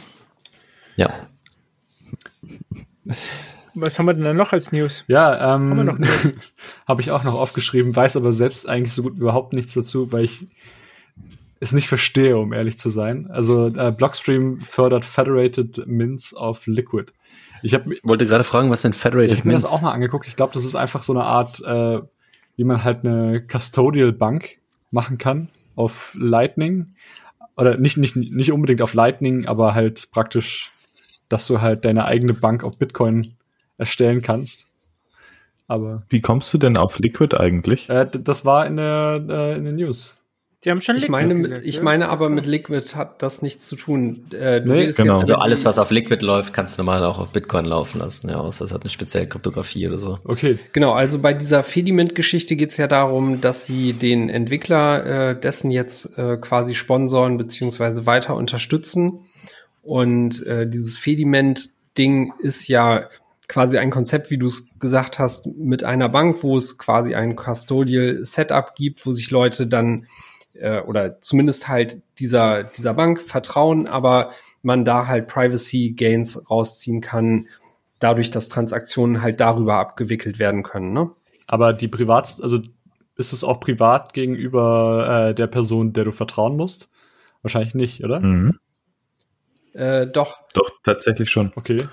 Ja. Was haben wir denn da noch als News? Ja, Haben wir ähm, noch News? habe ich auch noch aufgeschrieben, weiß aber selbst eigentlich so gut überhaupt nichts dazu, weil ich es nicht verstehe, um ehrlich zu sein. Also äh, Blockstream fördert Federated Mints auf Liquid. Ich habe Wollte gerade fragen, was denn ich Federated hab mir das Mints? auch mal angeguckt. Ich glaube, das ist einfach so eine Art, äh, wie man halt eine Custodial Bank machen kann auf Lightning. Oder nicht, nicht, nicht unbedingt auf Lightning, aber halt praktisch, dass du halt deine eigene Bank auf Bitcoin erstellen kannst. Aber Wie kommst du denn auf Liquid eigentlich? äh, das war in der, äh, in den News. Die haben schon Ich Liquid meine, mit, gesagt, ich ja? meine aber mit Liquid hat das nichts zu tun. Äh, Nee, genau. Also alles, was auf Liquid läuft, kannst du normal auch auf Bitcoin laufen lassen, ja, außer es hat eine spezielle Kryptographie oder so. Okay. Genau, also bei dieser Fediment-Geschichte geht es ja darum, dass sie den Entwickler äh, dessen jetzt äh, quasi sponsoren beziehungsweise weiter unterstützen. Und äh, dieses Fediment-Ding ist ja quasi ein Konzept, wie du es gesagt hast, mit einer Bank, wo es quasi ein Custodial Setup gibt, wo sich Leute dann äh, oder zumindest halt dieser, dieser Bank vertrauen, aber man da halt Privacy Gains rausziehen kann, dadurch, dass Transaktionen halt darüber abgewickelt werden können. Ne? Aber die Privat, also ist es auch privat gegenüber äh, der Person, der du vertrauen musst? Wahrscheinlich nicht, oder? Mhm. Äh, doch, Doch, tatsächlich schon. Okay.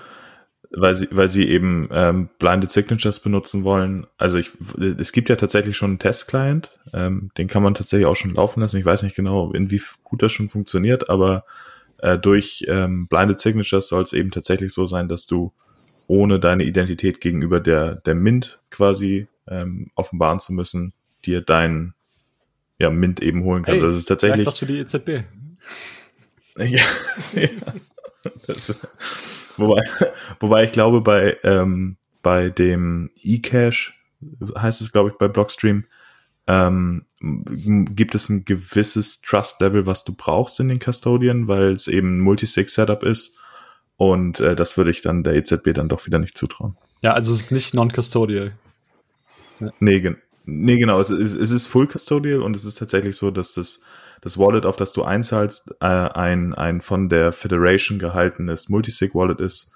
Weil sie, weil sie eben ähm, Blinded Signatures benutzen wollen. Also ich, es gibt ja tatsächlich schon einen Test-Client, ähm, den kann man tatsächlich auch schon laufen lassen. Ich weiß nicht genau, inwie gut das schon funktioniert, aber äh, durch ähm, Blinded Signatures soll es eben tatsächlich so sein, dass du ohne deine Identität gegenüber der, der Mint quasi ähm, offenbaren zu müssen, dir dein ja, Mint eben holen kannst. Hey, also es ist tatsächlich Vielleicht was für die E EZB. ja. ja. Das, wobei, wobei ich glaube, bei, ähm, bei dem eCash, heißt es, glaube ich, bei Blockstream, ähm, gibt es ein gewisses Trust-Level, was du brauchst in den Custodian, weil es eben ein Multisig-Setup ist. Und äh, das würde ich dann der EZB dann doch wieder nicht zutrauen. Ja, also es ist nicht non-custodial. Nee, nee genau, es ist, es ist Full Custodial und es ist tatsächlich so, dass das, das Wallet, auf das du einzahlst, äh, ein, ein von der Federation gehaltenes Multisig-Wallet ist.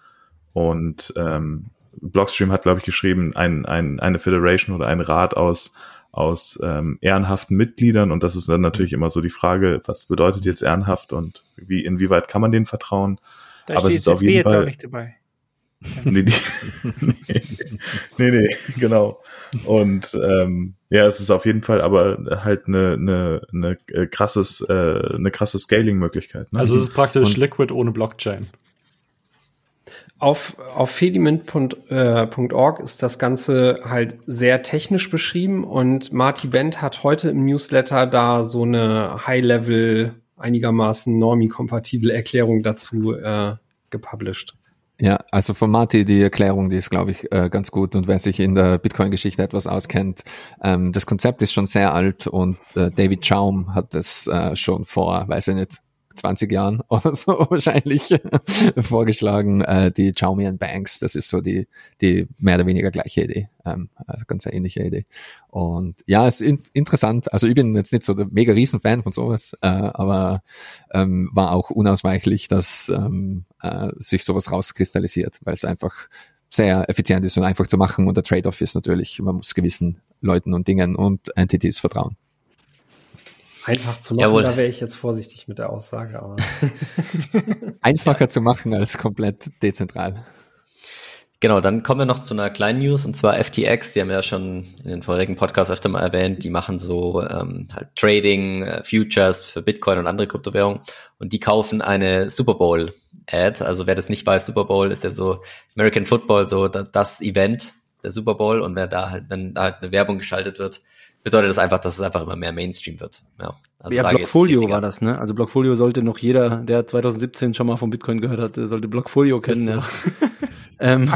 Und ähm, Blockstream hat, glaube ich, geschrieben, ein, ein, eine Federation oder ein Rat aus, aus ähm, ehrenhaften Mitgliedern. Und das ist dann natürlich immer so die Frage, was bedeutet jetzt ehrenhaft und wie, inwieweit kann man denen vertrauen? Da Aber es steht ist auf jeden jetzt Fall- auch nicht dabei. nee, die, nee, nee, nee, genau. Und ähm, ja, es ist auf jeden Fall aber halt eine, eine, eine äh, krasses, äh, eine krasse Scaling-Möglichkeit. Ne? Also es ist praktisch Und- Liquid ohne Blockchain. Auf, auf fediment.org ist das Ganze halt sehr technisch beschrieben und Marty Bent hat heute im Newsletter da so eine High-Level, einigermaßen normie-kompatible Erklärung dazu äh, gepublished. Ja, also von Marty die Erklärung, die ist, glaube ich, äh, ganz gut. Und wer sich in der Bitcoin-Geschichte etwas auskennt, ähm, das Konzept ist schon sehr alt und äh, David Chaum hat es äh, schon vor, weiß ich nicht, 20 Jahren oder so wahrscheinlich vorgeschlagen, äh, die Chaumian Banks, das ist so die, die mehr oder weniger gleiche Idee, ähm, also ganz ähnliche Idee. Und ja, es ist in interessant, also ich bin jetzt nicht so der mega Riesenfan von sowas, äh, aber ähm, war auch unausweichlich, dass ähm, äh, sich sowas rauskristallisiert, weil es einfach sehr effizient ist und einfach zu machen und der Trade-off ist natürlich, man muss gewissen Leuten und Dingen und Entities vertrauen. Einfach zu machen, Jawohl. da wäre ich jetzt vorsichtig mit der Aussage, aber Einfacher zu machen als komplett dezentral. Genau, dann kommen wir noch zu einer kleinen News und zwar FTX, die haben wir ja schon in den vorigen Podcasts öfter mal erwähnt, die machen so ähm, halt Trading, äh, Futures für Bitcoin und andere Kryptowährungen und die kaufen eine Super Bowl Ad. Also wer das nicht weiß, Super Bowl ist ja so American Football, so da, das Event der Super Bowl und wer da halt, wenn da halt eine Werbung geschaltet wird, bedeutet das einfach, dass es einfach immer mehr Mainstream wird. Ja, also ja, da Blockfolio war das, ne? Also Blockfolio sollte noch jeder, der 2017 schon mal von Bitcoin gehört hat, sollte Blockfolio kennen, ja. ähm,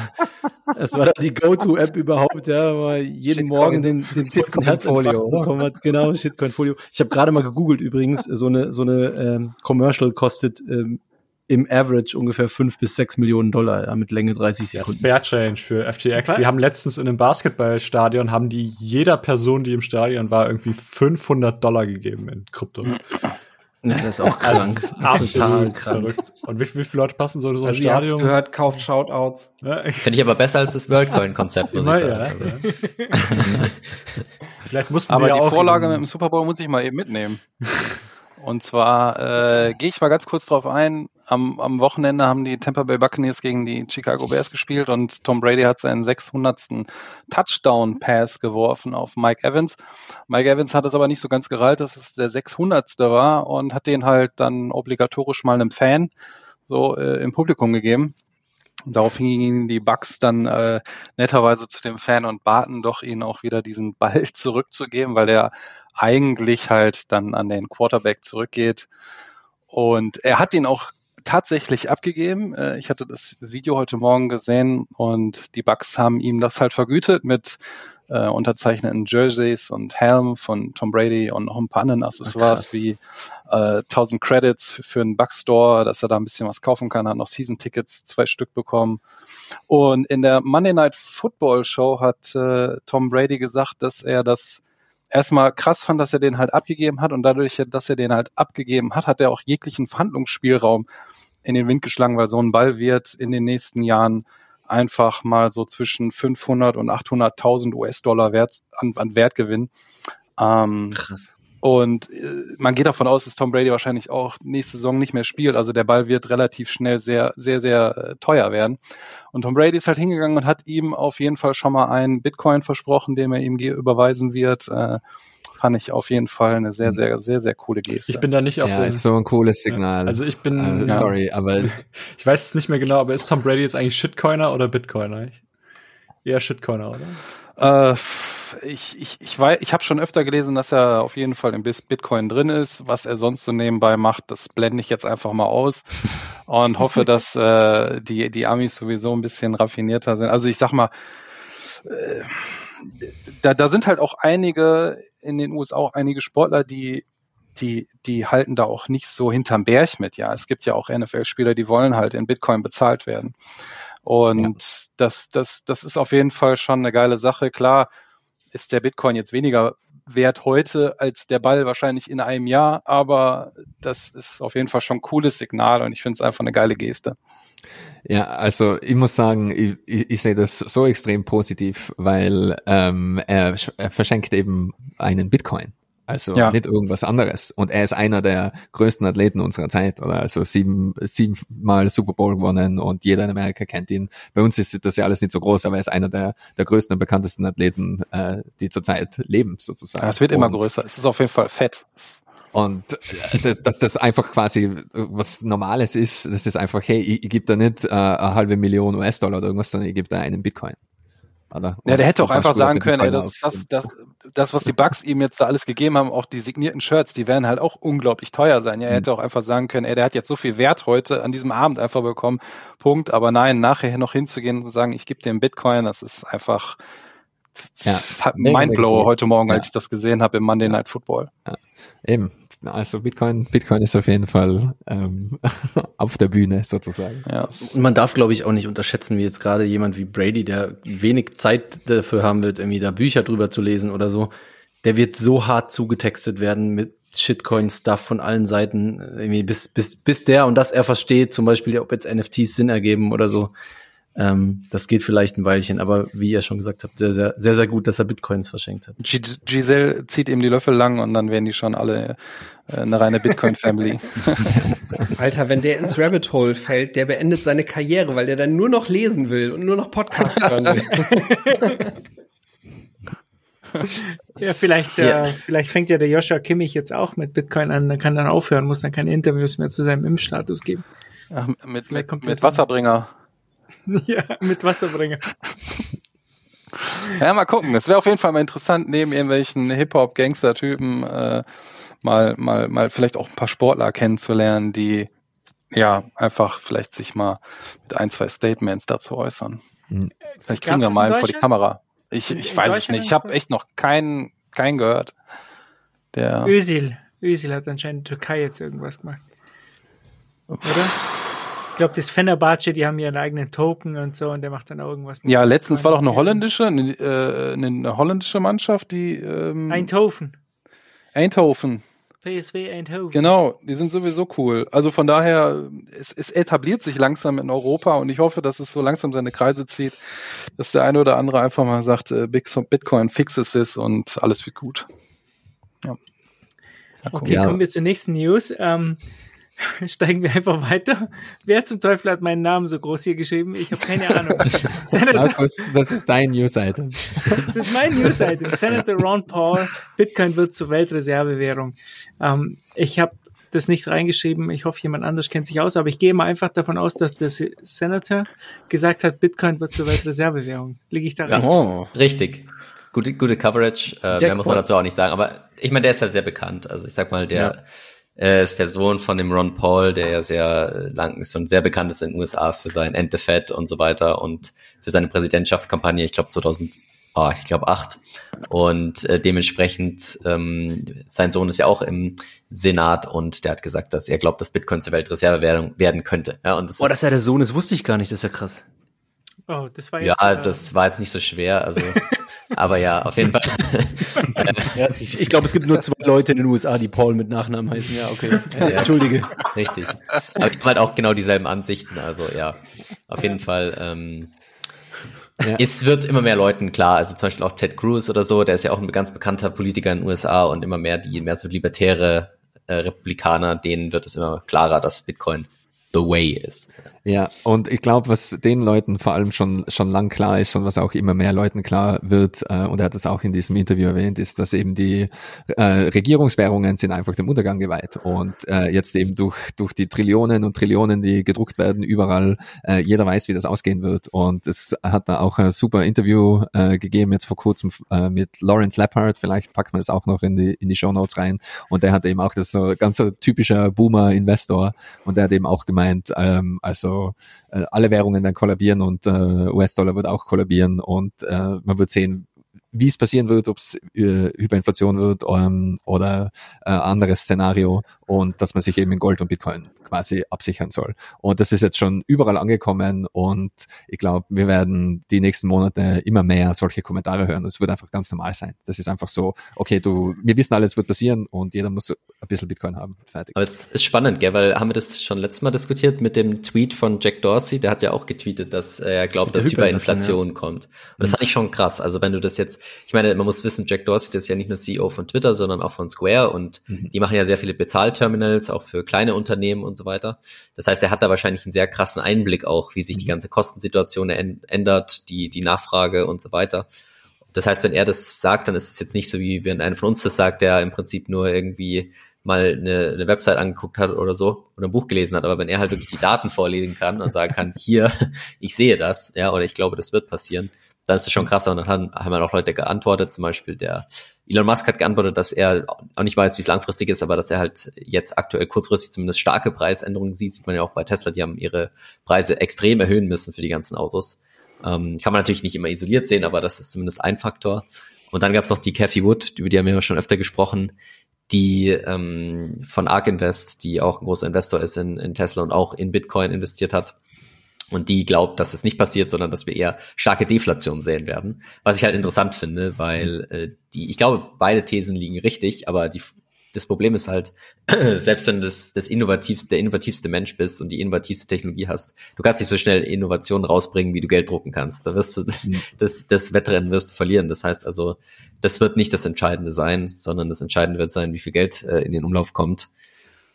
es war die Go-To-App überhaupt, ja, man jeden Shitcoin- Morgen den, den Shitcoin-Folio, Herzinfarkt bekommen hat. Genau, Shitcoin-Folio. Ich habe gerade mal gegoogelt übrigens, so eine, so eine ähm, Commercial kostet ähm, im Average ungefähr fünf bis sechs Millionen Dollar, ja, mit Länge 30 Ja, Sekunden. Spare Change für FTX. Die haben letztens in einem Basketballstadion, haben die jeder Person, die im Stadion war, irgendwie 500 Dollar gegeben in Krypto. Ja, das ist auch krank. Das ist total Absolut krank. verrückt. Und wie, wie viele Leute passen so in so ein also Stadion? gehört, kauft Shoutouts. Ja, ich- Finde ich aber besser als das WorldCoin-Konzept, muss ich sagen. ja, Also, ja. Vielleicht mussten Aber die, die ja auch Vorlage mit dem Super Bowl muss ich mal eben mitnehmen. Und zwar äh, gehe ich mal ganz kurz drauf ein. Am, am Wochenende haben die Tampa Bay Buccaneers gegen die Chicago Bears gespielt und Tom Brady hat seinen 600. Touchdown-Pass geworfen auf Mike Evans. Mike Evans hat es aber nicht so ganz gereilt, dass es der 600. war und hat den halt dann obligatorisch mal einem Fan so äh, im Publikum gegeben. Daraufhin gingen die Bucks dann äh, netterweise zu dem Fan und baten doch ihn auch wieder diesen Ball zurückzugeben, weil der eigentlich halt dann an den Quarterback zurückgeht. Und er hat ihn auch tatsächlich abgegeben. Äh, Ich hatte das Video heute Morgen gesehen und die Bucks haben ihm das halt vergütet mit äh, unterzeichneten Jerseys und Helm von Tom Brady und noch ein paar anderen Accessoires wie äh, 1000 Credits für, für einen Bucks Store, dass er da ein bisschen was kaufen kann, hat noch Season Tickets, zwei Stück bekommen. Und in der Monday Night Football Show hat äh, Tom Brady gesagt, dass er das erstmal krass fand, dass er den halt abgegeben hat und dadurch, dass er den halt abgegeben hat, hat er auch jeglichen Verhandlungsspielraum in den Wind geschlagen, weil so ein Ball wird in den nächsten Jahren einfach mal so zwischen 500 und 800.000 US-Dollar Wert, an, an Wert gewinnen. Ähm, Krass. Und äh, man geht davon aus, dass Tom Brady wahrscheinlich auch nächste Saison nicht mehr spielt. Also der Ball wird relativ schnell sehr, sehr, sehr äh, teuer werden. Und Tom Brady ist halt hingegangen und hat ihm auf jeden Fall schon mal einen Bitcoin versprochen, den er ihm überweisen wird. Äh, fand ich auf jeden Fall eine sehr, sehr, sehr, sehr coole Geste. Ich bin da nicht auf Ja, den, ist so ein cooles Signal. Also ich bin, äh, ja. sorry, aber ich weiß es nicht mehr genau, aber ist Tom Brady jetzt eigentlich Shitcoiner oder Bitcoiner? Eher Shitcoiner, oder? Äh, ich ich, ich, weiß, ich habe schon öfter gelesen, dass er auf jeden Fall im Bitcoin drin ist. Was er sonst so nebenbei macht, das blende ich jetzt einfach mal aus und hoffe, dass äh, die, die Amis sowieso ein bisschen raffinierter sind. Also ich sag mal, äh, da, da sind halt auch einige in den USA auch einige Sportler, die die, die halten da auch nicht so hinterm Berg mit. Ja, es gibt ja auch NFL-Spieler, die wollen halt in Bitcoin bezahlt werden. Und das, das, das ist auf jeden Fall schon eine geile Sache. Klar ist der Bitcoin jetzt weniger wert heute als der Ball wahrscheinlich in einem Jahr, aber das ist auf jeden Fall schon ein cooles Signal und ich finde es einfach eine geile Geste. Ja, also ich muss sagen, ich, ich, ich sehe das so extrem positiv, weil ähm, er, er verschenkt eben einen Bitcoin. Also Ja. nicht irgendwas anderes. Und er ist einer der größten Athleten unserer Zeit, oder? Also sieben, siebenmal Super Bowl gewonnen und jeder in Amerika kennt ihn. Bei uns ist das ja alles nicht so groß, aber er ist einer der, der größten und bekanntesten Athleten, äh, die zurzeit leben, sozusagen. Ja, es wird immer Und- größer. Es ist auf jeden Fall fett. Und äh, dass, das einfach quasi was Normales ist, das ist einfach, hey, ich, ich gebe da nicht äh, eine halbe Million US-Dollar oder irgendwas, sondern ich gebe da einen Bitcoin. Oder? Ja, der hätte auch einfach sagen können, ey, das, das, das, das, was die Bugs ihm jetzt da alles gegeben haben, auch die signierten Shirts, die werden halt auch unglaublich teuer sein. Ja, er hätte auch einfach sagen können, ey, der hat jetzt so viel Wert heute an diesem Abend einfach bekommen. Punkt. Aber nein, nachher noch hinzugehen und zu sagen, ich gebe dir einen Bitcoin, das ist einfach Ja. das hat Mega, Mindblow mega cool. heute Morgen, als Ja. ich das gesehen habe im Monday Night Football. Eben. Also Bitcoin, Bitcoin ist auf jeden Fall ähm, auf der Bühne sozusagen. Ja. Und man darf, glaube ich, auch nicht unterschätzen, wie jetzt gerade jemand wie Brady, der wenig Zeit dafür haben wird, irgendwie da Bücher drüber zu lesen oder so, der wird so hart zugetextet werden mit Shitcoin-Stuff von allen Seiten, irgendwie bis, bis, bis der und das er versteht, zum Beispiel, ob jetzt NFTs Sinn ergeben oder so. Ähm, das geht vielleicht ein Weilchen, aber wie ihr schon gesagt habt, sehr, sehr, sehr, sehr gut, dass er Bitcoins verschenkt hat. G Giselle zieht ihm die Löffel lang und dann werden die schon alle äh, eine reine Bitcoin-Family. Alter, wenn der ins Rabbit Hole fällt, der beendet seine Karriere, weil der dann nur noch lesen will und nur noch Podcasts hören will. Ja, vielleicht, Ja. Äh, vielleicht fängt ja der Joshua Kimmich jetzt auch mit Bitcoin an, dann kann dann aufhören, muss dann keine Interviews mehr zu seinem Impfstatus geben. Ach, mit Vielleicht mit, kommt mit das- Wasserbringer. ja, mit Wasserbringer. Ja, mal gucken. Es wäre auf jeden Fall mal interessant, neben irgendwelchen Hip-Hop-Gangster-Typen äh, mal, mal, mal vielleicht auch ein paar Sportler kennenzulernen, die ja einfach vielleicht sich mal mit ein, zwei Statements dazu äußern. Mhm. Vielleicht kriegen Gab's wir mal vor die? Kamera. Ich, ich in weiß es nicht. Ich habe echt noch keinen keinen gehört. Der Özil. Özil hat anscheinend in der Türkei jetzt irgendwas gemacht. Oder? Ich glaube, das Fenerbahce, die haben ihren eigenen Token und so und der macht dann auch irgendwas. mit ja, letztens war doch eine holländische, eine, äh, eine holländische Mannschaft, die ähm, Eindhoven. Eindhoven. PSW Eindhoven. Genau, die sind sowieso cool. Also von daher, es, es etabliert sich langsam in Europa und ich hoffe, dass es so langsam seine Kreise zieht, dass der eine oder andere einfach mal sagt, äh, Bitcoin fixes es und alles wird gut. Ja. Okay, Ja. kommen wir zur nächsten News. Ähm, steigen wir einfach weiter. Wer zum Teufel hat meinen Namen so groß hier geschrieben? Ich habe keine Ahnung. Senator, Markus, das ist dein News-Item. das ist mein News-Item. Senator Ron Paul, Bitcoin wird zur Weltreservewährung. Ähm, ich habe das nicht reingeschrieben. Ich hoffe, jemand anders kennt sich aus, aber ich gehe mal einfach davon aus, dass der Senator gesagt hat, Bitcoin wird zur Weltreservewährung. Liege ich da Ja. recht? Oh. Richtig. Gute, gute Coverage. Äh, mehr muss man dazu auch nicht sagen. Aber ich meine, der ist ja sehr bekannt. Also ich sag mal, der äh, ist der Sohn von dem Ron Paul, der ja sehr äh, lang ist und sehr bekannt ist in den USA für sein End the Fed und so weiter und für seine Präsidentschaftskampagne, ich glaube 2000, oh, ich glaube acht. Und äh, dementsprechend, ähm, sein Sohn ist ja auch im Senat und der hat gesagt, dass er glaubt, dass Bitcoin zur Weltreservewährung werden könnte. Ja, und das Oh, ist, dass er der Sohn ist, wusste ich gar nicht, das ist ja krass. Oh, das war jetzt. ja, äh, das war jetzt nicht so schwer, also, aber ja, auf jeden Fall. Ja, ich glaube, es gibt nur zwei Leute in den USA, die Paul mit Nachnamen heißen. Ja, okay. Äh, Entschuldige. Richtig. Aber ich habe halt auch genau dieselben Ansichten. Also ja, auf jeden Fall. Ähm, Ja. Es wird immer mehr Leuten klar, also zum Beispiel auch Ted Cruz oder so, der ist ja auch ein ganz bekannter Politiker in den USA und immer mehr die mehr so libertäre äh, Republikaner, denen wird es immer klarer, dass Bitcoin the way ist. Ja, und ich glaube, was den Leuten vor allem schon schon lang klar ist und was auch immer mehr Leuten klar wird, äh, und er hat es auch in diesem Interview erwähnt, ist, dass eben die äh, Regierungswährungen sind einfach dem Untergang geweiht. Und äh, jetzt eben durch durch die Trillionen und Trillionen, die gedruckt werden überall, äh, jeder weiß, wie das ausgehen wird. Und es hat da auch ein super Interview äh, gegeben jetzt vor kurzem äh, mit Lawrence Lappard, vielleicht packt man das auch noch in die in die Show Notes rein. Und der hat eben auch das so ganz typischer Boomer Investor und der hat eben auch gemeint, ähm, also äh, alle Währungen werden kollabieren und äh, US-Dollar wird auch kollabieren und äh, man wird sehen, wie es passieren wird, ob es äh, Hyperinflation wird ähm, oder äh, anderes Szenario und dass man sich eben in Gold und Bitcoin quasi absichern soll. Und das ist jetzt schon überall angekommen und ich glaube, wir werden die nächsten Monate immer mehr solche Kommentare hören. Es wird einfach ganz normal sein. Das ist einfach so, okay, du, wir wissen alles wird passieren und jeder muss ein bisschen Bitcoin haben. Fertig. Aber es ist spannend, gell, weil haben wir das schon letztes Mal diskutiert mit dem Tweet von Jack Dorsey, der hat ja auch getweetet, dass er glaubt, dass Hyperinflation, Hyperinflation kommt. Und das fand ich schon krass. Also wenn du das jetzt Ich meine, man muss wissen, Jack Dorsey ist ja nicht nur CEO von Twitter, sondern auch von Square und mhm. die machen ja sehr viele Bezahlterminals, auch für kleine Unternehmen und so weiter. Das heißt, er hat da wahrscheinlich einen sehr krassen Einblick auch, wie sich die mhm. ganze Kostensituation ändert, die, die Nachfrage und so weiter. Das heißt, wenn er das sagt, dann ist es jetzt nicht so, wie wenn einer von uns das sagt, der im Prinzip nur irgendwie mal eine, eine Website angeguckt hat oder so oder ein Buch gelesen hat. Aber wenn er halt wirklich die Daten vorlesen kann und sagen kann, hier, ich sehe das, ja, oder ich glaube, das wird passieren, dann ist es schon krasser. Und dann haben, haben auch Leute geantwortet, zum Beispiel der Elon Musk hat geantwortet, dass er auch nicht weiß, wie es langfristig ist, aber dass er halt jetzt aktuell kurzfristig zumindest starke Preisänderungen sieht. Sieht man ja auch bei Tesla, die haben ihre Preise extrem erhöhen müssen für die ganzen Autos. Ähm, kann man natürlich nicht immer isoliert sehen, aber das ist zumindest ein Faktor. Und dann gab es noch die Cathy Wood, über die haben wir schon öfter gesprochen, die ähm, von ARK Invest, die auch ein großer Investor ist in, in Tesla und auch in Bitcoin investiert hat. Und die glaubt, dass es nicht passiert, sondern dass wir eher starke Deflation sehen werden. Was ich halt interessant finde, weil äh, die, ich glaube, beide Thesen liegen richtig, aber die, das Problem ist halt, selbst wenn du das, das innovativste, der innovativste Mensch bist und die innovativste Technologie hast, du kannst nicht so schnell Innovationen rausbringen, wie du Geld drucken kannst. Da wirst du, mhm. das, das Wettrennen wirst du verlieren. Das heißt also, das wird nicht das Entscheidende sein, sondern das Entscheidende wird sein, wie viel Geld äh, in den Umlauf kommt.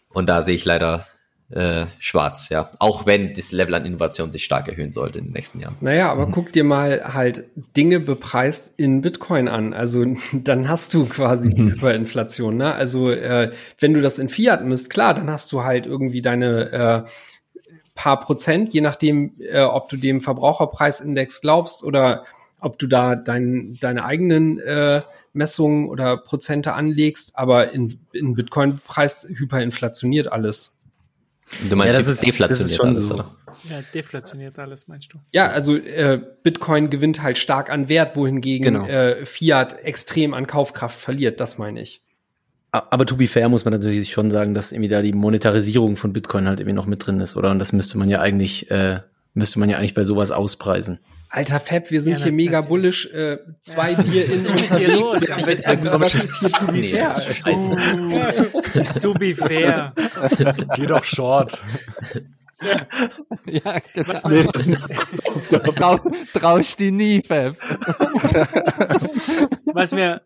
Und da sehe ich leider äh, schwarz, ja. Auch wenn das Level an Innovation sich stark erhöhen sollte in den nächsten Jahren. Naja, aber mhm. guck dir mal halt Dinge bepreist in Bitcoin an. Also dann hast du quasi die Hyperinflation, ne? Also äh, wenn du das in Fiat misst, klar, dann hast du halt irgendwie deine äh, paar Prozent, je nachdem, äh, ob du dem Verbraucherpreisindex glaubst oder ob du da dein, deine eigenen äh, Messungen oder Prozente anlegst, aber in, in Bitcoin preist hyperinflationiert alles. Du meinst, ja, das ist, deflationiert das ist schon alles, so. oder? Ja, deflationiert alles, meinst du? Ja, also äh, Bitcoin gewinnt halt stark an Wert, wohingegen genau. äh, Fiat extrem an Kaufkraft verliert, das meine ich. Aber to be fair muss man natürlich schon sagen, dass irgendwie da die Monetarisierung von Bitcoin halt irgendwie noch mit drin ist, oder? Und das müsste man ja eigentlich, äh, müsste man ja eigentlich bei sowas auspreisen. Alter Fab, wir sind ja, hier mega bullisch. Äh, zwei ja. Bier in unterwegs. Ja, also, was ist hier to be nee, fair? Scheiße. to be fair. Geh doch short. ja, genau. Nee, Trau, traust die nie, Fab. was mir,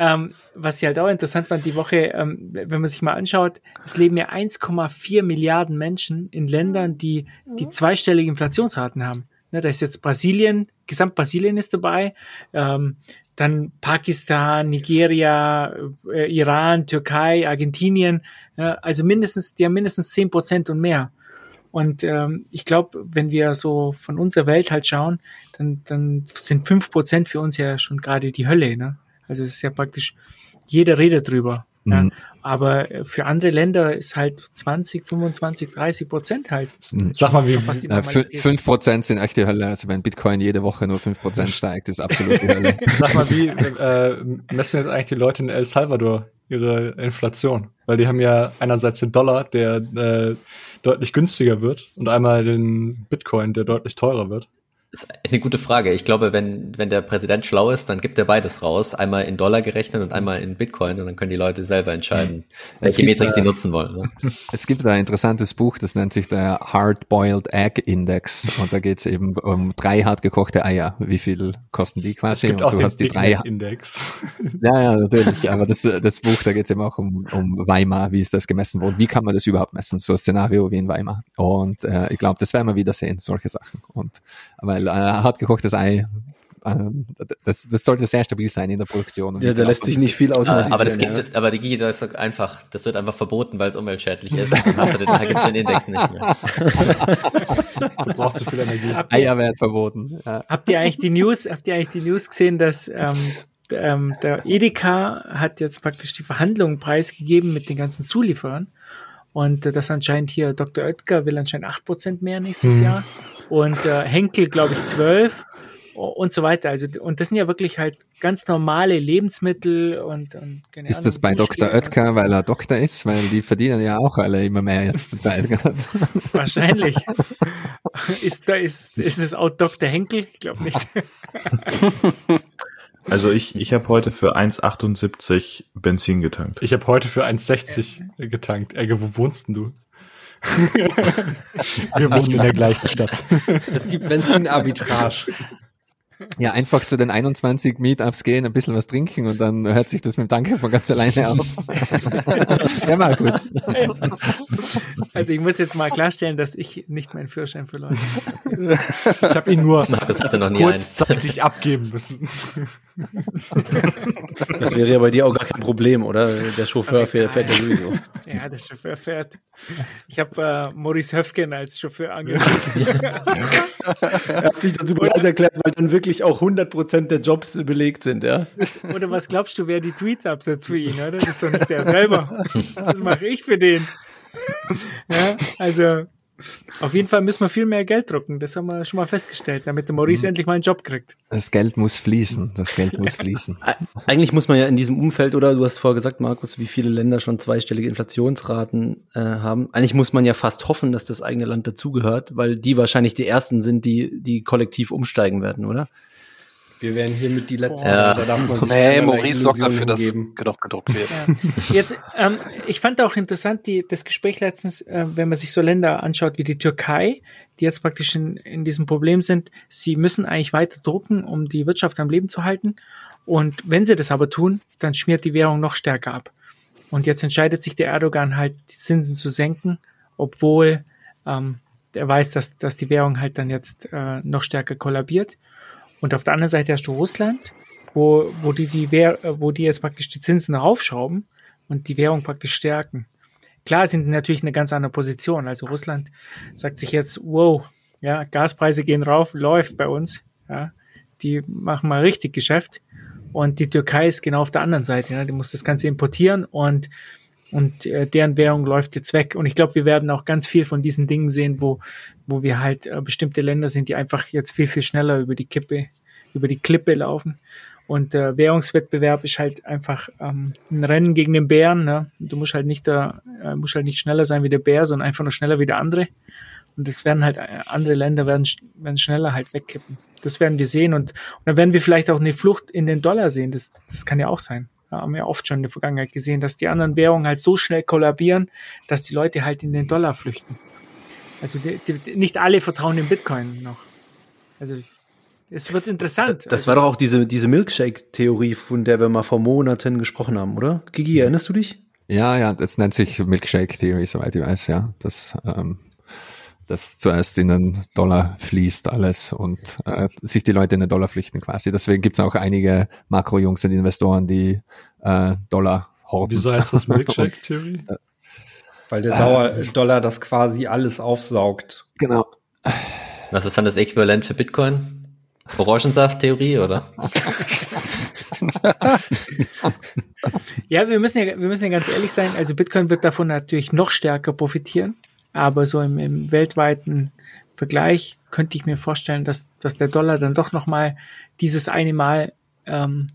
ähm, was ich halt auch interessant fand, die Woche, ähm, wenn man sich mal anschaut, es leben ja 1,4 Milliarden Menschen in Ländern, die, die zweistellige Inflationsraten haben. Ne, da ist jetzt Brasilien, Gesamt Brasilien ist dabei, ähm, dann Pakistan, Nigeria, äh, Iran, Türkei, Argentinien, äh, also mindestens, die haben mindestens zehn Prozent und mehr. Und ähm, ich glaube, wenn wir so von unserer Welt halt schauen, dann, dann sind fünf Prozent für uns ja schon gerade die Hölle. Ne? Also es ist ja praktisch, jeder redet drüber. Ja. Mhm. Aber äh, für andere Länder ist halt 20, 25, 30 Prozent halt. Mhm. Sag mal, wie fünf Prozent sind echt die Hölle. Also wenn Bitcoin jede Woche nur fünf Prozent steigt, ist absolut die Hölle. Sag mal, wie äh, messen jetzt eigentlich die Leute in El Salvador ihre Inflation? Weil die haben ja einerseits den Dollar, der äh, deutlich günstiger wird, und einmal den Bitcoin, der deutlich teurer wird. Das ist eine gute Frage. Ich glaube, wenn, wenn der Präsident schlau ist, dann gibt er beides raus. Einmal in Dollar gerechnet und einmal in Bitcoin und dann können die Leute selber entscheiden, welche Metrik sie nutzen wollen. Ne? Es gibt ein interessantes Buch, das nennt sich der Hard-Boiled Egg Index und da geht es eben um drei hart gekochte Eier. Wie viel kosten die quasi? Es gibt und auch du den hast die drei Index. Ja, ja, natürlich. Aber das, das Buch, da geht es eben auch um, um Weimar, wie ist das gemessen worden? Wie kann man das überhaupt messen? So ein Szenario wie in Weimar. Und äh, ich glaube, das werden wir wieder sehen, solche Sachen. Und weil weil äh, hart gekochtes Ei ähm, das, das sollte sehr stabil sein in der Produktion. Ja, da lässt sich nicht viel automatisieren. Aber, das gibt, ja. aber die Gigi, das ist einfach, das wird einfach verboten, weil es umweltschädlich ist. Dann hast du den, da gibt's den Index nicht mehr. du brauchst zu viel Energie. Eier werden verboten. Ja. Habt ihr eigentlich die News, habt ihr eigentlich die News gesehen, dass ähm, ähm, der Edeka hat jetzt praktisch die Verhandlungen preisgegeben mit den ganzen Zulieferern und äh, das anscheinend hier, Dr. Oetker will anscheinend 8% mehr nächstes hm. Jahr. Und äh, Henkel, glaube ich, 12 und so weiter. Also, und das sind ja wirklich halt ganz normale Lebensmittel und, und keine Ist Ahnung, das bei Dr. Oetker, weil er Doktor ist? Weil die verdienen ja auch alle immer mehr jetzt zur Zeit gerade. Wahrscheinlich. ist da, ist, ist es auch Dr. Henkel? Ich glaube nicht. Also ich, ich habe heute für 1,78 Benzin getankt. Ich habe heute für 1,60 äh. getankt. Ey, wo wohnst denn du? Wir wohnen in der gleichen Stadt. Es gibt Benzinarbitrage. Ja, einfach zu den 21 Meetups gehen, ein bisschen was trinken und dann hört sich das mit dem Danke von ganz alleine auf. ja, Markus. Also ich muss jetzt mal klarstellen, dass ich nicht meinen Führerschein verloren Ich habe ihn nur Markus hatte noch nie eins. kurzzeitig abgeben müssen. Das wäre ja bei dir auch gar kein Problem, oder? Der Chauffeur fährt, fährt ja sowieso. Ja, der Chauffeur fährt. Ich habe äh, Maurice Höfgen als Chauffeur angemeldet. Er hat sich dazu bereit erklärt, weil dann wirklich auch 100% der Jobs belegt sind, ja. Oder was glaubst du, wer die Tweets absetzt für ihn, oder? Das ist doch nicht der selber. Das mache ich für den. Ja, also auf jeden Fall müssen wir viel mehr Geld drucken. Das haben wir schon mal festgestellt, damit der Maurice endlich mal einen Job kriegt. Das Geld muss fließen. Das Geld muss fließen. Eigentlich muss man ja in diesem Umfeld, oder du hast vorher gesagt, Markus, wie viele Länder schon zweistellige Inflationsraten äh, haben. Eigentlich muss man ja fast hoffen, dass das eigene Land dazugehört, weil die wahrscheinlich die ersten sind, die, die kollektiv umsteigen werden, oder? Wir werden hiermit die Letzten. Ja. Da darf man sich Nee, Maurice sorgt dafür, dass genug gedruckt wird. Ja. Jetzt, ähm, ich fand auch interessant die, das Gespräch letztens, äh, wenn man sich so Länder anschaut wie die Türkei, die jetzt praktisch in, in diesem Problem sind. Sie müssen eigentlich weiter drucken, um die Wirtschaft am Leben zu halten. Und wenn sie das aber tun, dann schmiert die Währung noch stärker ab. Und jetzt entscheidet sich der Erdogan halt, die Zinsen zu senken, obwohl ähm, er weiß, dass, dass die Währung halt dann jetzt äh, noch stärker kollabiert. Und auf der anderen Seite hast du Russland, wo, wo die, die Währ äh, wo die jetzt praktisch die Zinsen raufschrauben und die Währung praktisch stärken. Klar sind natürlich in einer ganz anderen Position. Also Russland sagt sich jetzt, wow, ja, Gaspreise gehen rauf, läuft bei uns. Ja, die machen mal richtig Geschäft. Und die Türkei ist genau auf der anderen Seite. Ja, die muss das Ganze importieren und und äh, deren Währung läuft jetzt weg. Und ich glaube, wir werden auch ganz viel von diesen Dingen sehen, wo, wo wir halt äh, bestimmte Länder sind, die einfach jetzt viel, viel schneller über die Kippe, über die Klippe laufen. Und äh, Währungswettbewerb ist halt einfach ähm, ein Rennen gegen den Bären. Ne? Du musst halt nicht da, äh, musst halt nicht schneller sein wie der Bär, sondern einfach nur schneller wie der andere. Und das werden halt äh, andere Länder werden, werden schneller halt wegkippen. Das werden wir sehen und, und dann werden wir vielleicht auch eine Flucht in den Dollar sehen. Das, das kann ja auch sein. Haben wir oft schon in der Vergangenheit gesehen, dass die anderen Währungen halt so schnell kollabieren, dass die Leute halt in den Dollar flüchten. Also die, die, nicht alle vertrauen dem Bitcoin noch. Also es wird interessant. Das also, war doch auch diese, diese Milkshake-Theorie, von der wir mal vor Monaten gesprochen haben, oder? Gigi, erinnerst du dich? Ja, ja, das nennt sich Milkshake Theory, soweit ich weiß, ja. Das, ähm, das zuerst in den Dollar fließt alles und äh, sich die Leute in den Dollar flüchten quasi. Deswegen gibt's auch einige Makro-Jungs und Investoren, die äh, Dollar horten. Wieso heißt das Milkshake-Theorie? Weil der Dauer Dollar das quasi alles aufsaugt. Genau. Was ist dann das Äquivalent für Bitcoin? Orangensaft-Theorie, oder? Ja, wir müssen ja, wir müssen ja ganz ehrlich sein. Also Bitcoin wird davon natürlich noch stärker profitieren. Aber so im, im weltweiten Vergleich könnte ich mir vorstellen, dass, dass der Dollar dann doch noch mal dieses eine Mal ähm,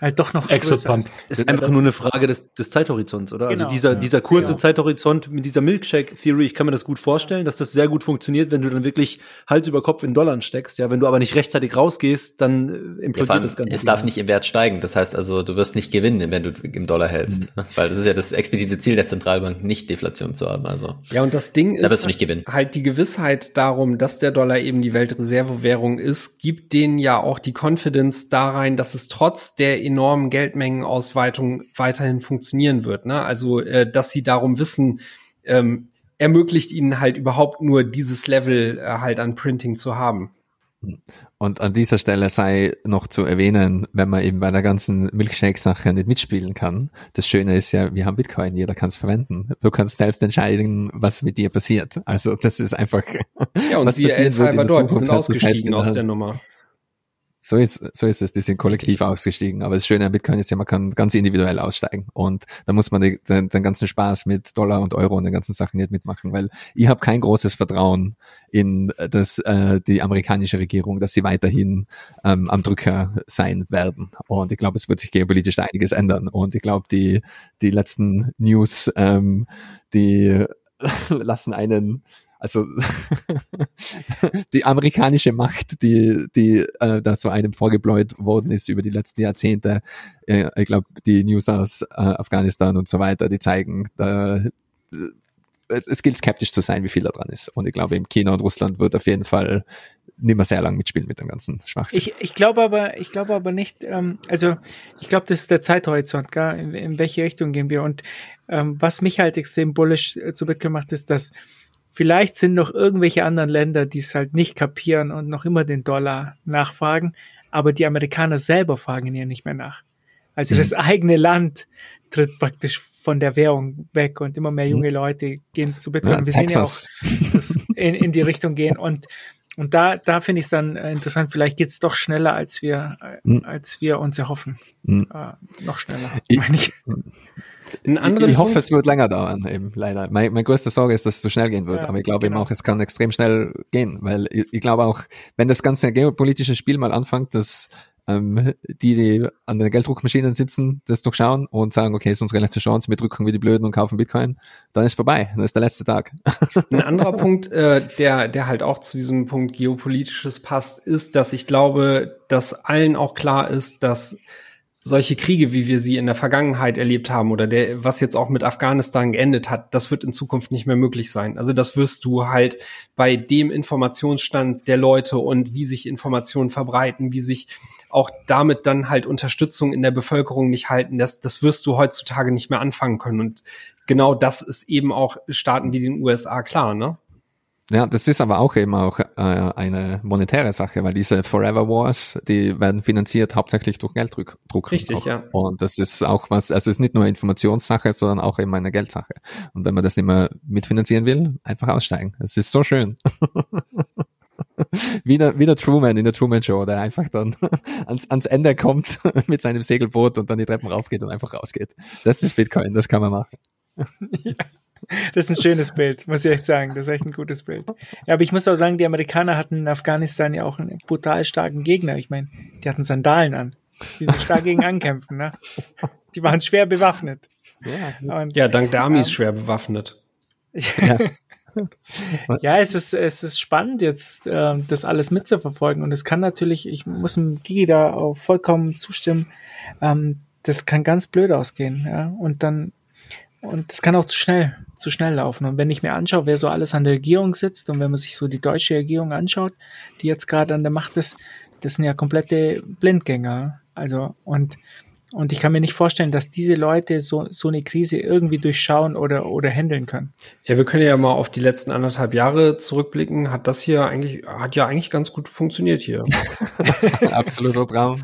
halt doch noch größer Exopump. ist. Ist einfach nur eine Frage des, des Zeithorizonts, oder? Genau. also dieser, Ja. dieser kurze Genau. Zeithorizont mit dieser Milkshake-Theory, ich kann mir das gut vorstellen, dass das sehr gut funktioniert, wenn du dann wirklich Hals über Kopf in Dollar steckst. Ja, wenn du aber nicht rechtzeitig rausgehst, dann äh, Ja, implodiert allem, das Ganze. es darf nicht im Wert steigen. Das heißt also, du wirst nicht gewinnen, wenn du im Dollar hältst. Mhm. Weil das ist ja das explizite Ziel der Zentralbank, nicht Deflation zu haben. Also Ja, und das Ding Da ist wirst du nicht gewinnen. halt die Gewissheit darum, dass der Dollar eben die Weltreservewährung ist, gibt denen ja auch die Confidence da rein, dass es trotz der enormen Geldmengenausweitung weiterhin funktionieren wird. Ne? Also, äh, dass sie darum wissen, ähm, ermöglicht ihnen halt überhaupt nur dieses Level äh, halt an Printing zu haben. Und an dieser Stelle sei noch zu erwähnen, wenn man eben bei der ganzen Milkshake-Sache nicht mitspielen kann. Das Schöne ist ja, wir haben Bitcoin, jeder kann es verwenden. Du kannst selbst entscheiden, was mit dir passiert. Also das ist einfach, Ja, und was siehe El passieren wird in der Salvador, die Zukunft, sind ausgestiegen aus der Nummer. So ist, so ist es, die sind kollektiv ausgestiegen. Aber das Schöne an Bitcoin ist ja, man kann ganz individuell aussteigen. Und da muss man die, den, den ganzen Spaß mit Dollar und Euro und den ganzen Sachen nicht mitmachen, weil ich habe kein großes Vertrauen in das, äh, die amerikanische Regierung, dass sie weiterhin ähm, am Drücker sein werden. Und ich glaube, es wird sich geopolitisch da einiges ändern. Und ich glaube, die, die letzten News, ähm, die lassen einen also die amerikanische Macht, die, die äh, da so einem vorgebläut worden ist über die letzten Jahrzehnte, äh, ich glaube, die News aus äh, Afghanistan und so weiter, die zeigen, da, äh, es, es gilt skeptisch zu sein, wie viel da dran ist. Und ich glaube, im China und Russland wird auf jeden Fall nicht mehr sehr lang mitspielen mit dem ganzen Schwachsinn. Ich, ich glaube aber, ich glaube aber nicht, ähm, also ich glaube, das ist der Zeithorizont, gell? In, in welche Richtung gehen wir? Und ähm, was mich halt extrem bullish äh, zu Bitcoin macht, ist, dass vielleicht sind noch irgendwelche anderen Länder, die es halt nicht kapieren und noch immer den Dollar nachfragen, aber die Amerikaner selber fragen ja nicht mehr nach. Also Mhm. das eigene Land tritt praktisch von der Währung weg und immer mehr junge Leute gehen zu Bitcoin. Mhm. Ja, Wir sehen ja auch, Texas. das in, in die Richtung gehen und und da, da finde ich es dann äh, interessant. Vielleicht geht es doch schneller, als wir, äh, Mhm. als wir uns erhoffen. Mhm. Äh, noch schneller. Ich- meine ich. Ich, ich hoffe, es wird länger dauern, eben, leider. Mein, meine größte Sorge ist, dass es so schnell gehen wird. Ja, aber ich glaube eben genau. auch, es kann extrem schnell gehen, weil ich, ich glaube auch, wenn das ganze geopolitische Spiel mal anfängt, dass ähm, die, die an den Gelddruckmaschinen sitzen, das durchschauen und sagen, okay, ist unsere letzte Chance, wir drücken wie die Blöden und kaufen Bitcoin, dann ist vorbei, dann ist der letzte Tag. Ein anderer Punkt, äh, der, der halt auch zu diesem Punkt geopolitisches passt, ist, dass ich glaube, dass allen auch klar ist, dass solche Kriege, wie wir sie in der Vergangenheit erlebt haben oder der, was jetzt auch mit Afghanistan geendet hat, das wird in Zukunft nicht mehr möglich sein. Also das wirst du halt bei dem Informationsstand der Leute und wie sich Informationen verbreiten, wie sich auch damit dann halt Unterstützung in der Bevölkerung nicht halten, das, das wirst du heutzutage nicht mehr anfangen können. Und genau das ist eben auch Staaten wie den USA klar, ne? Ja, das ist aber auch eben auch äh, eine monetäre Sache, weil diese Forever Wars, die werden finanziert hauptsächlich durch Gelddruck. Druck Richtig, ja. Und das ist auch was, also es ist nicht nur eine Informationssache, sondern auch eben eine Geldsache. Und wenn man das nicht mehr mitfinanzieren will, einfach aussteigen. Es ist so schön. wie, der, wie der Truman in der Truman Show, der einfach dann ans, ans Ende kommt mit seinem Segelboot und dann die Treppen raufgeht und einfach rausgeht. Das ist Bitcoin, das kann man machen. Das ist ein schönes Bild, muss ich echt sagen. Das ist echt ein gutes Bild. Ja, aber ich muss auch sagen, die Amerikaner hatten in Afghanistan ja auch einen brutal starken Gegner. Ich meine, die hatten Sandalen an. Die sind stark gegen ankämpfen, ne? Die waren schwer bewaffnet. Ja, Und Ja, dank der Amis schwer bewaffnet. ja, es ist, es ist spannend, jetzt ähm, das alles mitzuverfolgen. Und es kann natürlich, ich muss dem Gigi da auch vollkommen zustimmen, ähm, das kann ganz blöd ausgehen. Ja? Und dann, und das kann auch zu schnell, zu schnell laufen. Und wenn ich mir anschaue, wer so alles an der Regierung sitzt und wenn man sich so die deutsche Regierung anschaut, die jetzt gerade an der Macht ist, das sind ja komplette Blindgänger. Also, und und ich kann mir nicht vorstellen, dass diese Leute so, so eine Krise irgendwie durchschauen oder, oder handeln können. Ja, wir können ja mal auf die letzten anderthalb Jahre zurückblicken. Hat das hier eigentlich, hat ja eigentlich ganz gut funktioniert hier. absoluter Traum.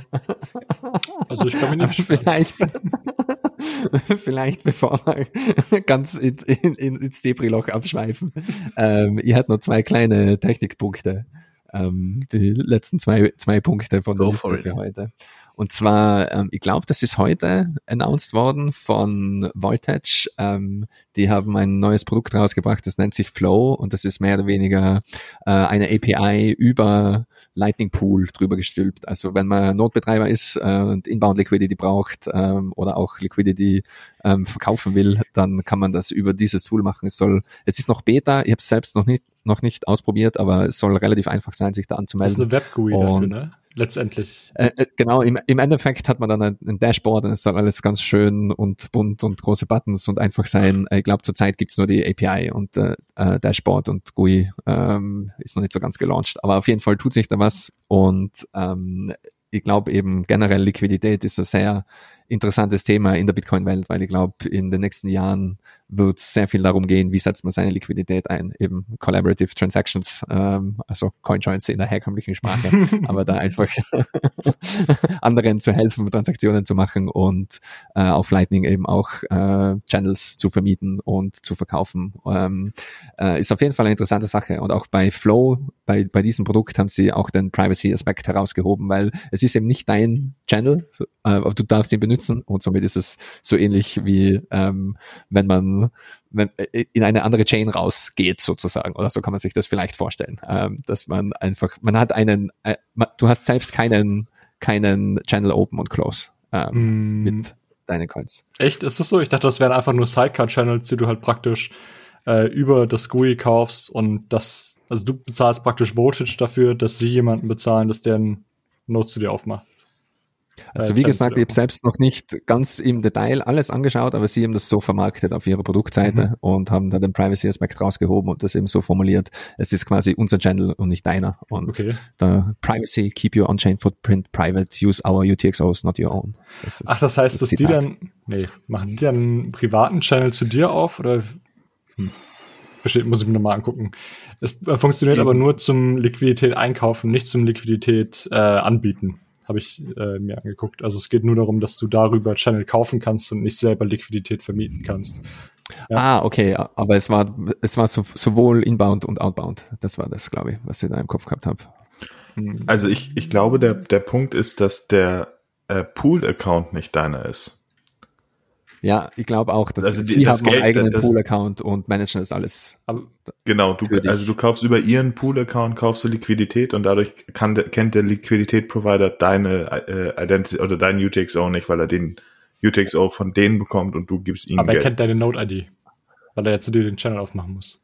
Also ich kann mir Aber nicht vielleicht, vielleicht bevor wir ganz in, in, in, ins Debris-Loch abschweifen. Ähm, ihr habt noch zwei kleine Technikpunkte. Ähm, die letzten zwei, zwei Punkte von der Go Liste für heute. Und zwar, ähm, ich glaube, das ist heute announced worden von Voltage. Ähm, die haben ein neues Produkt rausgebracht, das nennt sich Flow und das ist mehr oder weniger äh, eine API über Lightning Pool drüber gestülpt. Also wenn man Notbetreiber ist äh, und Inbound Liquidity braucht ähm, oder auch Liquidity ähm, verkaufen will, dann kann man das über dieses Tool machen. Es soll, es ist noch Beta, ich habe es selbst noch nicht noch nicht ausprobiert, aber es soll relativ einfach sein, sich da Das ist anzumelden. eine Web-GUI dafür, ne? Letztendlich. Äh, äh, genau, im, im Endeffekt hat man dann ein, ein Dashboard und es soll alles ganz schön und bunt und große Buttons und einfach sein. Ich glaube, zurzeit gibt's nur die API und äh, äh, Dashboard und GUI ähm, ist noch nicht so ganz gelauncht. Aber auf jeden Fall tut sich da was und ähm, ich glaube eben generell Liquidität ist ein sehr interessantes Thema in der Bitcoin-Welt, weil ich glaube, in den nächsten Jahren wird es sehr viel darum gehen, wie setzt man seine Liquidität ein, eben Collaborative Transactions, ähm, also Coinjoins in der herkömmlichen Sprache, aber da einfach anderen zu helfen, Transaktionen zu machen und äh, auf Lightning eben auch äh, Channels zu vermieten und zu verkaufen, ähm, äh, ist auf jeden Fall eine interessante Sache. Und auch bei Flow, bei, bei diesem Produkt haben sie auch den Privacy-Aspekt herausgehoben, weil es ist eben nicht dein Channel, äh, aber du darfst ihn benutzen und somit ist es so ähnlich wie ähm, wenn man wenn, äh, in eine andere Chain rausgeht sozusagen oder so kann man sich das vielleicht vorstellen, ähm, dass man einfach man hat einen, äh, man, du hast selbst keinen keinen Channel Open und Close ähm, Mm, mit deinen Coins. Echt? Ist das so? Ich dachte, das wären einfach nur Sidecar-Channels, die du halt praktisch äh, über das GUI kaufst und das, also du bezahlst praktisch Voltage dafür, dass sie jemanden bezahlen, dass der Node zu dir aufmacht. Also wie gesagt, ich habe selbst noch nicht ganz im Detail alles angeschaut, aber sie haben das so vermarktet auf ihrer Produktseite Mhm. und haben da den Privacy-Aspekt rausgehoben und das eben so formuliert, es ist quasi unser Channel und nicht deiner. Und Okay. der Privacy, keep your on-chain footprint private, use our UTXOs, not your own. Das Ach, das heißt, dass die Zitat. dann, nee, machen die dann einen privaten Channel zu dir auf oder, hm, Versteht, muss ich mir nochmal angucken. Es äh, funktioniert aber nur zum Liquidität einkaufen, nicht zum Liquidität äh, anbieten. Habe ich äh, mir angeguckt. Also es geht nur darum, dass du darüber Channel kaufen kannst und nicht selber Liquidität vermieten kannst. Ja. Ah, okay, aber es war, es war so, sowohl inbound und outbound. Das war das, glaube ich, was ich da im Kopf gehabt habe. Also ich, ich glaube, der, der Punkt ist, dass der äh, Pool-Account nicht deiner ist. Ja, ich glaube auch, dass Also die- sie das haben einen Geld, eigenen das- Pool-Account und managen das alles. Genau, du, Für dich. also du kaufst über ihren Pool-Account, kaufst du Liquidität und dadurch kann der, kennt der Liquidität-Provider deine äh, Identity oder deinen UTXO nicht, weil er den UTXO von denen bekommt und du gibst ihm Aber er Geld. kennt deine Node-ID, weil er ja zu dir den Channel aufmachen muss.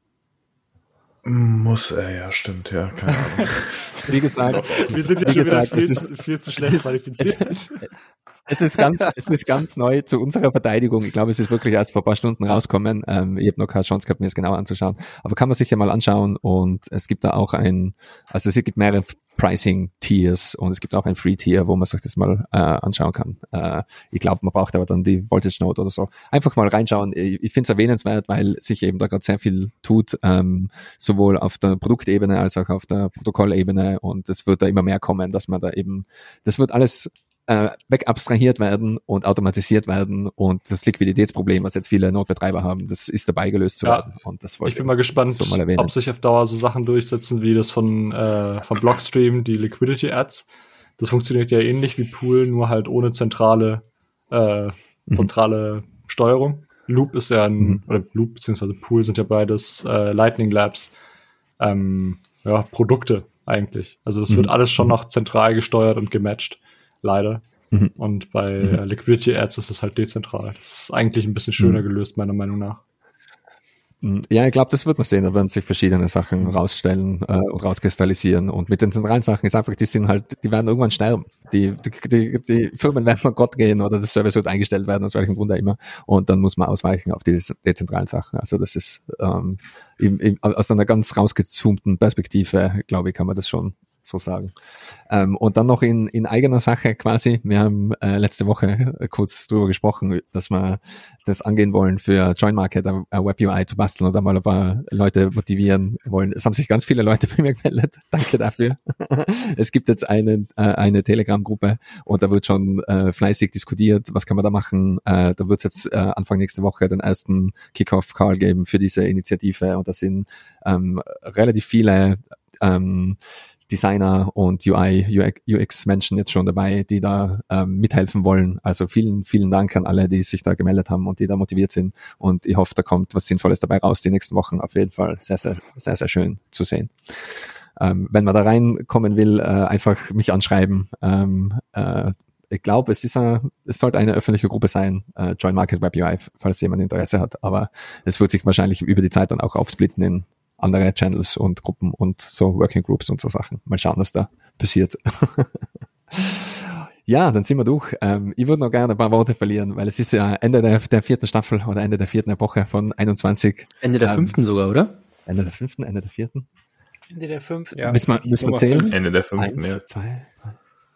Muss er, ja, stimmt, ja, keine Ahnung. Wie gesagt, Wir sind jetzt schon wieder gesagt, es viel, ist, viel zu schlecht qualifiziert. es ist ganz, es ist ganz neu zu unserer Verteidigung. Ich glaube, es ist wirklich erst vor ein paar Stunden rauskommen. Ähm, ich habe noch keine Chance gehabt, mir das genau anzuschauen. Aber kann man sich ja mal anschauen und es gibt da auch ein, also es gibt mehrere Pricing-Tiers und es gibt auch ein Free-Tier, wo man sich das mal äh, anschauen kann. Äh, ich glaube, man braucht aber dann die Voltage Note oder so. Einfach mal reinschauen. Ich, ich finde es erwähnenswert, weil sich eben da gerade sehr viel tut, ähm, sowohl auf der Produktebene als auch auf der Protokollebene und es wird da immer mehr kommen, dass man da eben, das wird alles äh, wegabstrahiert werden und automatisiert werden und das Liquiditätsproblem, was jetzt viele Notbetreiber haben, das ist dabei gelöst zu Ja. werden. Und das wollte Ich bin mal gespannt, so mal ob sich auf Dauer so Sachen durchsetzen wie das von, äh, von Blockstream, die Liquidity Ads. Das funktioniert ja ähnlich wie Pool, nur halt ohne zentrale, äh, Mhm. zentrale Steuerung. Loop ist ja ein, Mhm. oder Loop beziehungsweise Pool sind ja beides äh, Lightning Labs ähm, ja, Produkte eigentlich. Also das wird Mhm. alles schon noch zentral gesteuert und gematcht, leider. Mhm. Und bei Mhm. äh, Liquidity Ads ist es halt dezentral. Das ist eigentlich ein bisschen schöner Mhm. gelöst, meiner Meinung nach. Mm, Ja, ich glaube, das wird man sehen. Da werden sich verschiedene Sachen rausstellen äh, und rauskristallisieren. Und mit den zentralen Sachen ist einfach, die sind halt, die werden irgendwann sterben. Die, die, die, Firmen werden mal Gott gehen oder das Service wird eingestellt werden, aus welchem Grund auch immer. Und dann muss man ausweichen auf die dezentralen Sachen. Also das ist ähm, im, im, aus einer ganz rausgezoomten Perspektive, glaube ich, kann man das schon so sagen. Ähm, und dann noch in, in eigener Sache quasi. Wir haben äh, letzte Woche äh, kurz drüber gesprochen, dass wir das angehen wollen für Join Market, eine eine Web UI zu basteln und da mal ein paar Leute motivieren wollen. Es haben sich ganz viele Leute bei mir gemeldet. Danke dafür. es gibt jetzt eine, äh, eine Telegram-Gruppe und da wird schon äh, fleißig diskutiert, was kann man da machen. Äh, da wird es jetzt äh, Anfang nächste Woche den ersten Kickoff-Call geben für diese Initiative und da sind ähm, relativ viele ähm, Designer und UI, UX-Menschen jetzt schon dabei, die da ähm, mithelfen wollen. Also vielen, vielen Dank an alle, die sich da gemeldet haben und die da motiviert sind. Und ich hoffe, da kommt was Sinnvolles dabei raus die nächsten Wochen. Auf jeden Fall sehr, sehr, sehr, sehr schön zu sehen. Ähm, wenn man da reinkommen will, äh, einfach mich anschreiben. Ähm, äh, ich glaube, es ist eine, es sollte eine öffentliche Gruppe sein, äh, Join Market Web UI, falls jemand Interesse hat. Aber es wird sich wahrscheinlich über die Zeit dann auch aufsplitten in andere Channels und Gruppen und so Working Groups und so Sachen. Mal schauen, was da passiert. ja, dann sind wir durch. Ähm, ich würde noch gerne ein paar Worte verlieren, weil es ist ja Ende der, der vierten Staffel oder Ende der vierten Epoche von 21. Ende der Ähm, fünften sogar, oder? Ende der fünften, Ende der vierten. Ende der fünf. Ja. Müssen wir, müssen wir zählen? Ende der fünften, Eins, ja. zwei,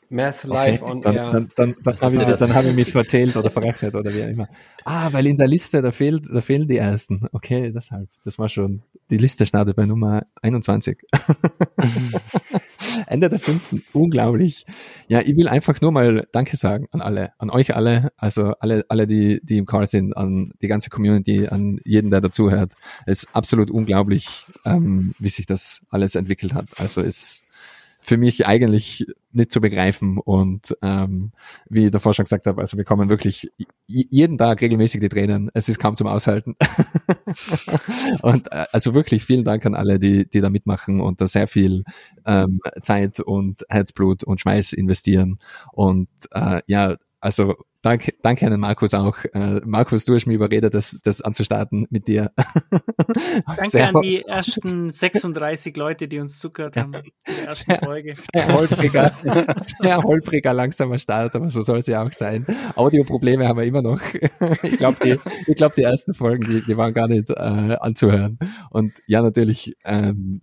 Math Okay, Live on dann, Air. dann, dann, dann habe ist ich, dann hab ich mich verzählt oder verrechnet oder wie auch immer. Ah, weil in der Liste, da fehlt, da fehlen die ersten. Okay, deshalb. Das war schon, die Liste startet bei Nummer 21. Ende der fünften. Unglaublich. Ja, ich will einfach nur mal Danke sagen an alle, an euch alle, also alle, alle, die, die im Call sind, an die ganze Community, an jeden, der dazuhört. Es ist absolut unglaublich, ähm, wie sich das alles entwickelt hat. Also es für mich eigentlich nicht zu begreifen und ähm, wie ich davor schon gesagt habe, also wir kommen wirklich jeden Tag regelmäßig die Tränen. Es ist kaum zum Aushalten. und äh, also wirklich vielen Dank an alle, die, die da mitmachen und da sehr viel ähm, Zeit und Herzblut und Schmeiß investieren. Und äh, ja, also danke, danke an Markus auch. Äh, Markus, du hast mich überredet, das, das anzustarten mit dir. Danke Sehr- an die ersten 36 Leute, die uns zugehört haben der ersten Sehr- Folge. Sehr holpriger, sehr holpriger, langsamer Start, aber so soll es ja auch sein. Audioprobleme haben wir immer noch. Ich glaube, die, ich glaube, die ersten Folgen, die, die waren gar nicht äh, anzuhören. Und ja, natürlich, ähm,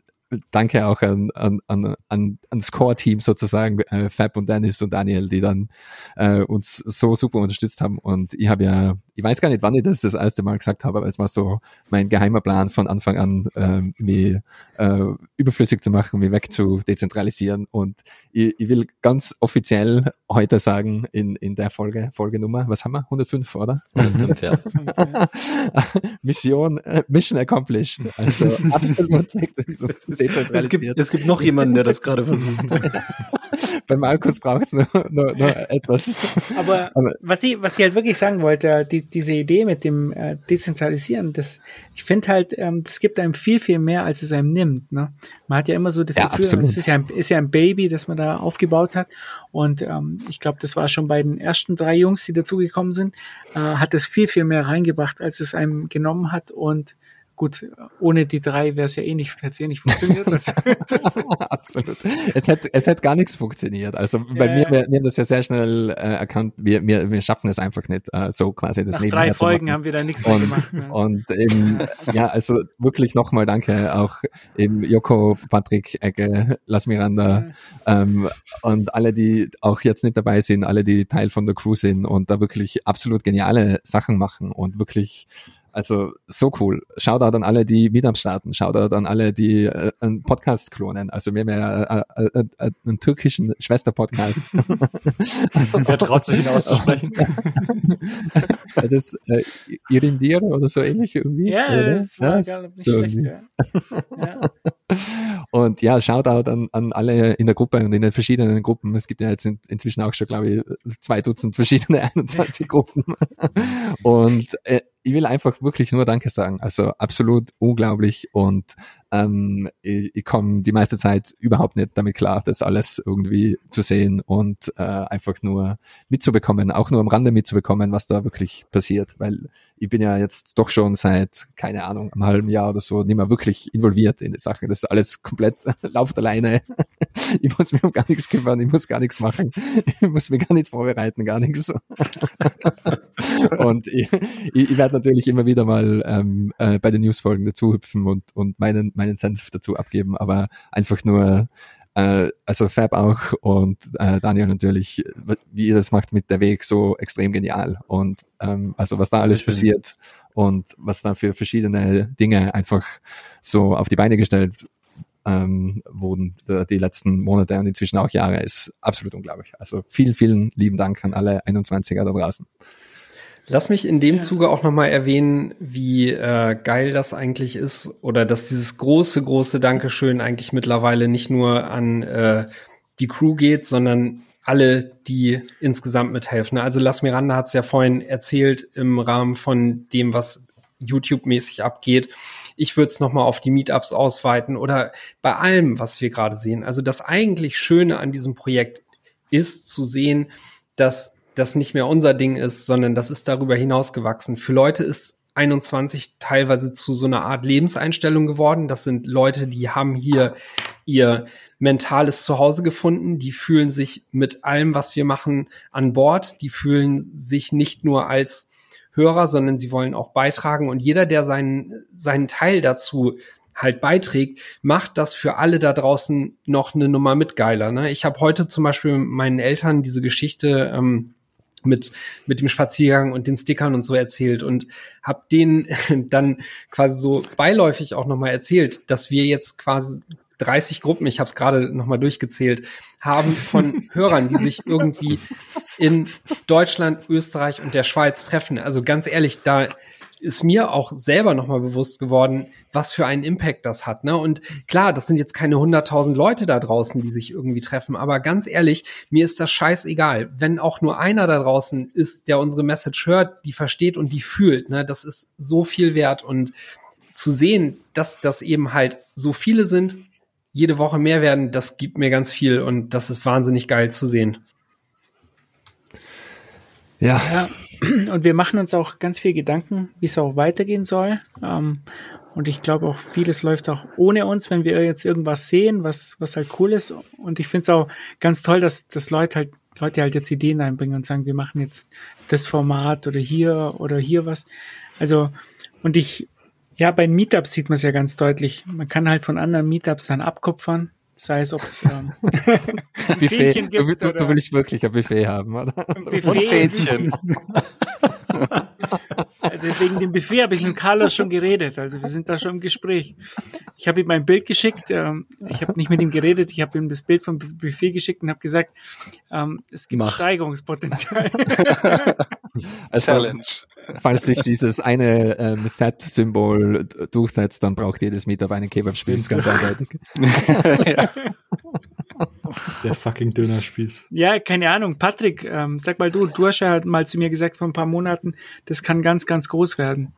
danke auch an, an, an, an, ans Core-Team sozusagen, äh, Fab und Dennis und Daniel, die dann äh, uns so super unterstützt haben. Und ich habe ja, ich weiß gar nicht, wann ich das das erste Mal gesagt habe, aber es war so mein geheimer Plan von Anfang an, ähm, mich äh, überflüssig zu machen, mich weg zu dezentralisieren. Und ich, ich will ganz offiziell heute sagen, in, in der Folge, Folgenummer, was haben wir? 105, oder? Fünf, ja. Mission, äh, Mission accomplished. Also absolut weg zu Es dezentralisiert. gibt, es gibt noch jemanden, der das gerade versucht. Bei Markus braucht es nur, nur, nur etwas. Aber, Aber- was ich, was ich halt wirklich sagen wollte, die, diese Idee mit dem äh, Dezentralisieren, das, ich finde halt, ähm, das gibt einem viel, viel mehr, als es einem nimmt. Ne? Man hat ja immer so das Ja, Gefühl, es ist ja, ein, ist ja ein Baby, das man da aufgebaut hat. Und ähm, ich glaube, das war schon bei den ersten drei Jungs, die dazugekommen sind, äh, hat es viel, viel mehr reingebracht, als es einem genommen hat. Und gut, ohne die drei wäre es ja eh nicht, hätte es eh nicht funktioniert. Also, Absolut. Es hat, es hat gar nichts funktioniert. Also bei Ja, mir, wir, wir haben das ja sehr schnell äh, erkannt, wir, wir, wir schaffen es einfach nicht, äh, so quasi das nach nebenher drei Folgen haben wir da nichts mehr Und, gemacht. Ne? und eben, ja, also wirklich nochmal danke auch eben Joko, Patrick, Ecke, Las Miranda ähm, und alle, die auch jetzt nicht dabei sind, alle, die Teil von der Crew sind und da wirklich absolut geniale Sachen machen und wirklich also so cool. Shoutout an alle, die mit am Starten. Shoutout an alle, die äh, einen Podcast klonen. Also wir haben ja äh, äh, äh, einen türkischen Schwester-Podcast. Wer traut sich ihn auszusprechen? das äh, Irindir oder so ähnlich irgendwie. Ja, oder? das war Ja, gar nicht so schlecht. Ja. Ja. Und ja, Shoutout an, an alle in der Gruppe und in den verschiedenen Gruppen. Es gibt ja jetzt in, inzwischen auch schon, glaube ich, zwei Dutzend verschiedene 21 Gruppen. Und äh, ich will einfach wirklich nur Danke sagen. Also absolut unglaublich und ähm, ich, ich komme die meiste Zeit überhaupt nicht damit klar, das alles irgendwie zu sehen und äh, einfach nur mitzubekommen, auch nur am Rande mitzubekommen, was da wirklich passiert, weil ich bin ja jetzt doch schon seit, keine Ahnung, einem halben Jahr oder so nicht mehr wirklich involviert in die Sache. Das ist alles komplett läuft alleine. Ich muss mich um gar nichts kümmern, ich muss gar nichts machen, ich muss mich gar nicht vorbereiten, gar nichts. Und ich, ich, ich werde natürlich immer wieder mal ähm, äh, bei den Newsfolgen dazu hüpfen und, und meinen, meinen Senf dazu abgeben, aber einfach nur äh, also Fab auch und äh, Daniel natürlich, wie ihr das macht mit der Weg, so extrem genial. Und ähm, also was da alles passiert und was da für verschiedene Dinge einfach so auf die Beine gestellt ähm, wurden die, die letzten Monate und inzwischen auch Jahre, ist absolut unglaublich. Also vielen, vielen lieben Dank an alle 21er da draußen. Lass mich in dem Zuge auch nochmal erwähnen, wie äh, geil das eigentlich ist oder dass dieses große, große Dankeschön eigentlich mittlerweile nicht nur an äh, die Crew geht, sondern alle, die insgesamt mithelfen. Also Las Miranda hat es ja vorhin erzählt im Rahmen von dem, was YouTube-mäßig abgeht. Ich würde es nochmal auf die Meetups ausweiten oder bei allem, was wir gerade sehen. Also das eigentlich Schöne an diesem Projekt ist zu sehen, dass das nicht mehr unser Ding ist, sondern das ist darüber hinausgewachsen. Für Leute ist 21 teilweise zu so einer Art Lebenseinstellung geworden. Das sind Leute, die haben hier ihr mentales Zuhause gefunden. Die fühlen sich mit allem, was wir machen, an Bord. Die fühlen sich nicht nur als Hörer, sondern sie wollen auch beitragen. Und jeder, der seinen, seinen Teil dazu halt beiträgt, macht das für alle da draußen noch eine Nummer mit geiler. Ne? Ich habe heute zum Beispiel meinen Eltern diese Geschichte ähm, mit, mit dem Spaziergang und den Stickern und so erzählt und habe denen dann quasi so beiläufig auch nochmal erzählt, dass wir jetzt quasi 30 Gruppen, ich habe es gerade nochmal durchgezählt, haben von Hörern, die sich irgendwie in Deutschland, Österreich und der Schweiz treffen. Also ganz ehrlich, da ist mir auch selber nochmal bewusst geworden, was für einen Impact das hat. Ne? Und klar, das sind jetzt keine 100.000 Leute da draußen, die sich irgendwie treffen, aber ganz ehrlich, mir ist das scheißegal. Wenn auch nur einer da draußen ist, der unsere Message hört, die versteht und die fühlt, ne? das ist so viel wert. Und zu sehen, dass das eben halt so viele sind, jede Woche mehr werden, das gibt mir ganz viel und das ist wahnsinnig geil zu sehen. Ja, Ja, und wir machen uns auch ganz viel Gedanken, wie es auch weitergehen soll. Ähm, und ich glaube auch, vieles läuft auch ohne uns, wenn wir jetzt irgendwas sehen, was, was halt cool ist. Und ich finde es auch ganz toll, dass, dass Leute halt, Leute halt jetzt Ideen einbringen und sagen, wir machen jetzt das Format oder hier oder hier was. Also, und ich, ja, bei Meetups sieht man es ja ganz deutlich. Man kann halt von anderen Meetups dann abkupfern. Sei es, ob es ähm, Buffet. Fähnchen Du, gibt du, du oder- willst wirklich ein Buffet haben, oder? ein Buffet. Also wegen dem Buffet habe ich mit Carlos schon geredet. Also wir sind da schon im Gespräch. Ich habe ihm mein Bild geschickt. Ähm, ich habe nicht mit ihm geredet. Ich habe ihm das Bild vom Bu- Buffet geschickt und habe gesagt, ähm, es gibt Mach. Steigerungspotenzial. Also, Challenge. falls sich dieses eine ähm, Set-Symbol durchsetzt, dann braucht jedes Meetup einen Kebab-Spieß, ganz eindeutig. Der fucking Dönerspieß. ja, keine Ahnung. Patrick, ähm, sag mal du, du hast ja mal zu mir gesagt vor ein paar Monaten, das kann ganz, ganz groß werden.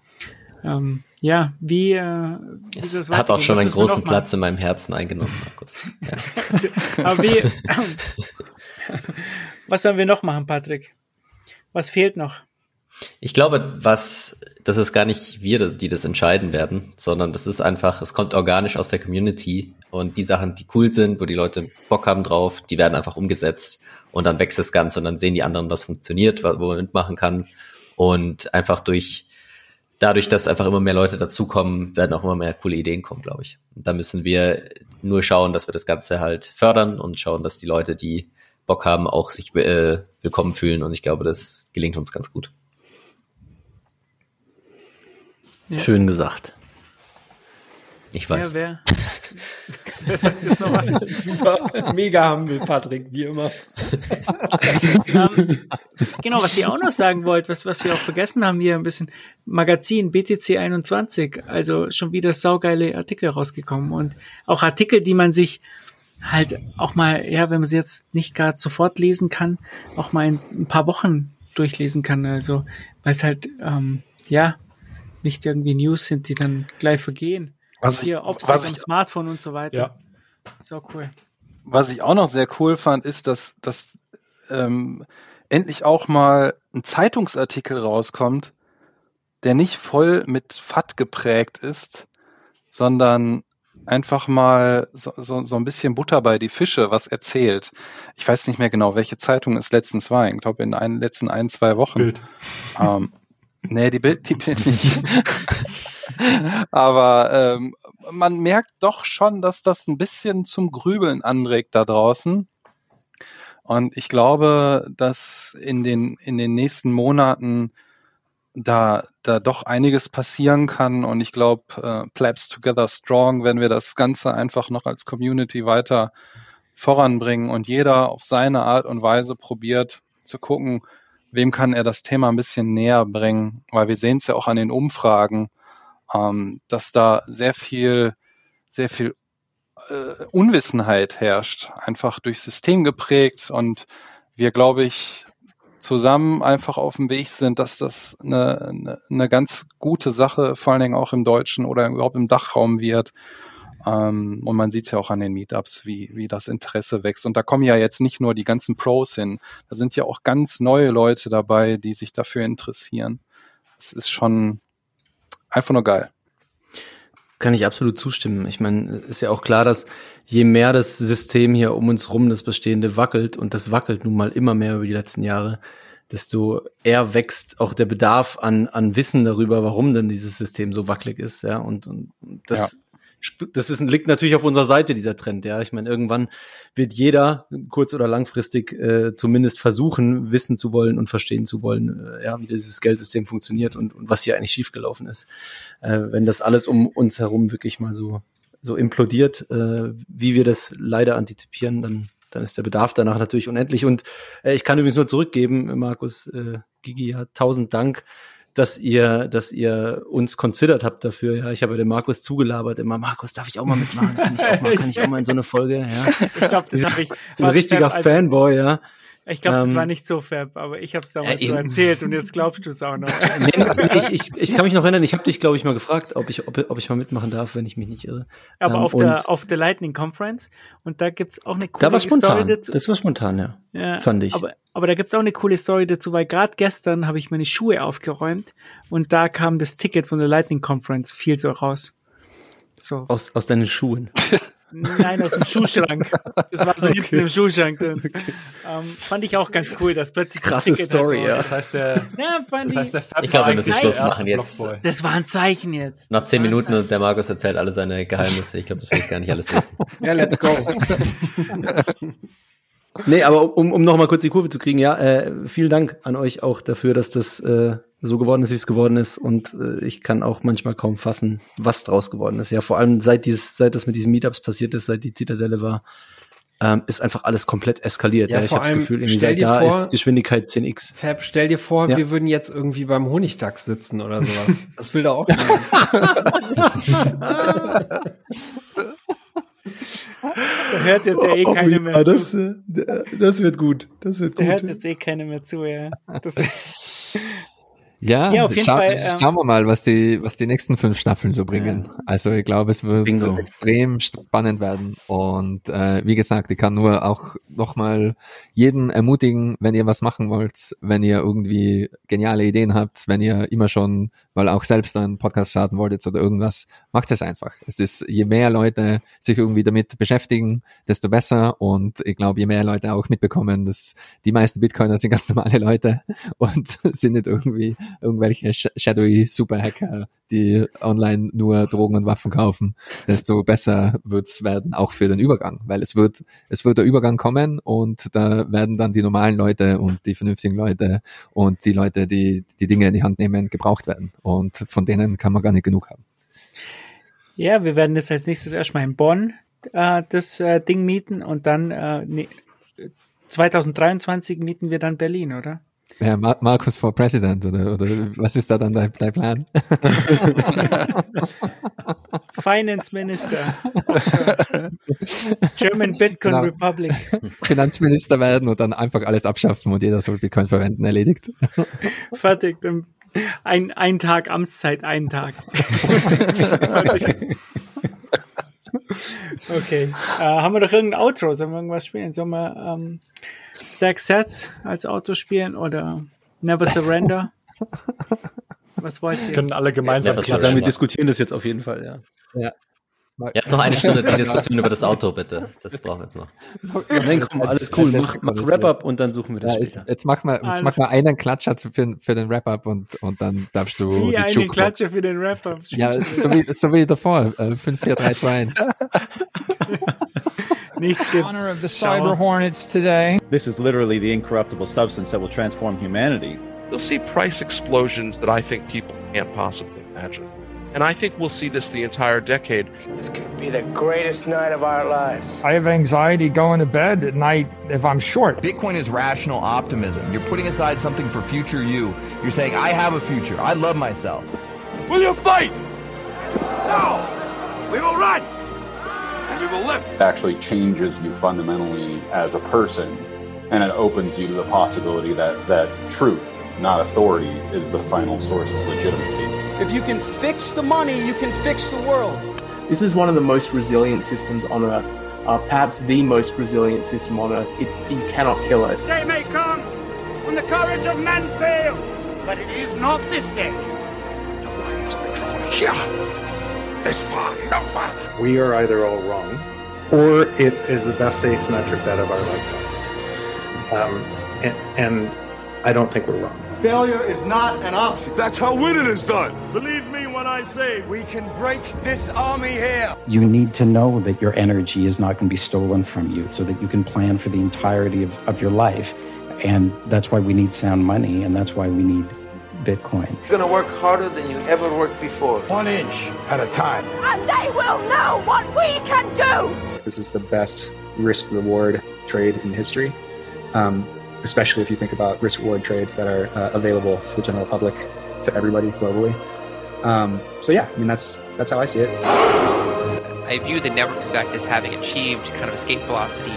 Ähm, ja, wie, äh, wie Es hat auch schon einen großen? Platz in meinem Herzen eingenommen, Markus. Ja. Aber wie, was sollen wir noch machen, Patrick? Was fehlt noch? Ich glaube, was, das ist gar nicht wir, die das entscheiden werden, sondern das ist einfach, es kommt organisch aus der Community und die Sachen, die cool sind, wo die Leute Bock haben drauf, die werden einfach umgesetzt und dann wächst das Ganze und dann sehen die anderen, was funktioniert, wo man mitmachen kann und einfach durch, dadurch, dass einfach immer mehr Leute dazukommen, werden auch immer mehr coole Ideen kommen, glaube ich. Und da müssen wir nur schauen, dass wir das Ganze halt fördern und schauen, dass die Leute, die Bock haben, auch sich äh, willkommen fühlen und ich glaube, das gelingt uns ganz gut. Schön gesagt. Ich weiß. wer? wer noch was? Super, mega humble, Patrick, wie immer. ähm, genau, was ihr auch noch sagen wollt, was, was wir auch vergessen haben hier ein bisschen, Magazin BTC 21, also schon wieder saugeile Artikel rausgekommen und auch Artikel, die man sich halt auch mal, ja, wenn man sie jetzt nicht gerade sofort lesen kann, auch mal in ein paar Wochen durchlesen kann, also weil es halt, ähm, ja, nicht irgendwie News sind, die dann gleich vergehen. Was ich, Hier, Obst was am ich Smartphone und so weiter. Ja. So cool. was ich auch noch sehr cool fand, ist, dass, dass ähm, endlich auch mal ein Zeitungsartikel rauskommt, der nicht voll mit FAT geprägt ist, sondern einfach mal so, so, so ein bisschen Butter bei die Fische was erzählt. Ich weiß nicht mehr genau, welche Zeitung es letztens war. Ich glaube, in den letzten ein, zwei Wochen. Bild. Ähm, nee, die Bild, die Bild nicht. Aber ähm, man merkt doch schon, dass das ein bisschen zum Grübeln anregt da draußen. Und ich glaube, dass in den, in den nächsten Monaten da, da doch einiges passieren kann. Und ich glaube, äh, Plebs Together Strong, wenn wir das Ganze einfach noch als Community weiter voranbringen und jeder auf seine Art und Weise probiert zu gucken, wem kann er das Thema ein bisschen näher bringen, weil wir sehen es ja auch an den Umfragen, ähm, dass da sehr viel, sehr viel äh, Unwissenheit herrscht, einfach durch System geprägt und wir, glaube ich, zusammen einfach auf dem Weg sind, dass das eine, eine, eine ganz gute Sache, vor allen Dingen auch im Deutschen oder überhaupt im Dachraum wird. Ähm, und man sieht es ja auch an den Meetups, wie, wie das Interesse wächst. Und da kommen ja jetzt nicht nur die ganzen Pros hin, da sind ja auch ganz neue Leute dabei, die sich dafür interessieren. Das ist schon einfach nur geil. Kann ich absolut zustimmen. Ich meine, ist ja auch klar, dass je mehr das System hier um uns rum, das Bestehende wackelt, und das wackelt nun mal immer mehr über die letzten Jahre, desto eher wächst auch der Bedarf an, an Wissen darüber, warum denn dieses System so wackelig ist, ja. Und, und das, sp- das ist, liegt natürlich auf unserer Seite, dieser Trend, ja. Ich meine, irgendwann wird jeder, kurz- oder langfristig, äh, zumindest versuchen, wissen zu wollen und verstehen zu wollen, äh, ja, wie dieses Geldsystem funktioniert und, und was hier eigentlich schiefgelaufen ist. Äh, wenn das alles um uns herum wirklich mal so, so implodiert, äh, wie wir das leider antizipieren, dann, dann ist der Bedarf danach natürlich unendlich. Und äh, ich kann übrigens nur zurückgeben, Markus, äh, Gigi, ja, tausend Dank, dass ihr, dass ihr uns considered habt dafür. Ja, ich habe ja dem Markus zugelabert immer, Markus, darf ich auch mal mitmachen? Kann ich auch mal, kann ich auch mal in so eine Folge? Ja, Ich glaube, das habe ich. so ein richtiger Fanboy, ja. Ich glaube, das Ähm, war nicht so fab, aber ich habe es damals Ja, so erzählt und jetzt glaubst du es auch noch. Nee, ich, ich, ich kann mich noch erinnern, ich habe dich, glaube ich, mal gefragt, ob ich, ob, ob ich mal mitmachen darf, wenn ich mich nicht irre. Aber Ähm, auf, der, auf der Lightning Conference und da gibt's auch eine coole da war Story spontan. dazu. Das war spontan, ja. Ja, fand ich. Aber, aber da gibt's auch eine coole Story dazu, weil gerade gestern habe ich meine Schuhe aufgeräumt und da kam das Ticket von der Lightning Conference viel so raus. So. Aus, aus deinen Schuhen. Nein, aus dem Schuhschrank. Das war so hinten im Schuhschrank drin. Ähm, fand ich auch ganz cool, dass plötzlich Krasse das Ticket Story, ja. Das heißt, der, Ja, fand das heißt, der Fab Ich glaube, wir müssen Schluss machen jetzt. Das war ein Zeichen jetzt. Das zehn Minuten und der Markus erzählt alle seine Geheimnisse. Ich glaube, das will ich gar nicht alles wissen. Ja, let's go. Nee, aber um, um noch mal kurz die Kurve zu kriegen, ja, äh, vielen Dank an euch auch dafür, dass das äh, so geworden ist, wie es geworden ist. Und äh, ich kann auch manchmal kaum fassen, was draus geworden ist. Ja, vor allem seit dieses, seit das mit diesen Meetups passiert ist, seit die Zitadelle war, ähm, ist einfach alles komplett eskaliert. Ja, Ja, ich vor habe das allem, Gefühl, irgendwie stell seit dir da vor- ist Geschwindigkeit 10x. Fab, stell dir vor, Ja. wir würden jetzt irgendwie beim Honigdachs sitzen oder sowas. Das will doch auch keiner. Da hört jetzt ja eh keiner mehr zu. das, äh, das wird gut. Das wird Da hört jetzt eh keiner mehr zu, ja. Das, Ja, Ja, auf jeden schau, Fall, ähm, schauen wir mal, was die, was die nächsten fünf Staffeln so bringen. Also ich glaube, es wird Bingo. extrem spannend werden. Und äh, wie gesagt, ich kann nur auch nochmal jeden ermutigen, wenn ihr was machen wollt, wenn ihr irgendwie geniale Ideen habt, wenn ihr immer schon mal auch selbst einen Podcast starten wolltet oder irgendwas, macht es einfach. Es ist, je mehr Leute sich irgendwie damit beschäftigen, desto besser. Und ich glaube, je mehr Leute auch mitbekommen, dass die meisten Bitcoiner sind ganz normale Leute und sind nicht irgendwie irgendwelche sh- shadowy Superhacker, die online nur Drogen und Waffen kaufen, desto besser wird's werden, auch für den Übergang, weil es wird, es wird der Übergang kommen und da werden dann die normalen Leute und die vernünftigen Leute und die Leute, die die Dinge in die Hand nehmen, gebraucht werden und von denen kann man gar nicht genug haben. ja, wir werden jetzt als nächstes erstmal in Bonn äh, das äh, Ding mieten und dann äh, nee, 2023 mieten wir dann Berlin, oder? Ja, Mar Markus for President oder, oder was ist da dann dein, dein Plan? Finance Minister. German Bitcoin Genau. Republic. Finanzminister werden und dann einfach alles abschaffen und jeder soll Bitcoin verwenden, erledigt. Fertig. Ein, ein Tag Amtszeit, einen Tag. okay. Äh, haben wir doch irgendein Outro? Sollen wir irgendwas spielen? Sollen wir ähm, Stack Sets als Outro spielen oder Never Surrender? Was wollt Wir ihr? können alle gemeinsam Ja, sagen, wir diskutieren das jetzt auf jeden Fall, ja. Ja. Jetzt noch eine Stunde die Diskussion über das Auto, bitte. Das brauchen wir jetzt noch. Nein, komm, alles cool. Mach, mach Wrap-up und dann suchen wir das Ja, jetzt, später. jetzt mach mal, jetzt mach mal einen Klatscher für, für den Wrap-up und, und dann darfst du Wie die eine Juke- Klatsche für den Rapper. Ja, so wie, so wie davor. Äh, 5, 4, 3, 2, 1. Nichts gibt's. honor of the Schauer. Cyber Hornets today. This is literally the incorruptible substance that will transform humanity. You'll see price explosions that I think people can't possibly imagine. And I think we'll see this the entire decade. This could be the greatest night of our lives. I have anxiety going to bed at night if I'm short. Bitcoin is rational optimism. You're putting aside something for future you. You're saying, I have a future. I love myself. Will you fight? No! We will run! And we will live! actually changes you fundamentally as a person and it opens you to the possibility that that truth not authority is the final source of legitimacy If you can fix the money, you can fix the world. This is one of the most resilient systems on Earth. Uh, perhaps the most resilient system on Earth. It, you cannot kill it. Day may come when the courage of men fails, but it is not this day. This far, no farther. We are either all wrong, or it is the best asymmetric bet of our lifetime. Um, and, and I don't think we're wrong. Failure is not an option. That's how winning is done. Believe me when I say we can break this army here. You need to know that your energy is not going to be stolen from you so that you can plan for the entirety of, of your life. And that's why we need sound money, and that's why we need Bitcoin. You're gonna work harder than you ever worked before. One inch at a time. And they will know what we can do. This is the best risk reward trade in history, um, especially if you think about risk reward trades that are uh, available to the general public, to everybody globally. Um, so yeah, I mean that's that's how I see it. I view the network effect as having achieved kind of escape velocity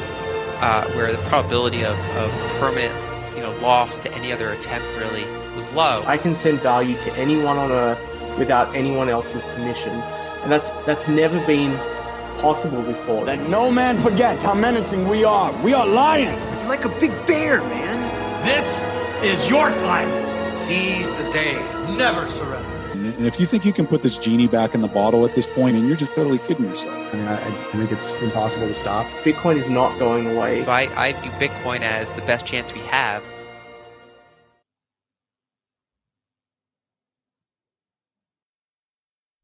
uh, where the probability of, of permanent, you know, loss to any other attempt really was low. I can send value to anyone on Earth without anyone else's permission, and that's that's never been possible before. Let no man forget how menacing we are. We are lions. Like a big bear, man. This is your time. Seize the day. Never surrender. And if you think you can put this genie back in the bottle at this point, and you're just totally kidding yourself. I mean, I, I think it's impossible to stop. Bitcoin is not going away. I, I view Bitcoin as the best chance we have